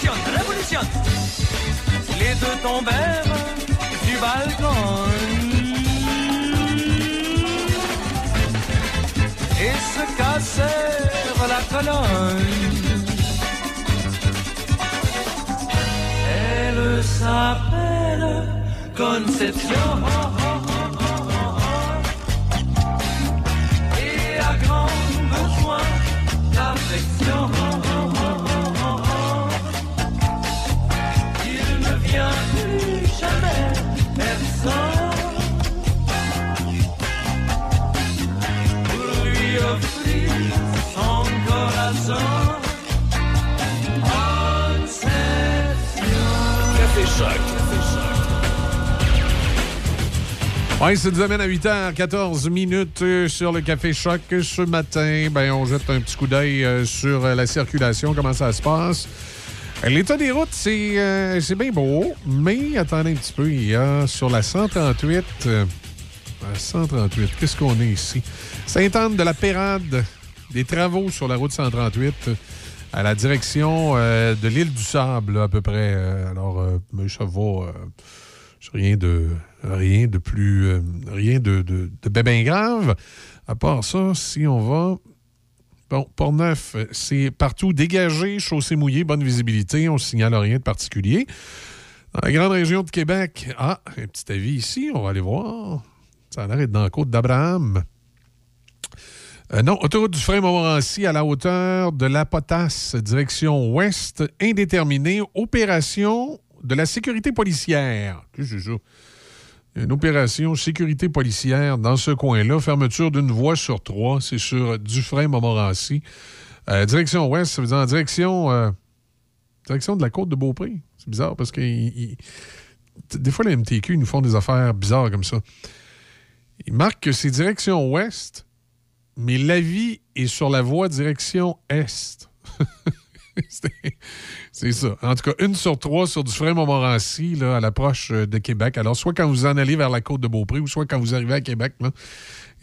révolution. Les deux tombèrent du balcon. Et se cassèrent la colonne. Elle s'appelle Conception. Oui, ça nous amène à 8h14 minutes euh, sur le Café Choc. Ce matin, ben, on jette un petit coup d'œil euh, sur euh, la circulation, comment ça se passe. L'état des routes, c'est bien beau, mais attendez un petit peu, il y a sur la 138... euh, la 138, qu'est-ce qu'on est ici? Sainte-Anne de la Pérade, des travaux sur la route 138 euh, à la direction euh, de l'île du Sable, à peu près. Euh, alors, euh, ça va... rien de rien de plus rien de, de, de ben, ben grave. À part ça, si on va. Bon, Port-Neuf, euh, c'est partout dégagé, chaussée mouillée, bonne visibilité, on ne signale rien de particulier. Dans la grande région de Québec, ah, un petit avis ici, on va aller voir. Ça a l'air d'être dans la côte d'Abraham. Euh, non, autoroute du frein Montmorency à la hauteur de la Potasse, direction ouest, indéterminée, opération de la sécurité policière. Une opération sécurité policière dans ce coin-là. Fermeture d'une voie sur trois. C'est sur Dufresne-Montmorency. Euh, direction ouest, ça veut dire en direction, euh, direction de la côte de Beaupré. C'est bizarre parce que des fois, les MTQ ils nous font des affaires bizarres comme ça. Ils marquent que c'est direction ouest, mais l'avis est sur la voie direction est. C'est- ça. En tout cas, une sur trois sur du frein Montmorency, là, à l'approche euh, de Québec. Alors, soit quand vous en allez vers la côte de Beaupré, ou soit quand vous arrivez à Québec. Là.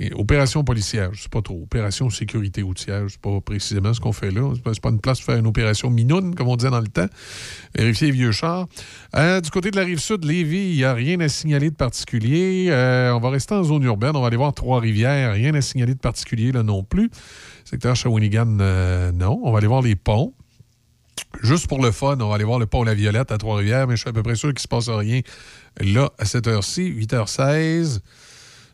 Et opération policière, je sais pas trop. Opération sécurité routière, je sais pas précisément ce qu'on fait là. C'est pas une place pour faire une opération minoune, comme on disait dans le temps. Vérifier les vieux chars. Euh, du côté de la rive sud, Lévis, il n'y a rien à signaler de particulier. Euh, on va rester en zone urbaine. On va aller voir Trois-Rivières. Rien à signaler de particulier là non plus. Secteur Shawinigan, euh, non. On va aller voir les ponts. Juste pour le fun, on va aller voir le pont La Violette à Trois-Rivières, mais je suis à peu près sûr qu'il ne se passe rien là à cette heure-ci, 8h16,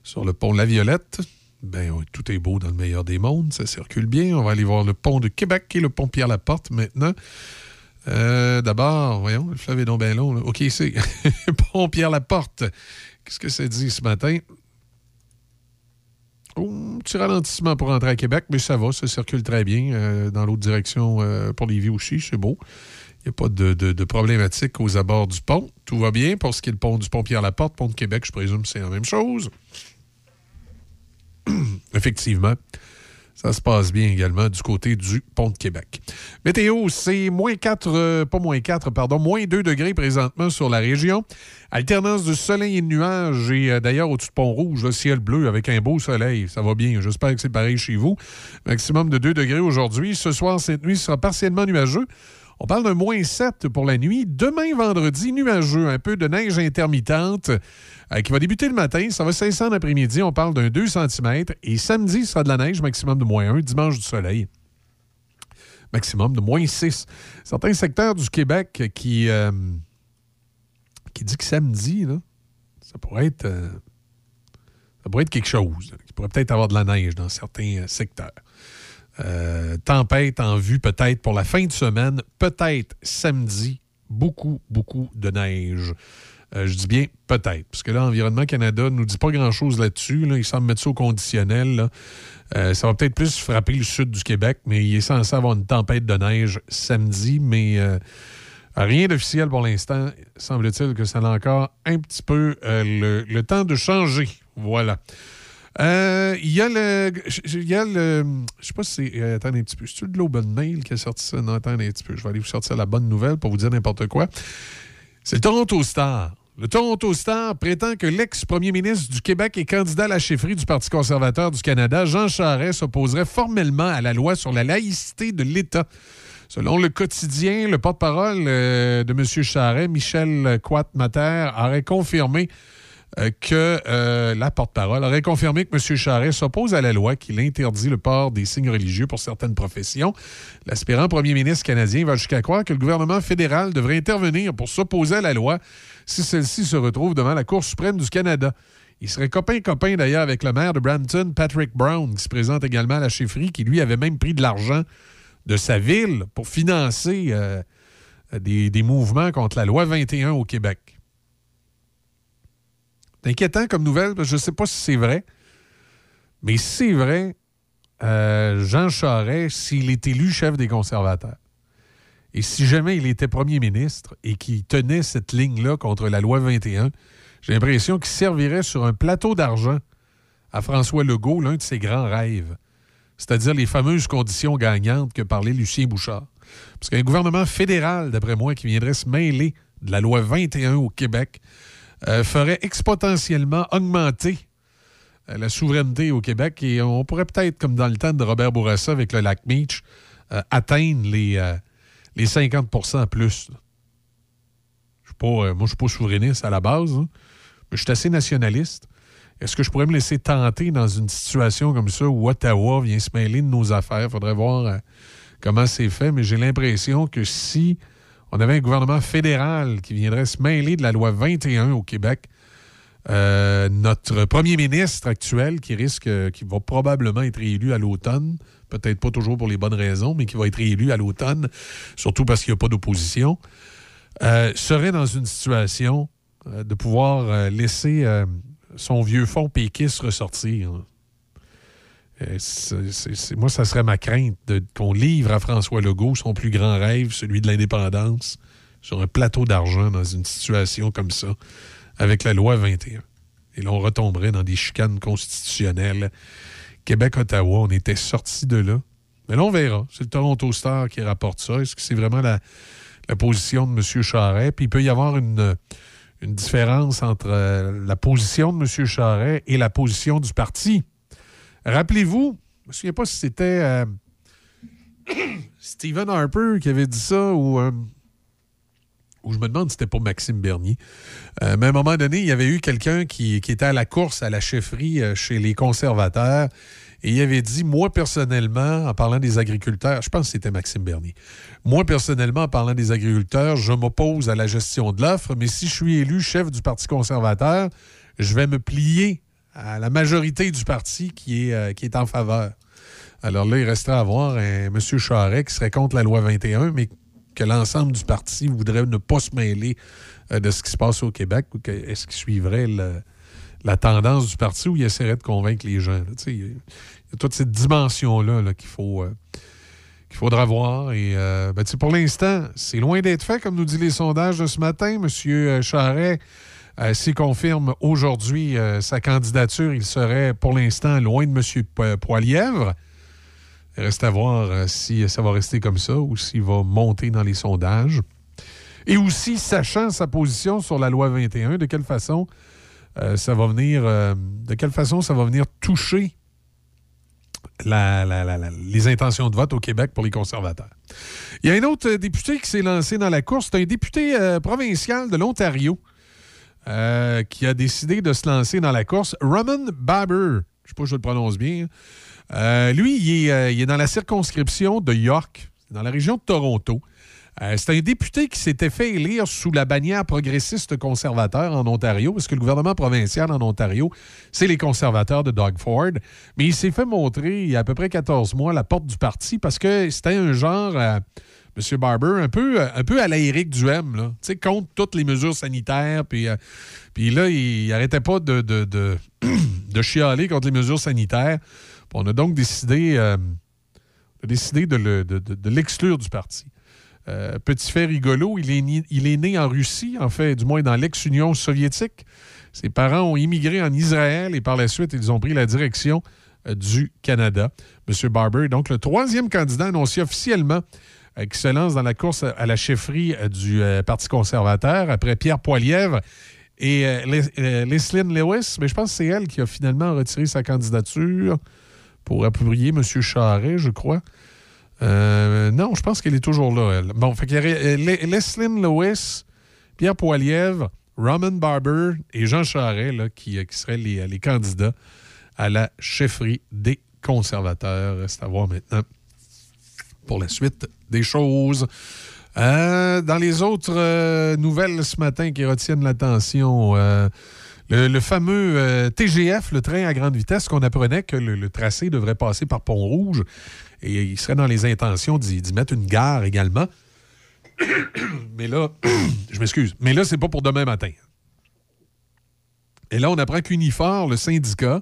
sur le pont La Violette. Ben, tout est beau dans le meilleur des mondes, ça circule bien. On va aller voir le pont de Québec et le pont Pierre-Laporte maintenant. Euh, D'abord, voyons, le fleuve est donc bien long. OK, c'est pont Pierre-Laporte. Qu'est-ce que ça dit ce matin? Oh, petit ralentissement pour entrer à Québec, mais ça va, ça circule très bien euh, dans l'autre direction euh, pour Lévis aussi, c'est beau. Il n'y a pas de, problématique aux abords du pont. Tout va bien pour ce qui est le pont du pont Pierre-Laporte. Pont de Québec, je présume c'est la même chose. Effectivement, Ça se passe bien également du côté du pont de Québec. Météo, c'est moins 4, euh, pas moins 4, pardon, moins 2 degrés présentement sur la région. Alternance de soleil et de nuages. Et euh, d'ailleurs, au-dessus de Pont-Rouge, le ciel bleu avec un beau soleil. Ça va bien. J'espère que c'est pareil chez vous. Maximum de 2 degrés aujourd'hui. Ce soir, cette nuit sera partiellement nuageux. On parle d'un moins 7 pour la nuit. Demain, vendredi, nuageux, un peu de neige intermittente euh, qui va débuter le matin. Ça va cesser en après-midi. On parle d'un 2 cm. Et samedi, ce sera de la neige, maximum de moins 1. Dimanche, du soleil. Maximum de moins 6. Certains secteurs du Québec qui, euh, qui dit que samedi, ça pourrait être. euh, ça pourrait être quelque chose. Il pourrait peut-être avoir de la neige dans certains euh, secteurs. Euh, tempête en vue peut-être pour la fin de semaine, peut-être samedi, beaucoup, beaucoup de neige. Euh, je dis bien peut-être, parce que là, Environnement Canada ne nous dit pas grand-chose là-dessus. là. Il semble mettre ça au conditionnel. Euh, ça va peut-être plus frapper le sud du Québec, mais il est censé avoir une tempête de neige samedi, mais rien d'officiel pour l'instant. Semble-t-il que ça a encore un petit peu le temps de changer. Voilà. Euh, Il y a le. Je sais pas si c'est. euh, attendez un petit peu. C'est-tu de l'Open Mail qui a sorti ça? Non, attendez un petit peu. Je vais aller vous sortir la bonne nouvelle pour vous dire n'importe quoi. C'est le Toronto Star. Le Toronto Star prétend que l'ex-premier ministre du Québec et candidat à la chefferie du Parti conservateur du Canada, Jean Charest, s'opposerait formellement à la loi sur la laïcité de l'État. Selon le quotidien, le porte-parole euh, de M. Charest, Michel Quat-Mater, aurait confirmé que euh, la porte-parole aurait confirmé que M. Charest s'oppose à la loi qui interdit le port des signes religieux pour certaines professions. L'aspirant premier ministre canadien va jusqu'à croire que le gouvernement fédéral devrait intervenir pour s'opposer à la loi si celle-ci se retrouve devant la Cour suprême du Canada. Il serait copain-copain d'ailleurs avec le maire de Brampton, Patrick Brown, qui se présente également à la chefferie, qui lui avait même pris de l'argent de sa ville pour financer euh, des mouvements contre la loi 21 au Québec. C'est inquiétant comme nouvelle, parce que je ne sais pas si c'est vrai. Mais si c'est vrai, euh, Jean Charest, s'il est élu chef des conservateurs, et si jamais il était premier ministre et qu'il tenait cette ligne-là contre la loi 21, j'ai l'impression qu'il servirait sur un plateau d'argent à François Legault l'un de ses grands rêves, c'est-à-dire les fameuses conditions gagnantes que parlait Lucien Bouchard. Parce qu'un gouvernement fédéral, d'après moi, qui viendrait se mêler de la loi 21 au Québec, euh, ferait exponentiellement augmenter euh, la souveraineté au Québec et on pourrait peut-être, comme dans le temps de Robert Bourassa avec le lac Meach, euh, atteindre les, euh, les 50% plus. là. Je suis pas, moi, je suis pas souverainiste à la base, hein, mais je suis assez nationaliste. Est-ce que je pourrais me laisser tenter dans une situation comme ça où Ottawa vient se mêler de nos affaires? Faudrait voir comment c'est fait, mais j'ai l'impression que si on avait un gouvernement fédéral qui viendrait se mêler de la loi 21 au Québec, euh, notre premier ministre actuel, qui risque, euh, qui va probablement être réélu à l'automne, peut-être pas toujours pour les bonnes raisons, mais qui va être réélu à l'automne, surtout parce qu'il n'y a pas d'opposition, euh, serait dans une situation de pouvoir laisser son vieux fond péquiste ressortir. Euh, moi, ça serait ma crainte qu'on livre à François Legault son plus grand rêve, celui de l'indépendance, sur un plateau d'argent dans une situation comme ça, avec la loi 21. Et là, on retomberait dans des chicanes constitutionnelles. Québec-Ottawa, on était sorti de là. Mais là, on verra. C'est le Toronto Star qui rapporte ça. Est-ce que c'est vraiment la, la position de M. Charret? Puis il peut y avoir une, une différence entre euh, la position de M. Charret et la position du parti. Rappelez-vous, je me souviens pas si c'était euh, Stephen Harper qui avait dit ça ou, euh, ou je me demande si c'était pas Maxime Bernier. Euh, mais à un moment donné, il y avait eu quelqu'un qui, qui était à la course à la chefferie euh, chez les conservateurs et il avait dit, moi personnellement, en parlant des agriculteurs, je pense que c'était Maxime Bernier, moi personnellement, en parlant des agriculteurs, je m'oppose à la gestion de l'offre, mais si je suis élu chef du Parti conservateur, je vais me plier à la majorité du parti qui est, euh, qui est en faveur. Alors là, il resterait à voir un M. Charest qui serait contre la loi 21, mais que l'ensemble du parti voudrait ne pas se mêler euh, de ce qui se passe au Québec est-ce qu'il suivrait la tendance du parti ou il essaierait de convaincre les gens. Il y, a- toute cette dimension-là là, qu'il faut. euh, qu'il faudra voir. Et ben, pour l'instant, c'est loin d'être fait, comme nous dit les sondages de ce matin. Monsieur Charret, euh, s'il confirme aujourd'hui euh, sa candidature, il serait pour l'instant loin de M. Po- Poilièvre. Reste à voir euh, si ça va rester comme ça ou s'il va monter dans les sondages. Et aussi, sachant sa position sur la loi 21, de quelle façon ça va venir, de quelle façon ça va venir toucher les intentions de vote au Québec pour les conservateurs. Il y a un autre député qui s'est lancé dans la course. C'est un député provincial de l'Ontario euh, qui a décidé de se lancer dans la course. Roman Baber, je sais pas si je le prononce bien. Euh, lui, il est, euh, il est dans la circonscription de York, dans la région de Toronto. C'est un député qui s'était fait élire sous la bannière progressiste conservateur en Ontario, parce que le gouvernement provincial en Ontario, c'est les conservateurs de Doug Ford. Mais il s'est fait montrer il y a à peu près 14 mois la porte du parti parce que c'était un genre, M. Barber, un peu, euh, un peu à la Éric Duhem, là, Tu sais, contre toutes les mesures sanitaires. Puis, euh, là, il n'arrêtait pas de, de, de, de chialer contre les mesures sanitaires. On a donc décidé, euh, de le- de- de- de l'exclure du parti. Petit fait rigolo, il est, il est né en Russie, en fait, du moins dans l'ex-Union soviétique. Ses parents ont immigré en Israël et par la suite, ils ont pris la direction du Canada. M. Barber est donc le troisième candidat annoncé officiellement qui se lance dans la course à, la chefferie euh, du euh, Parti conservateur après Pierre Poilievre et euh, Les- Leslyn Lewis. Mais je pense que c'est elle qui a finalement retiré sa candidature pour appuyer M. Charret, je crois. Non, je pense qu'elle est toujours là, elle. Bon, fait qu'il y Leslyn Lewis, Pierre Poilievre, Roman Barber et Jean euh, qui seraient les, les candidats à la chefferie des conservateurs. Reste à voir maintenant pour la suite des choses. Euh, dans les autres euh, nouvelles ce matin qui retiennent l'attention, euh, le, fameux TGF, le train à grande vitesse, qu'on apprenait que le, le tracé devrait passer par Pont-Rouge et il serait dans les intentions d'y mettre une gare également. Mais là, je m'excuse, mais là, c'est pas pour demain matin. Et là, on apprend qu'Unifor, le syndicat,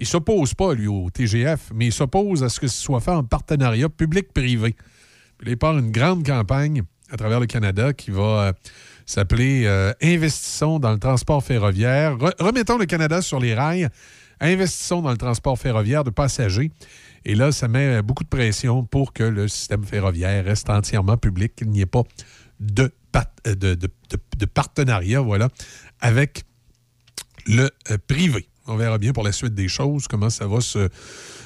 il s'oppose pas, lui, au TGF, mais il s'oppose à ce que ce soit fait en partenariat public-privé. Il part une grande campagne à travers le Canada qui va euh, s'appeler euh, Investissons dans le transport ferroviaire. Re- remettons le Canada sur les rails. Investissons dans le transport ferroviaire de passagers. Et là, ça met euh, beaucoup de pression pour que le système ferroviaire reste entièrement public, qu'il n'y ait pas de, de, partenariat voilà, avec le privé. On verra bien pour la suite des choses comment ça va se,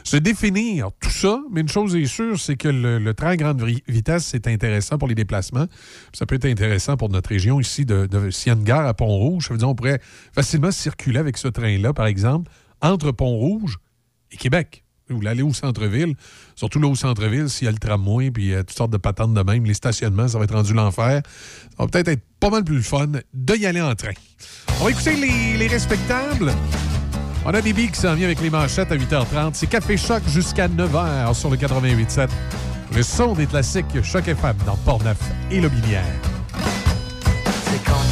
se définir, tout ça. Mais une chose est sûre, c'est que le, le train à grande vi- vitesse, c'est intéressant pour les déplacements. Ça peut être intéressant pour notre région ici. De, de- S'il y a une gare à Pont-Rouge, ça veut dire on pourrait facilement circuler avec ce train-là, par exemple, entre Pont-Rouge et Québec. Vous voulez aller au centre-ville, surtout là au centre-ville, s'il y a le tramway puis euh, toutes sortes de patentes de même, les stationnements, ça va être rendu l'enfer. Ça va peut-être être pas mal plus fun de y aller en train. On va écouter les respectables. On a Bibi qui s'en vient avec les manchettes à 8h30. C'est Café Choc jusqu'à 9h sur le 88.7. Le son des classiques Choc FM dans Port-Neuf et Lobinière. C'est quand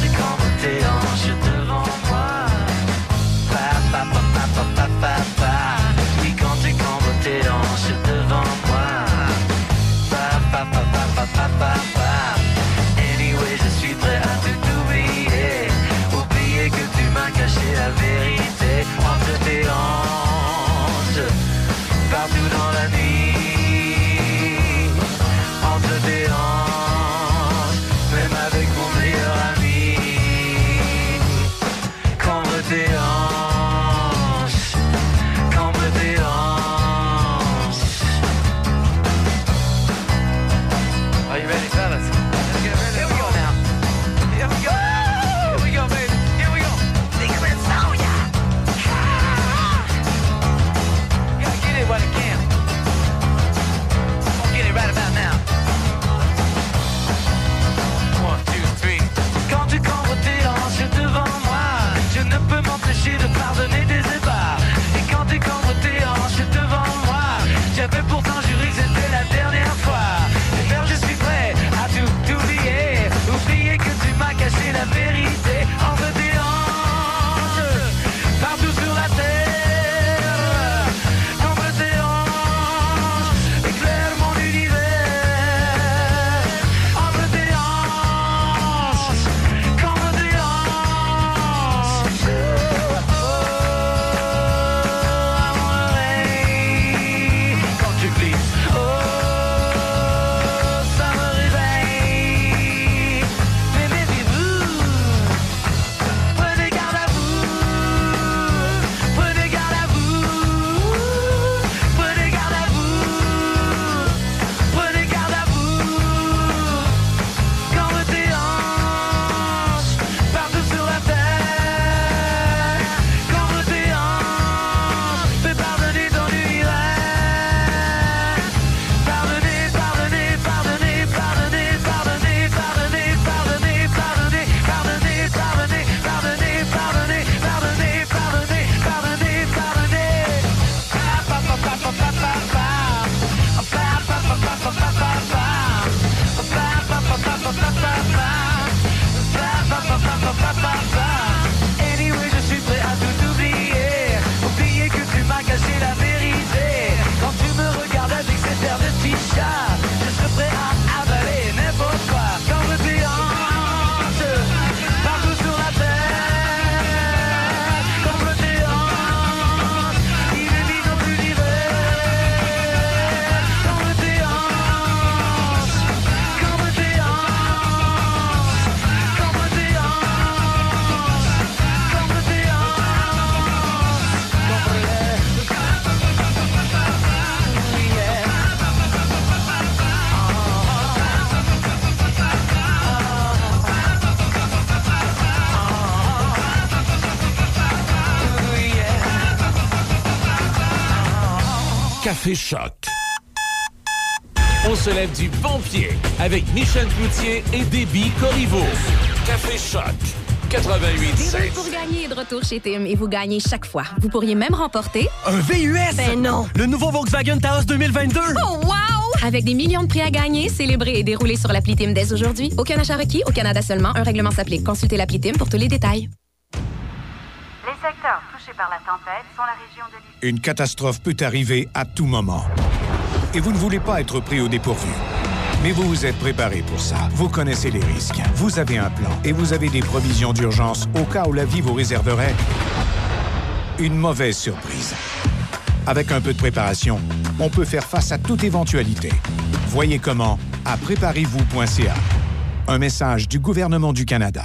Café Choc. On se lève du bon pied avec Michel Cloutier et Déby Corriveau. Café Choc. 88 pour gagner est de retour chez Tim et vous gagnez chaque fois. Vous pourriez même remporter Un VUS! Ben non! Le nouveau Volkswagen Taos 2022! Oh wow! Avec des millions de prix à gagner, célébrer et dérouler sur l'appli Tim dès aujourd'hui. Aucun achat requis, au Canada seulement. Un règlement s'applique. Consultez l'appli Tim pour tous les détails. Une catastrophe peut arriver à tout moment. Et vous ne voulez pas être pris au dépourvu. Mais vous vous êtes préparé pour ça. Vous connaissez les risques. Vous avez un plan et vous avez des provisions d'urgence au cas où la vie vous réserverait une mauvaise surprise. Avec un peu de préparation, on peut faire face à toute éventualité. Voyez comment à préparez-vous.ca. Un message du gouvernement du Canada.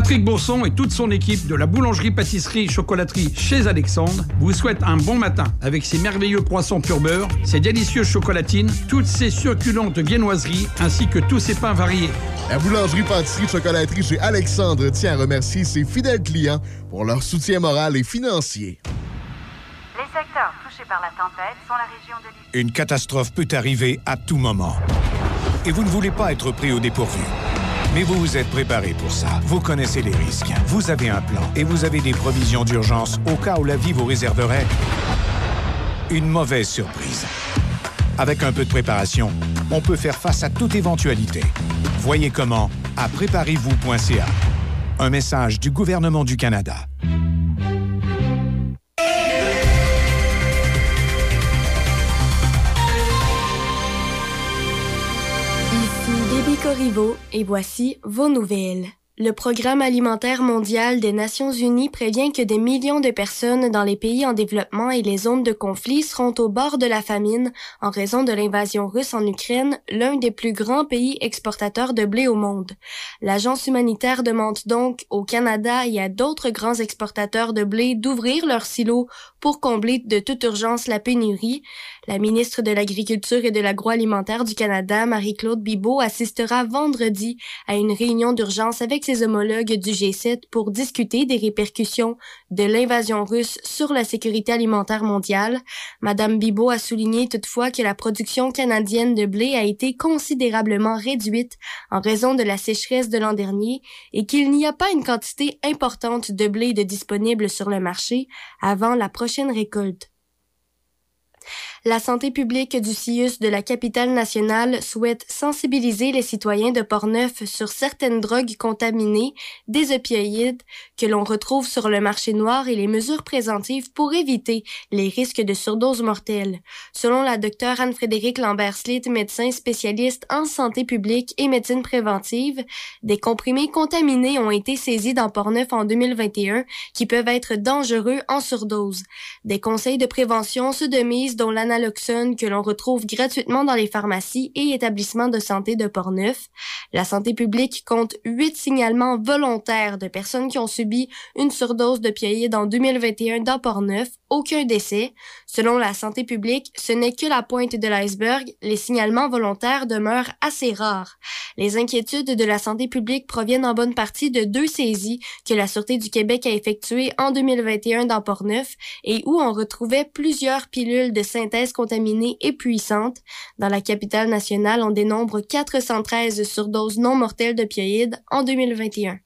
Patrick Bourson et toute son équipe de la boulangerie-pâtisserie-chocolaterie chez Alexandre vous souhaitent un bon matin avec ses merveilleux croissants pur beurre, ses délicieuses chocolatines, toutes ses succulentes viennoiseries ainsi que tous ses pains variés. La boulangerie-pâtisserie-chocolaterie chez Alexandre tient à remercier ses fidèles clients pour leur soutien moral et financier. Les secteurs touchés par la tempête sont la région de l'île. Une catastrophe peut arriver à tout moment. Et vous ne voulez pas être pris au dépourvu. Mais vous vous êtes préparé pour ça. Vous connaissez les risques. Vous avez un plan et vous avez des provisions d'urgence au cas où la vie vous réserverait une mauvaise surprise. Avec un peu de préparation, on peut faire face à toute éventualité. Voyez comment à préparez-vous.ca. Un message du gouvernement du Canada. Corriveau et voici vos nouvelles. Le Programme alimentaire mondial des Nations unies prévient que des millions de personnes dans les pays en développement et les zones de conflit seront au bord de la famine en raison de l'invasion russe en Ukraine, l'un des plus grands pays exportateurs de blé au monde. L'agence humanitaire demande donc au Canada et à d'autres grands exportateurs de blé d'ouvrir leurs silos pour combler de toute urgence la pénurie. La ministre de l'Agriculture et de l'Agroalimentaire du Canada, Marie-Claude Bibeau, assistera vendredi à une réunion d'urgence avec ses homologues du G7 pour discuter des répercussions de l'invasion russe sur la sécurité alimentaire mondiale. Madame Bibeau a souligné toutefois que la production canadienne de blé a été considérablement réduite en raison de la sécheresse de l'an dernier et qu'il n'y a pas une quantité importante de blé de disponible sur le marché avant la prochaine récolte. La santé publique du CIUS de la capitale nationale souhaite sensibiliser les citoyens de Portneuf sur certaines drogues contaminées, des opioïdes que l'on retrouve sur le marché noir et les mesures préventives pour éviter les risques de surdose mortelle. Selon la docteure Anne-Frédérique Lambert-Slit, médecin spécialiste en santé publique et médecine préventive, des comprimés contaminés ont été saisis dans Portneuf en 2021 qui peuvent être dangereux en surdose. Des conseils de prévention se demisent dont l'analoxone que l'on retrouve gratuitement dans les pharmacies et établissements de santé de Portneuf. La santé publique compte huit signalements volontaires de personnes qui ont subi une surdose d'opioïdes en 2021 dans Portneuf, aucun décès. Selon la santé publique, ce n'est que la pointe de l'iceberg, les signalements volontaires demeurent assez rares. Les inquiétudes de la santé publique proviennent en bonne partie de deux saisies que la Sûreté du Québec a effectuées en 2021 dans Portneuf et où on retrouvait plusieurs pilules de synthèse contaminées et puissantes. Dans la capitale nationale, on dénombre 413 surdoses non mortelles d'opioïdes en 2021.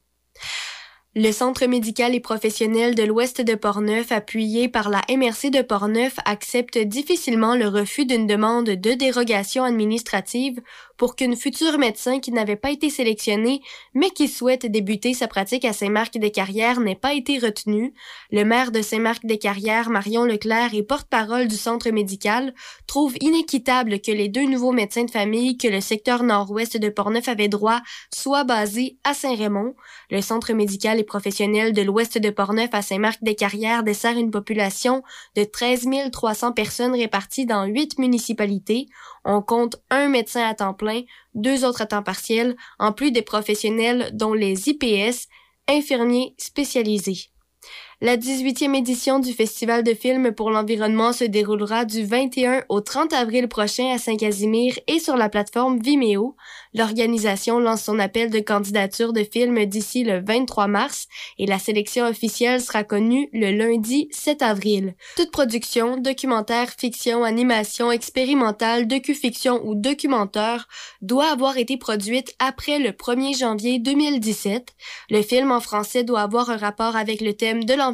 Le Centre médical et professionnel de l'Ouest de Portneuf, appuyé par la MRC de Portneuf, accepte difficilement le refus d'une demande de dérogation administrative pour qu'une future médecin qui n'avait pas été sélectionnée, mais qui souhaite débuter sa pratique à Saint-Marc-des-Carrières n'ait pas été retenue. Le maire de Saint-Marc-des-Carrières, Marion Leclerc, et porte-parole du centre médical, trouve inéquitable que les deux nouveaux médecins de famille que le secteur nord-ouest de Portneuf avait droit soient basés à Saint-Raymond. Le centre médical et professionnel de l'ouest de Portneuf à Saint-Marc-des-Carrières dessert une population de 13 300 personnes réparties dans huit municipalités. On compte un médecin à temps plein, deux autres à temps partiel, en plus des professionnels dont les IPS, infirmiers spécialisés. La 18e édition du Festival de films pour l'environnement se déroulera du 21 au 30 avril prochain à Saint-Casimir et sur la plateforme Vimeo. L'organisation lance son appel de candidature de films d'ici le 23 mars et la sélection officielle sera connue le lundi 7 avril. Toute production, documentaire, fiction, animation, expérimentale, docu-fiction ou documentaire doit avoir été produite après le 1er janvier 2017. Le film en français doit avoir un rapport avec le thème de l'environnement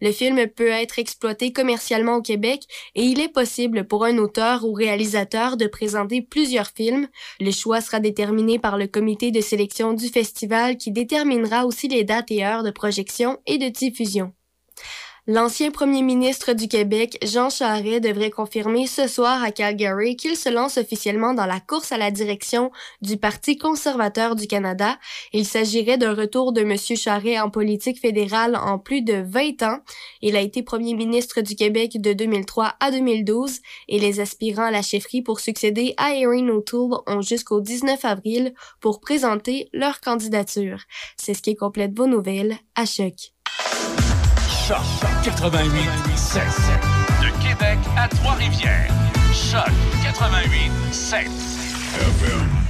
le film peut être exploité commercialement au Québec et il est possible pour un auteur ou réalisateur de présenter plusieurs films. Le choix sera déterminé par le comité de sélection du festival qui déterminera aussi les dates et heures de projection et de diffusion. L'ancien premier ministre du Québec, Jean Charest, devrait confirmer ce soir à Calgary qu'il se lance officiellement dans la course à la direction du Parti conservateur du Canada. Il s'agirait d'un retour de M. Charest en politique fédérale en plus de 20 ans. Il a été premier ministre du Québec de 2003 à 2012 et les aspirants à la chefferie pour succéder à Erin O'Toole ont jusqu'au 19 avril pour présenter leur candidature. C'est ce qui complète vos nouvelles à Choc. Choc 88 7. De Québec à Trois-Rivières. Choc 88 7.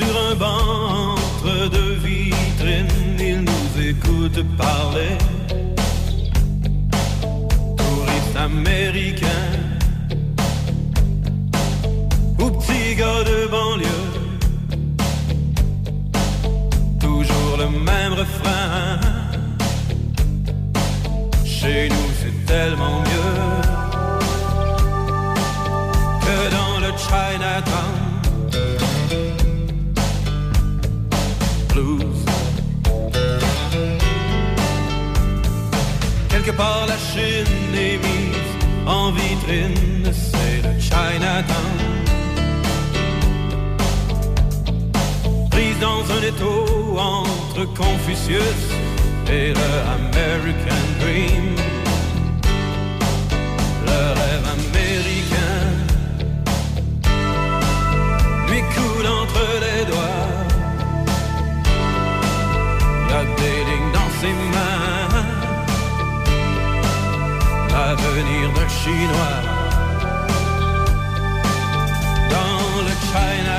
Sur un banc entre deux vitrines, ils nous écoutent parler. Touristes américains ou petits gars de banlieue. Toujours le même refrain. Chez nous, c'est tellement mieux que dans le Chinatown. quelque part la Chine est mise en vitrine, c'est le Chinatown. Prise dans un étau entre Confucius et le American Dream. devenir chinois. Dans le China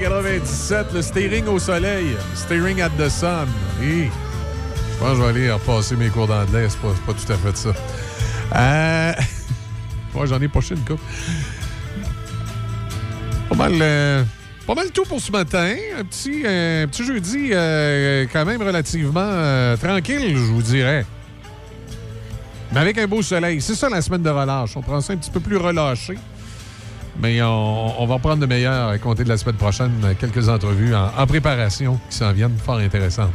1997, le steering au soleil. Steering at the sun. Je pense que je vais aller repasser mes cours d'anglais. C'est pas, pas tout à fait ça. Euh... j'en ai poché une coupe. Pas mal, euh, pas mal tout pour ce matin. Un petit, un petit jeudi euh, quand même relativement euh, tranquille, je vous dirais. Mais avec un beau soleil. C'est ça la semaine de relâche. On prend ça un petit peu plus relâché. Mais on, on va prendre de meilleur à compter de la semaine prochaine. Quelques entrevues en, en préparation qui s'en viennent fort intéressantes.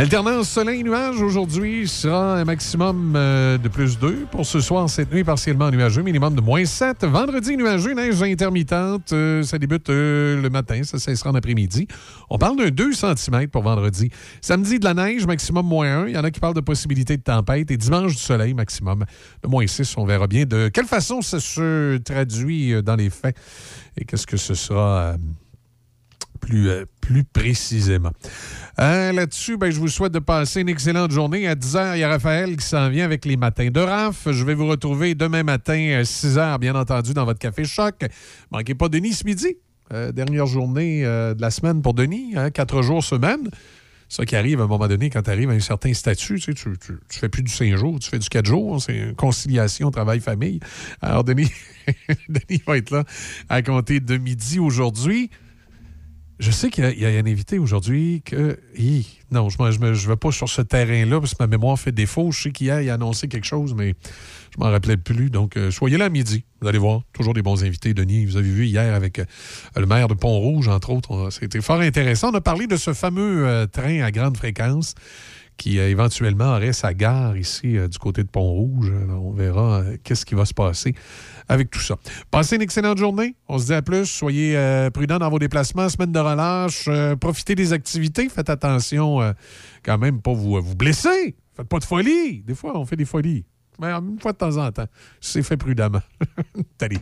Alternance soleil-nuage aujourd'hui sera un maximum euh, de plus 2. Pour ce soir, cette nuit, partiellement nuageux, minimum de moins 7. Vendredi, nuageux, neige intermittente. Euh, ça débute euh, le matin, ça cessera en après-midi. On parle d'un 2 cm pour vendredi. Samedi, de la neige, maximum moins 1. Il y en a qui parlent de possibilité de tempête. Et dimanche, du soleil, maximum de moins 6. On verra bien de quelle façon ça se traduit dans les faits et qu'est-ce que ce sera. Euh, plus, euh, plus précisément. Euh, Là-dessus, ben, je vous souhaite de passer une excellente journée. À 10 h, il y a Raphaël qui s'en vient avec les matins de RAF. Je vais vous retrouver demain matin à 6 h, bien entendu, dans votre Café Choc. Manquez pas Denis ce midi. Euh, dernière journée euh, de la semaine pour Denis, hein, quatre jours semaine. Ça qui arrive à un moment donné, quand tu arrives à un certain statut, tu, sais, tu fais plus du 5 jours, tu fais du 4 jours. C'est une conciliation travail-famille. Alors, Denis, Denis va être là à compter de midi aujourd'hui. Je sais qu'il y, a- un invité aujourd'hui que. Hi, non, je ne vais pas sur ce terrain-là parce que ma mémoire fait défaut. Je sais qu'hier, il a annoncé quelque chose, mais je m'en rappelais plus. Donc, euh, soyez là à midi. Vous allez voir. Toujours des bons invités, Denis. Vous avez vu hier avec euh, le maire de Pont-Rouge, entre autres. C'était fort intéressant. On a parlé de ce fameux euh, train à grande fréquence qui éventuellement aurait sa gare ici du côté de Pont-Rouge. On verra qu'est-ce qui va se passer avec tout ça. Passez une excellente journée. On se dit à plus. Soyez euh, prudents dans vos déplacements. Semaine de relâche. Euh, profitez des activités. Faites attention euh, quand même pas vous, vous blesser. Faites pas de folie. Des fois, on fait des folies. Mais une fois de temps en temps. C'est fait prudemment. Salut.